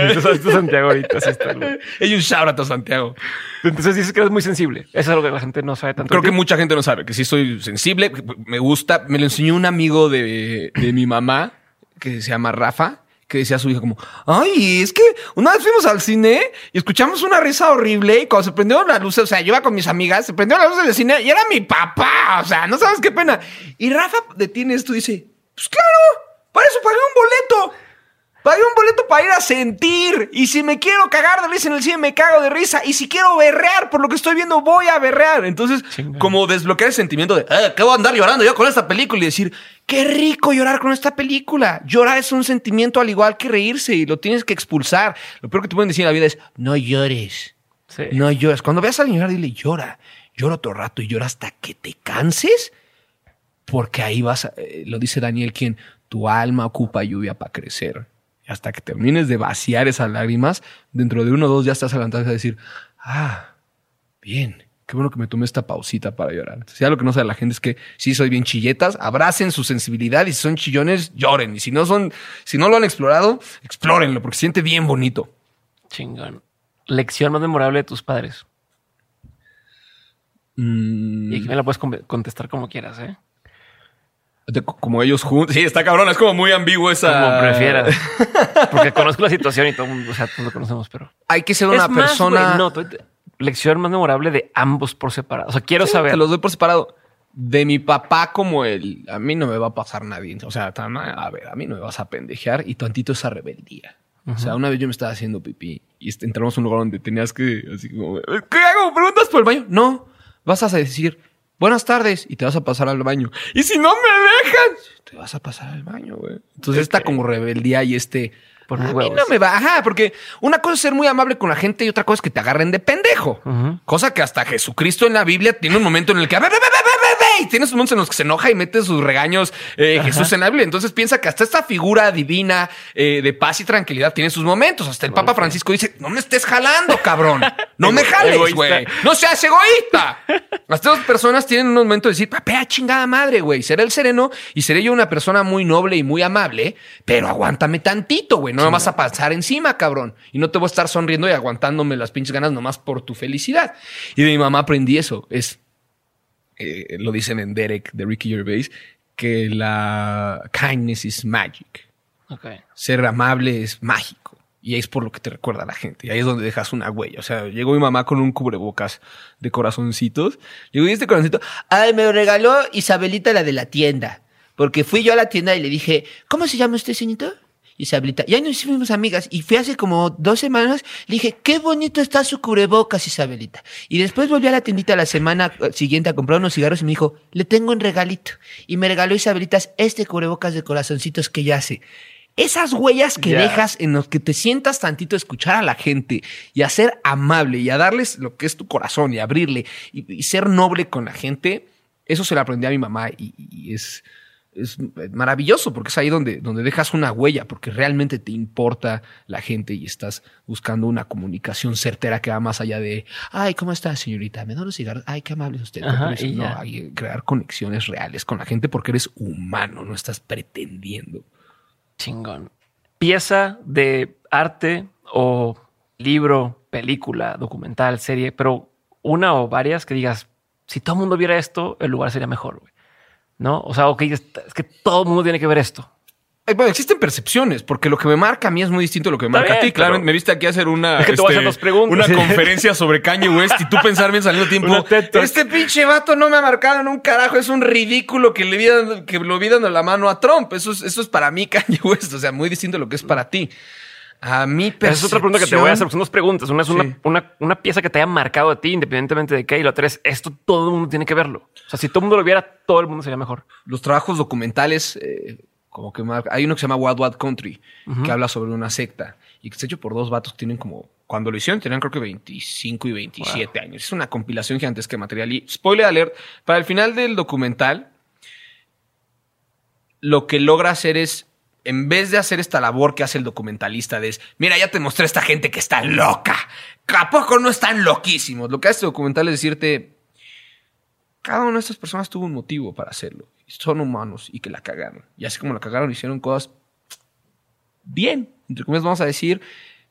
Entonces, esto es Santiago ahorita. sí está. [laughs] Hay un shout out a Santiago. Entonces dices que eres muy sensible. Eso es algo que la gente no sabe tanto. Creo que mucha gente no sabe que sí soy sensible. Me gusta. Me lo enseñó un amigo de, de mi mamá que se llama Rafa, que decía a su hija como, ay, es que una vez fuimos al cine y escuchamos una risa horrible y cuando se prendieron las luces, o sea, yo iba con mis amigas, se prendieron las luces del cine y era mi papá, o sea, no sabes qué pena. Y Rafa detiene esto y dice, pues claro, para eso pagué un boleto. Pagué un boleto para ir a sentir. Y si me quiero cagar de risa en el cine, me cago de risa. Y si quiero berrear por lo que estoy viendo, voy a berrear. Entonces, como desbloquear el sentimiento de, "Eh, ¿qué voy a andar llorando yo con esta película? Y decir, qué rico llorar con esta película. Llorar es un sentimiento al igual que reírse y lo tienes que expulsar. Lo peor que te pueden decir en la vida es, no llores. Sí. No lloras. Cuando veas a alguien llorar, dile, llora. Llora otro rato y llora hasta que te canses. Porque ahí vas, a- eh, lo dice Daniel, quien tu alma ocupa lluvia para crecer. Hasta que termines de vaciar esas lágrimas, dentro de uno o dos ya estás levantado a decir, ah, bien, qué bueno que me tomé esta pausita para llorar. Entonces, ya lo que no sabe la gente es que sí soy bien chilletas, abracen su sensibilidad y si son chillones, lloren. Y si no son, si no lo han explorado, explórenlo porque se siente bien bonito. Chingón. Lección más memorable de tus padres. Mm, Y aquí me la puedes con- contestar como quieras, ¿eh? De- como ellos juntos. Sí, está cabrón, es como muy ambiguo esa. Como prefieras. [laughs] Porque conozco la situación y todo, el mundo, o sea, todos lo conocemos, pero... Hay que ser una Es más, persona. no, tú- lección más memorable de ambos por separado. O sea, quiero Sí, saber. Te los doy por separado. De mi papá como él, a mí no me va a pasar nadie. O sea, tan- a ver, a mí no me vas a pendejear y tantito esa rebeldía. O sea, una vez yo me estaba haciendo pipí y entramos a un lugar donde tenías que, así como, ¿qué hago? ¿Preguntas por el baño? No, vas a decir, buenas tardes y te vas a pasar al baño. Y si no me dejan, te vas a pasar al baño, güey. Entonces, esta como rebeldía y este... Por a mí no me va, ajá, porque una cosa es ser muy amable con la gente y otra cosa es que te agarren de pendejo. Cosa que hasta Jesucristo en la Biblia tiene un momento en el que y tiene sus momentos en los que se enoja y mete sus regaños eh, Jesús en la Biblia. Entonces piensa que hasta esta figura divina eh, de paz y tranquilidad tiene sus momentos. Hasta el Papa Francisco dice, no me estés jalando, cabrón. No [laughs] me jales, güey. No seas egoísta. Hasta estas personas tienen un momento de decir, papea chingada madre, güey. Seré el sereno y seré yo una persona muy noble y muy amable, pero aguántame tantito, güey. No me vas a pasar encima, cabrón. Y no te voy a estar sonriendo y aguantándome las pinches ganas nomás por tu felicidad. Y de mi mamá aprendí eso. Es, eh, lo dicen en Derek de Ricky Gervais, que la kindness is magic Ok. ser amable es mágico. Y es por lo que te recuerda a la gente. Y ahí es donde dejas una huella. O sea, llegó mi mamá con un cubrebocas de corazoncitos. Llegó y este corazoncito, Ay, me regaló Isabelita, la de la tienda. Porque fui yo a la tienda y le dije, ¿cómo se llama usted, Isabelita. Y ahí nos hicimos amigas. Y fui hace como dos semanas. Le dije, qué bonito está su cubrebocas, Isabelita. Y después volví a la tiendita la semana eh, siguiente a comprar unos cigarros y me dijo, le tengo un regalito. Y me regaló Isabelitas este cubrebocas de corazoncitos que ya hace. Esas huellas que Ya. dejas en los que te sientas tantito a escuchar a la gente y a ser amable y a darles lo que es tu corazón y abrirle y, y ser noble con la gente, eso se lo aprendí a mi mamá y, y es, es maravilloso porque es ahí donde, donde dejas una huella, porque realmente te importa la gente y estás buscando una comunicación certera que va más allá de, ay, ¿cómo está, señorita? ¿Me da los cigarros? Ay, qué amable es usted. Ajá, y no, hay que crear conexiones reales con la gente porque eres humano, no estás pretendiendo. Chingón. Pieza de arte o libro, película, documental, serie, pero una o varias que digas, si todo el mundo viera esto, el lugar sería mejor, güey. ¿No? O sea, ok, es que todo el mundo tiene que ver esto. Bueno, existen percepciones, porque lo que me marca a mí es muy distinto a lo que me Está marca a ti. Claro, me viste aquí hacer una, este, Es que hacer una Sí. conferencia sobre Kanye West y tú pensar bien saliendo tiempo. [laughs] Este pinche vato no me ha marcado en un carajo. Es un ridículo que le vi dando, que lo vi dando la mano a Trump. Eso es, eso es para mí [laughs] Kanye West. O sea, muy distinto a lo que es para ti. A mí, Esa es otra pregunta que te voy a hacer. percepción- Son dos preguntas. Una es Sí. una, una, una pieza que te haya marcado a ti, independientemente de qué. Y la otra es esto todo el mundo tiene que verlo. O sea, si todo el mundo lo viera, todo el mundo sería mejor. los trabajos documentales, eh, como que mar- hay uno que se llama Wild Wild Country, que habla sobre una secta y que está hecho por dos vatos que tienen como, cuando lo hicieron tenían creo que 25 y 27 años. Es una compilación gigantesca de material y spoiler alert, para el final del documental, lo que logra hacer es, en vez de hacer esta labor que hace el documentalista de es, mira, ya te mostré a esta gente que está loca, ¿a poco no están loquísimos? Lo que hace este documental es decirte, cada una de estas personas tuvo un motivo para hacerlo. Son humanos y que la cagaron. Y así como la cagaron, hicieron cosas bien, entre comillas vamos a decir.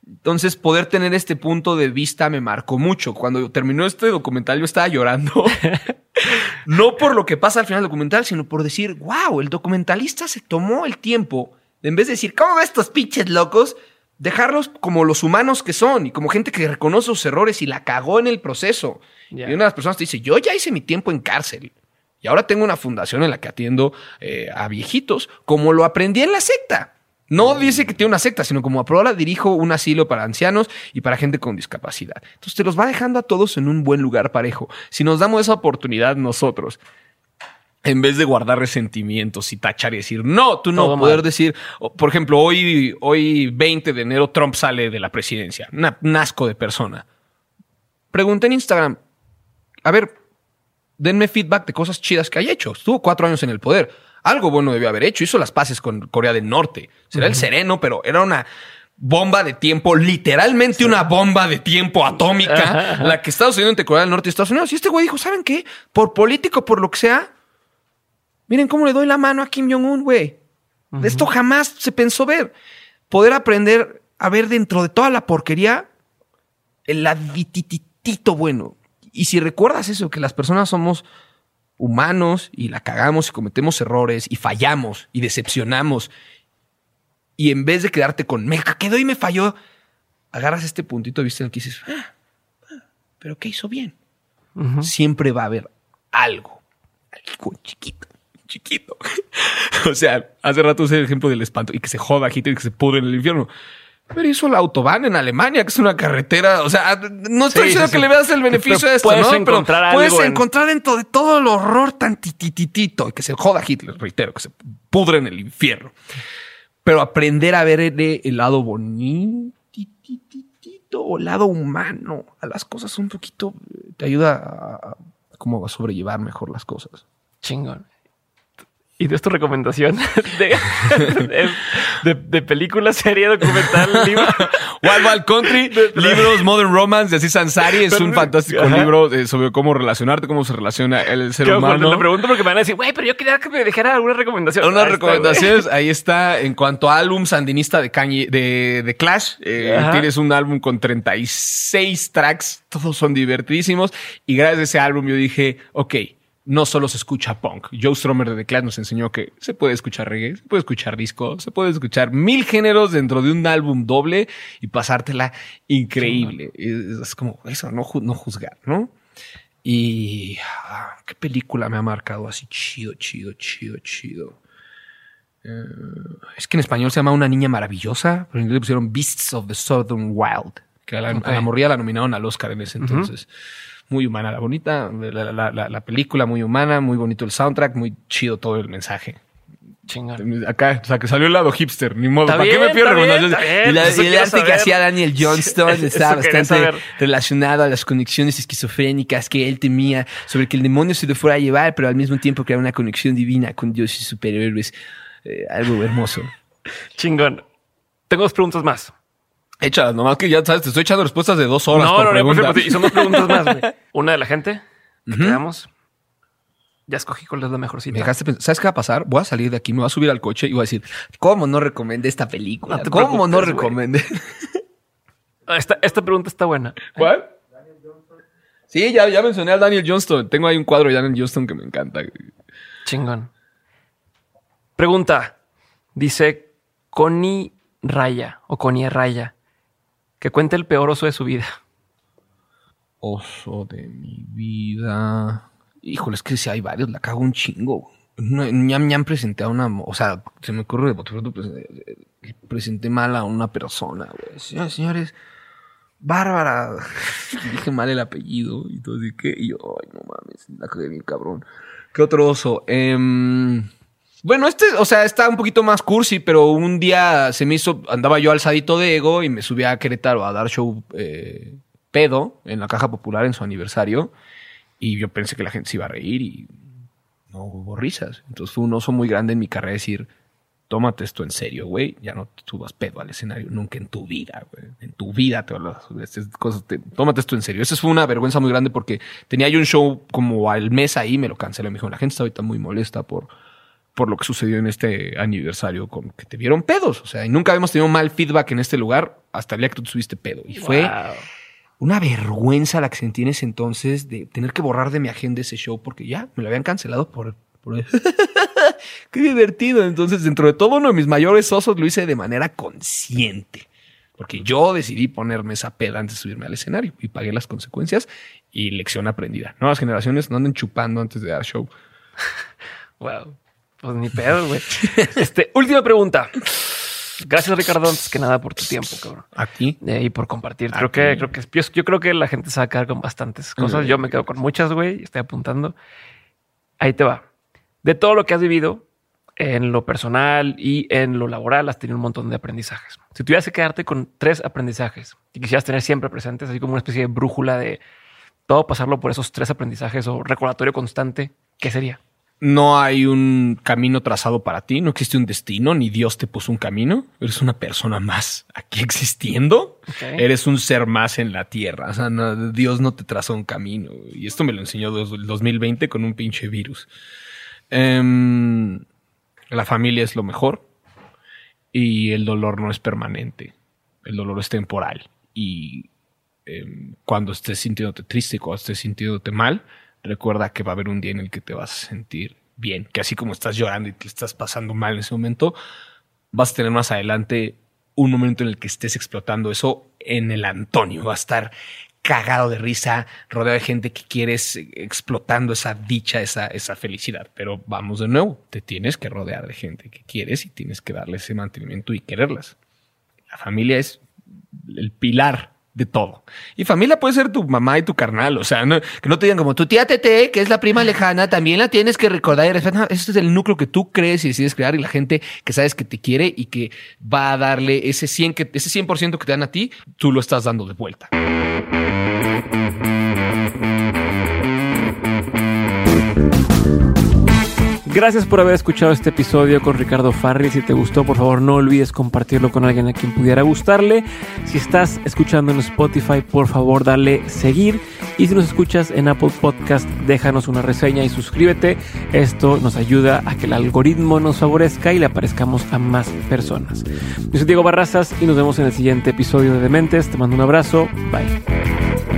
Entonces, poder tener este punto de vista me marcó mucho. Cuando terminó este documental, yo estaba llorando. [laughs] no por lo que pasa al final del documental, sino por decir, wow, el documentalista se tomó el tiempo de, en vez de decir, ¿cómo ven estos pinches locos? Dejarlos como los humanos que son y como gente que reconoce sus errores y la cagó en el proceso. Y una de las personas te dice, yo ya hice mi tiempo en cárcel. Y ahora tengo una fundación en la que atiendo eh, a viejitos, como lo aprendí en la secta. No dice que tiene una secta, sino como ahora dirijo un asilo para ancianos y para gente con discapacidad. Entonces te los va dejando a todos en un buen lugar parejo. Si nos damos esa oportunidad nosotros, en vez de guardar resentimientos y tachar y decir, no, tú no, Todo poder mal. decir, por ejemplo, hoy, hoy 20 de enero Trump sale de la presidencia, Una- un asco de persona. Pregunté en Instagram, a ver, denme feedback de cosas chidas que haya hecho. Estuvo cuatro años en el poder. Algo bueno debió haber hecho. Hizo las paces con Corea del Norte. Será el sereno, pero era una bomba de tiempo, literalmente una bomba de tiempo atómica, [laughs] la que Estados Unidos entre Corea del Norte y Estados Unidos. Y este güey dijo, ¿saben qué? Por político, por lo que sea, miren cómo le doy la mano a Kim Jong-un, güey. Esto jamás se pensó ver. Poder aprender a ver dentro de toda la porquería el ladititito bueno. Y si recuerdas eso, que las personas somos humanos y la cagamos y cometemos errores y fallamos y decepcionamos. Y en vez de quedarte con me quedó y me falló, agarras este puntito de vista en el que dices, "Ah, ah, pero ¿qué hizo bien? Siempre va a haber algo, algo chiquito, chiquito. [laughs] o sea, hace rato usé el ejemplo del espanto y que se joda y que se pudre en el infierno. Pero hizo la autobahn en Alemania, que es una carretera. O sea, no estoy Sí, diciendo sí, que sí. le veas el beneficio Pero a esto, puedes ¿no? encontrar Pero algo puedes en- encontrar dentro de todo el horror tan titititito y que se joda Hitler, reitero, que se pudre en el infierno. Pero aprender a ver el, el lado bonito o lado humano a las cosas un poquito eh, te ayuda a, a- como a sobrellevar mejor las cosas. Chingón. ¿Y de tu recomendación de, de, de- de película, serie, documental, [laughs] libro? Wild Wild Country, libros Modern Romance de Aziz Ansari es un fantástico Ajá. libro eh, sobre cómo relacionarte, cómo se relaciona el ser humano. Le pregunto porque me van a decir, güey, pero yo quería que me dejara alguna recomendación. Unas está, recomendaciones, ahí está, en cuanto a álbum sandinista de, Kanye- de, de Clash, eh, tienes un álbum con 36 tracks, todos son divertidísimos, y gracias a ese álbum yo dije, ok, no solo se escucha punk. Joe Stromer de The Clash nos enseñó que se puede escuchar reggae, se puede escuchar disco, se puede escuchar mil géneros dentro de un álbum doble y pasártela increíble. Es, es como eso, no, ju- no juzgar, ¿no? Y ah, qué película me ha marcado así chido, chido, chido, chido. Eh, es que en español se llama Una niña maravillosa, pero en inglés le pusieron Beasts of the Southern Wild, que a la, Ok. a la morría la nominaron al Oscar en ese entonces. Muy humana la bonita, la, la- la- la película muy humana, muy bonito el soundtrack, muy chido todo el mensaje. Chingón. Acá, o sea, que salió el lado hipster, ni modo. ¿Para bien, qué me pierdo? bien, bien. Y, la- Eso y el arte que hacía Daniel Johnston [laughs] estaba bastante saber. relacionado a las conexiones esquizofrénicas que él temía sobre que el demonio se lo fuera a llevar, pero al mismo tiempo crear una conexión divina con Dios y superhéroes. Eh, algo hermoso. Chingón. Tengo dos preguntas más. Échalas, nomás que ya sabes, te estoy echando respuestas de dos horas no, por no, no, pregunta. por cierto, y son dos preguntas más, güey. [laughs] Una de la gente. que quedamos. Ya escogí cuál es la mejor Me cita. dejaste pensar, ¿sabes qué va a pasar? Voy a salir de aquí, me voy a subir al coche y voy a decir, ¿cómo no recomendé esta película? No ¿Cómo no recomendé? Esta, esta pregunta está buena. ¿Cuál? Sí, ya, ya mencioné al Daniel Johnston. Tengo ahí un cuadro de Daniel Johnston que me encanta. Chingón. Pregunta. Dice Connie Raya o Connie Raya. Que cuente el peor oso de su vida. Oso de mi vida. Híjole, es que si hay varios, la cago un chingo. Ñam ñam presenté a una, o sea, se me ocurre de bote pues, eh, eh, presenté mal a una persona, güey. Señores, señores, Bárbara. [laughs] Dije mal el apellido y todo así que, y yo, ay, no mames, la cagué bien cabrón. ¿Qué otro oso? Em, bueno, este, o sea, está un poquito más cursi, pero un día se me hizo, andaba yo alzadito de ego y me subí a Querétaro a dar show eh, pedo en la caja popular en su aniversario. Y yo pensé que la gente se iba a reír y no hubo risas. Entonces fue un oso muy grande en mi carrera decir, tómate esto en serio, güey. Ya no te subas pedo al escenario nunca en tu vida, güey. En tu vida te subir estas cosas. te- tómate esto en serio. Esa fue una vergüenza muy grande porque tenía yo un show como al mes ahí, me lo cancelé. Me dijo, la gente está ahorita muy molesta por, por lo que sucedió en este aniversario con que te vieron pedos. O sea, y nunca habíamos tenido mal feedback en este lugar hasta el día que tú te subiste pedo. Y fue una vergüenza la que sentí en ese entonces de tener que borrar de mi agenda ese show porque ya me lo habían cancelado por... por- [laughs] Qué divertido. Entonces, dentro de todo uno de mis mayores osos lo hice de manera consciente. Porque yo decidí ponerme esa peda antes de subirme al escenario y pagué las consecuencias y lección aprendida. Nuevas generaciones no anden chupando antes de dar show. [laughs] Wow. Pues ni pedo, güey. [laughs] Este, última pregunta. Gracias, Ricardo, antes que nada por tu tiempo, cabrón. Aquí. Eh, y por compartir. Creo que, creo que yo, yo creo que la gente se va a quedar con bastantes cosas. Yo me quedo con muchas, güey. Estoy apuntando. Ahí te va. De todo lo que has vivido en lo personal y en lo laboral, has tenido un montón de aprendizajes. Si tuvieras que quedarte con tres aprendizajes y quisieras tener siempre presentes, así como una especie de brújula de todo pasarlo por esos tres aprendizajes o recordatorio constante, ¿qué sería? No hay un camino trazado para ti, no existe un destino, ni Dios te puso un camino. Eres una persona más aquí [laughs] existiendo. Eres un ser más en la tierra. O sea, no- Dios no te trazó un camino. Y esto me lo enseñó dos- el 2020 con un pinche virus. Em, la familia es lo mejor y el dolor no es permanente. El dolor es temporal. Y em, cuando estés sintiéndote triste, cuando estés sintiéndote mal, recuerda que va a haber un día en el que te vas a sentir bien. Que así como estás llorando y te estás pasando mal en ese momento, vas a tener más adelante un momento en el que estés explotando eso en el Antonio. Va a estar cagado de risa, rodeado de gente que quieres, explotando esa dicha, esa, esa felicidad. Pero vamos de nuevo, te tienes que rodear de gente que quieres y tienes que darle ese mantenimiento y quererlas. La familia es el pilar de todo. Y familia puede ser tu mamá y tu carnal. O sea, no- Que no te digan como tu tía Tete, que es la prima lejana, también la tienes que recordar y respetar. Este es el núcleo que tú crees y decides crear y la gente que sabes que te quiere y que va a darle ese 100 que, ese 100% que te dan a ti, tú lo estás dando de vuelta. Gracias por haber escuchado este episodio con Ricardo Farri. Si te gustó, por favor, no olvides compartirlo con alguien a quien pudiera gustarle. Si estás escuchando en Spotify, por favor, dale seguir. Y si nos escuchas en Apple Podcast, déjanos una reseña y suscríbete. Esto nos ayuda a que el algoritmo nos favorezca y le aparezcamos a más personas. Yo soy Diego Barrazas y nos vemos en el siguiente episodio de Dementes. Te mando un abrazo. Bye.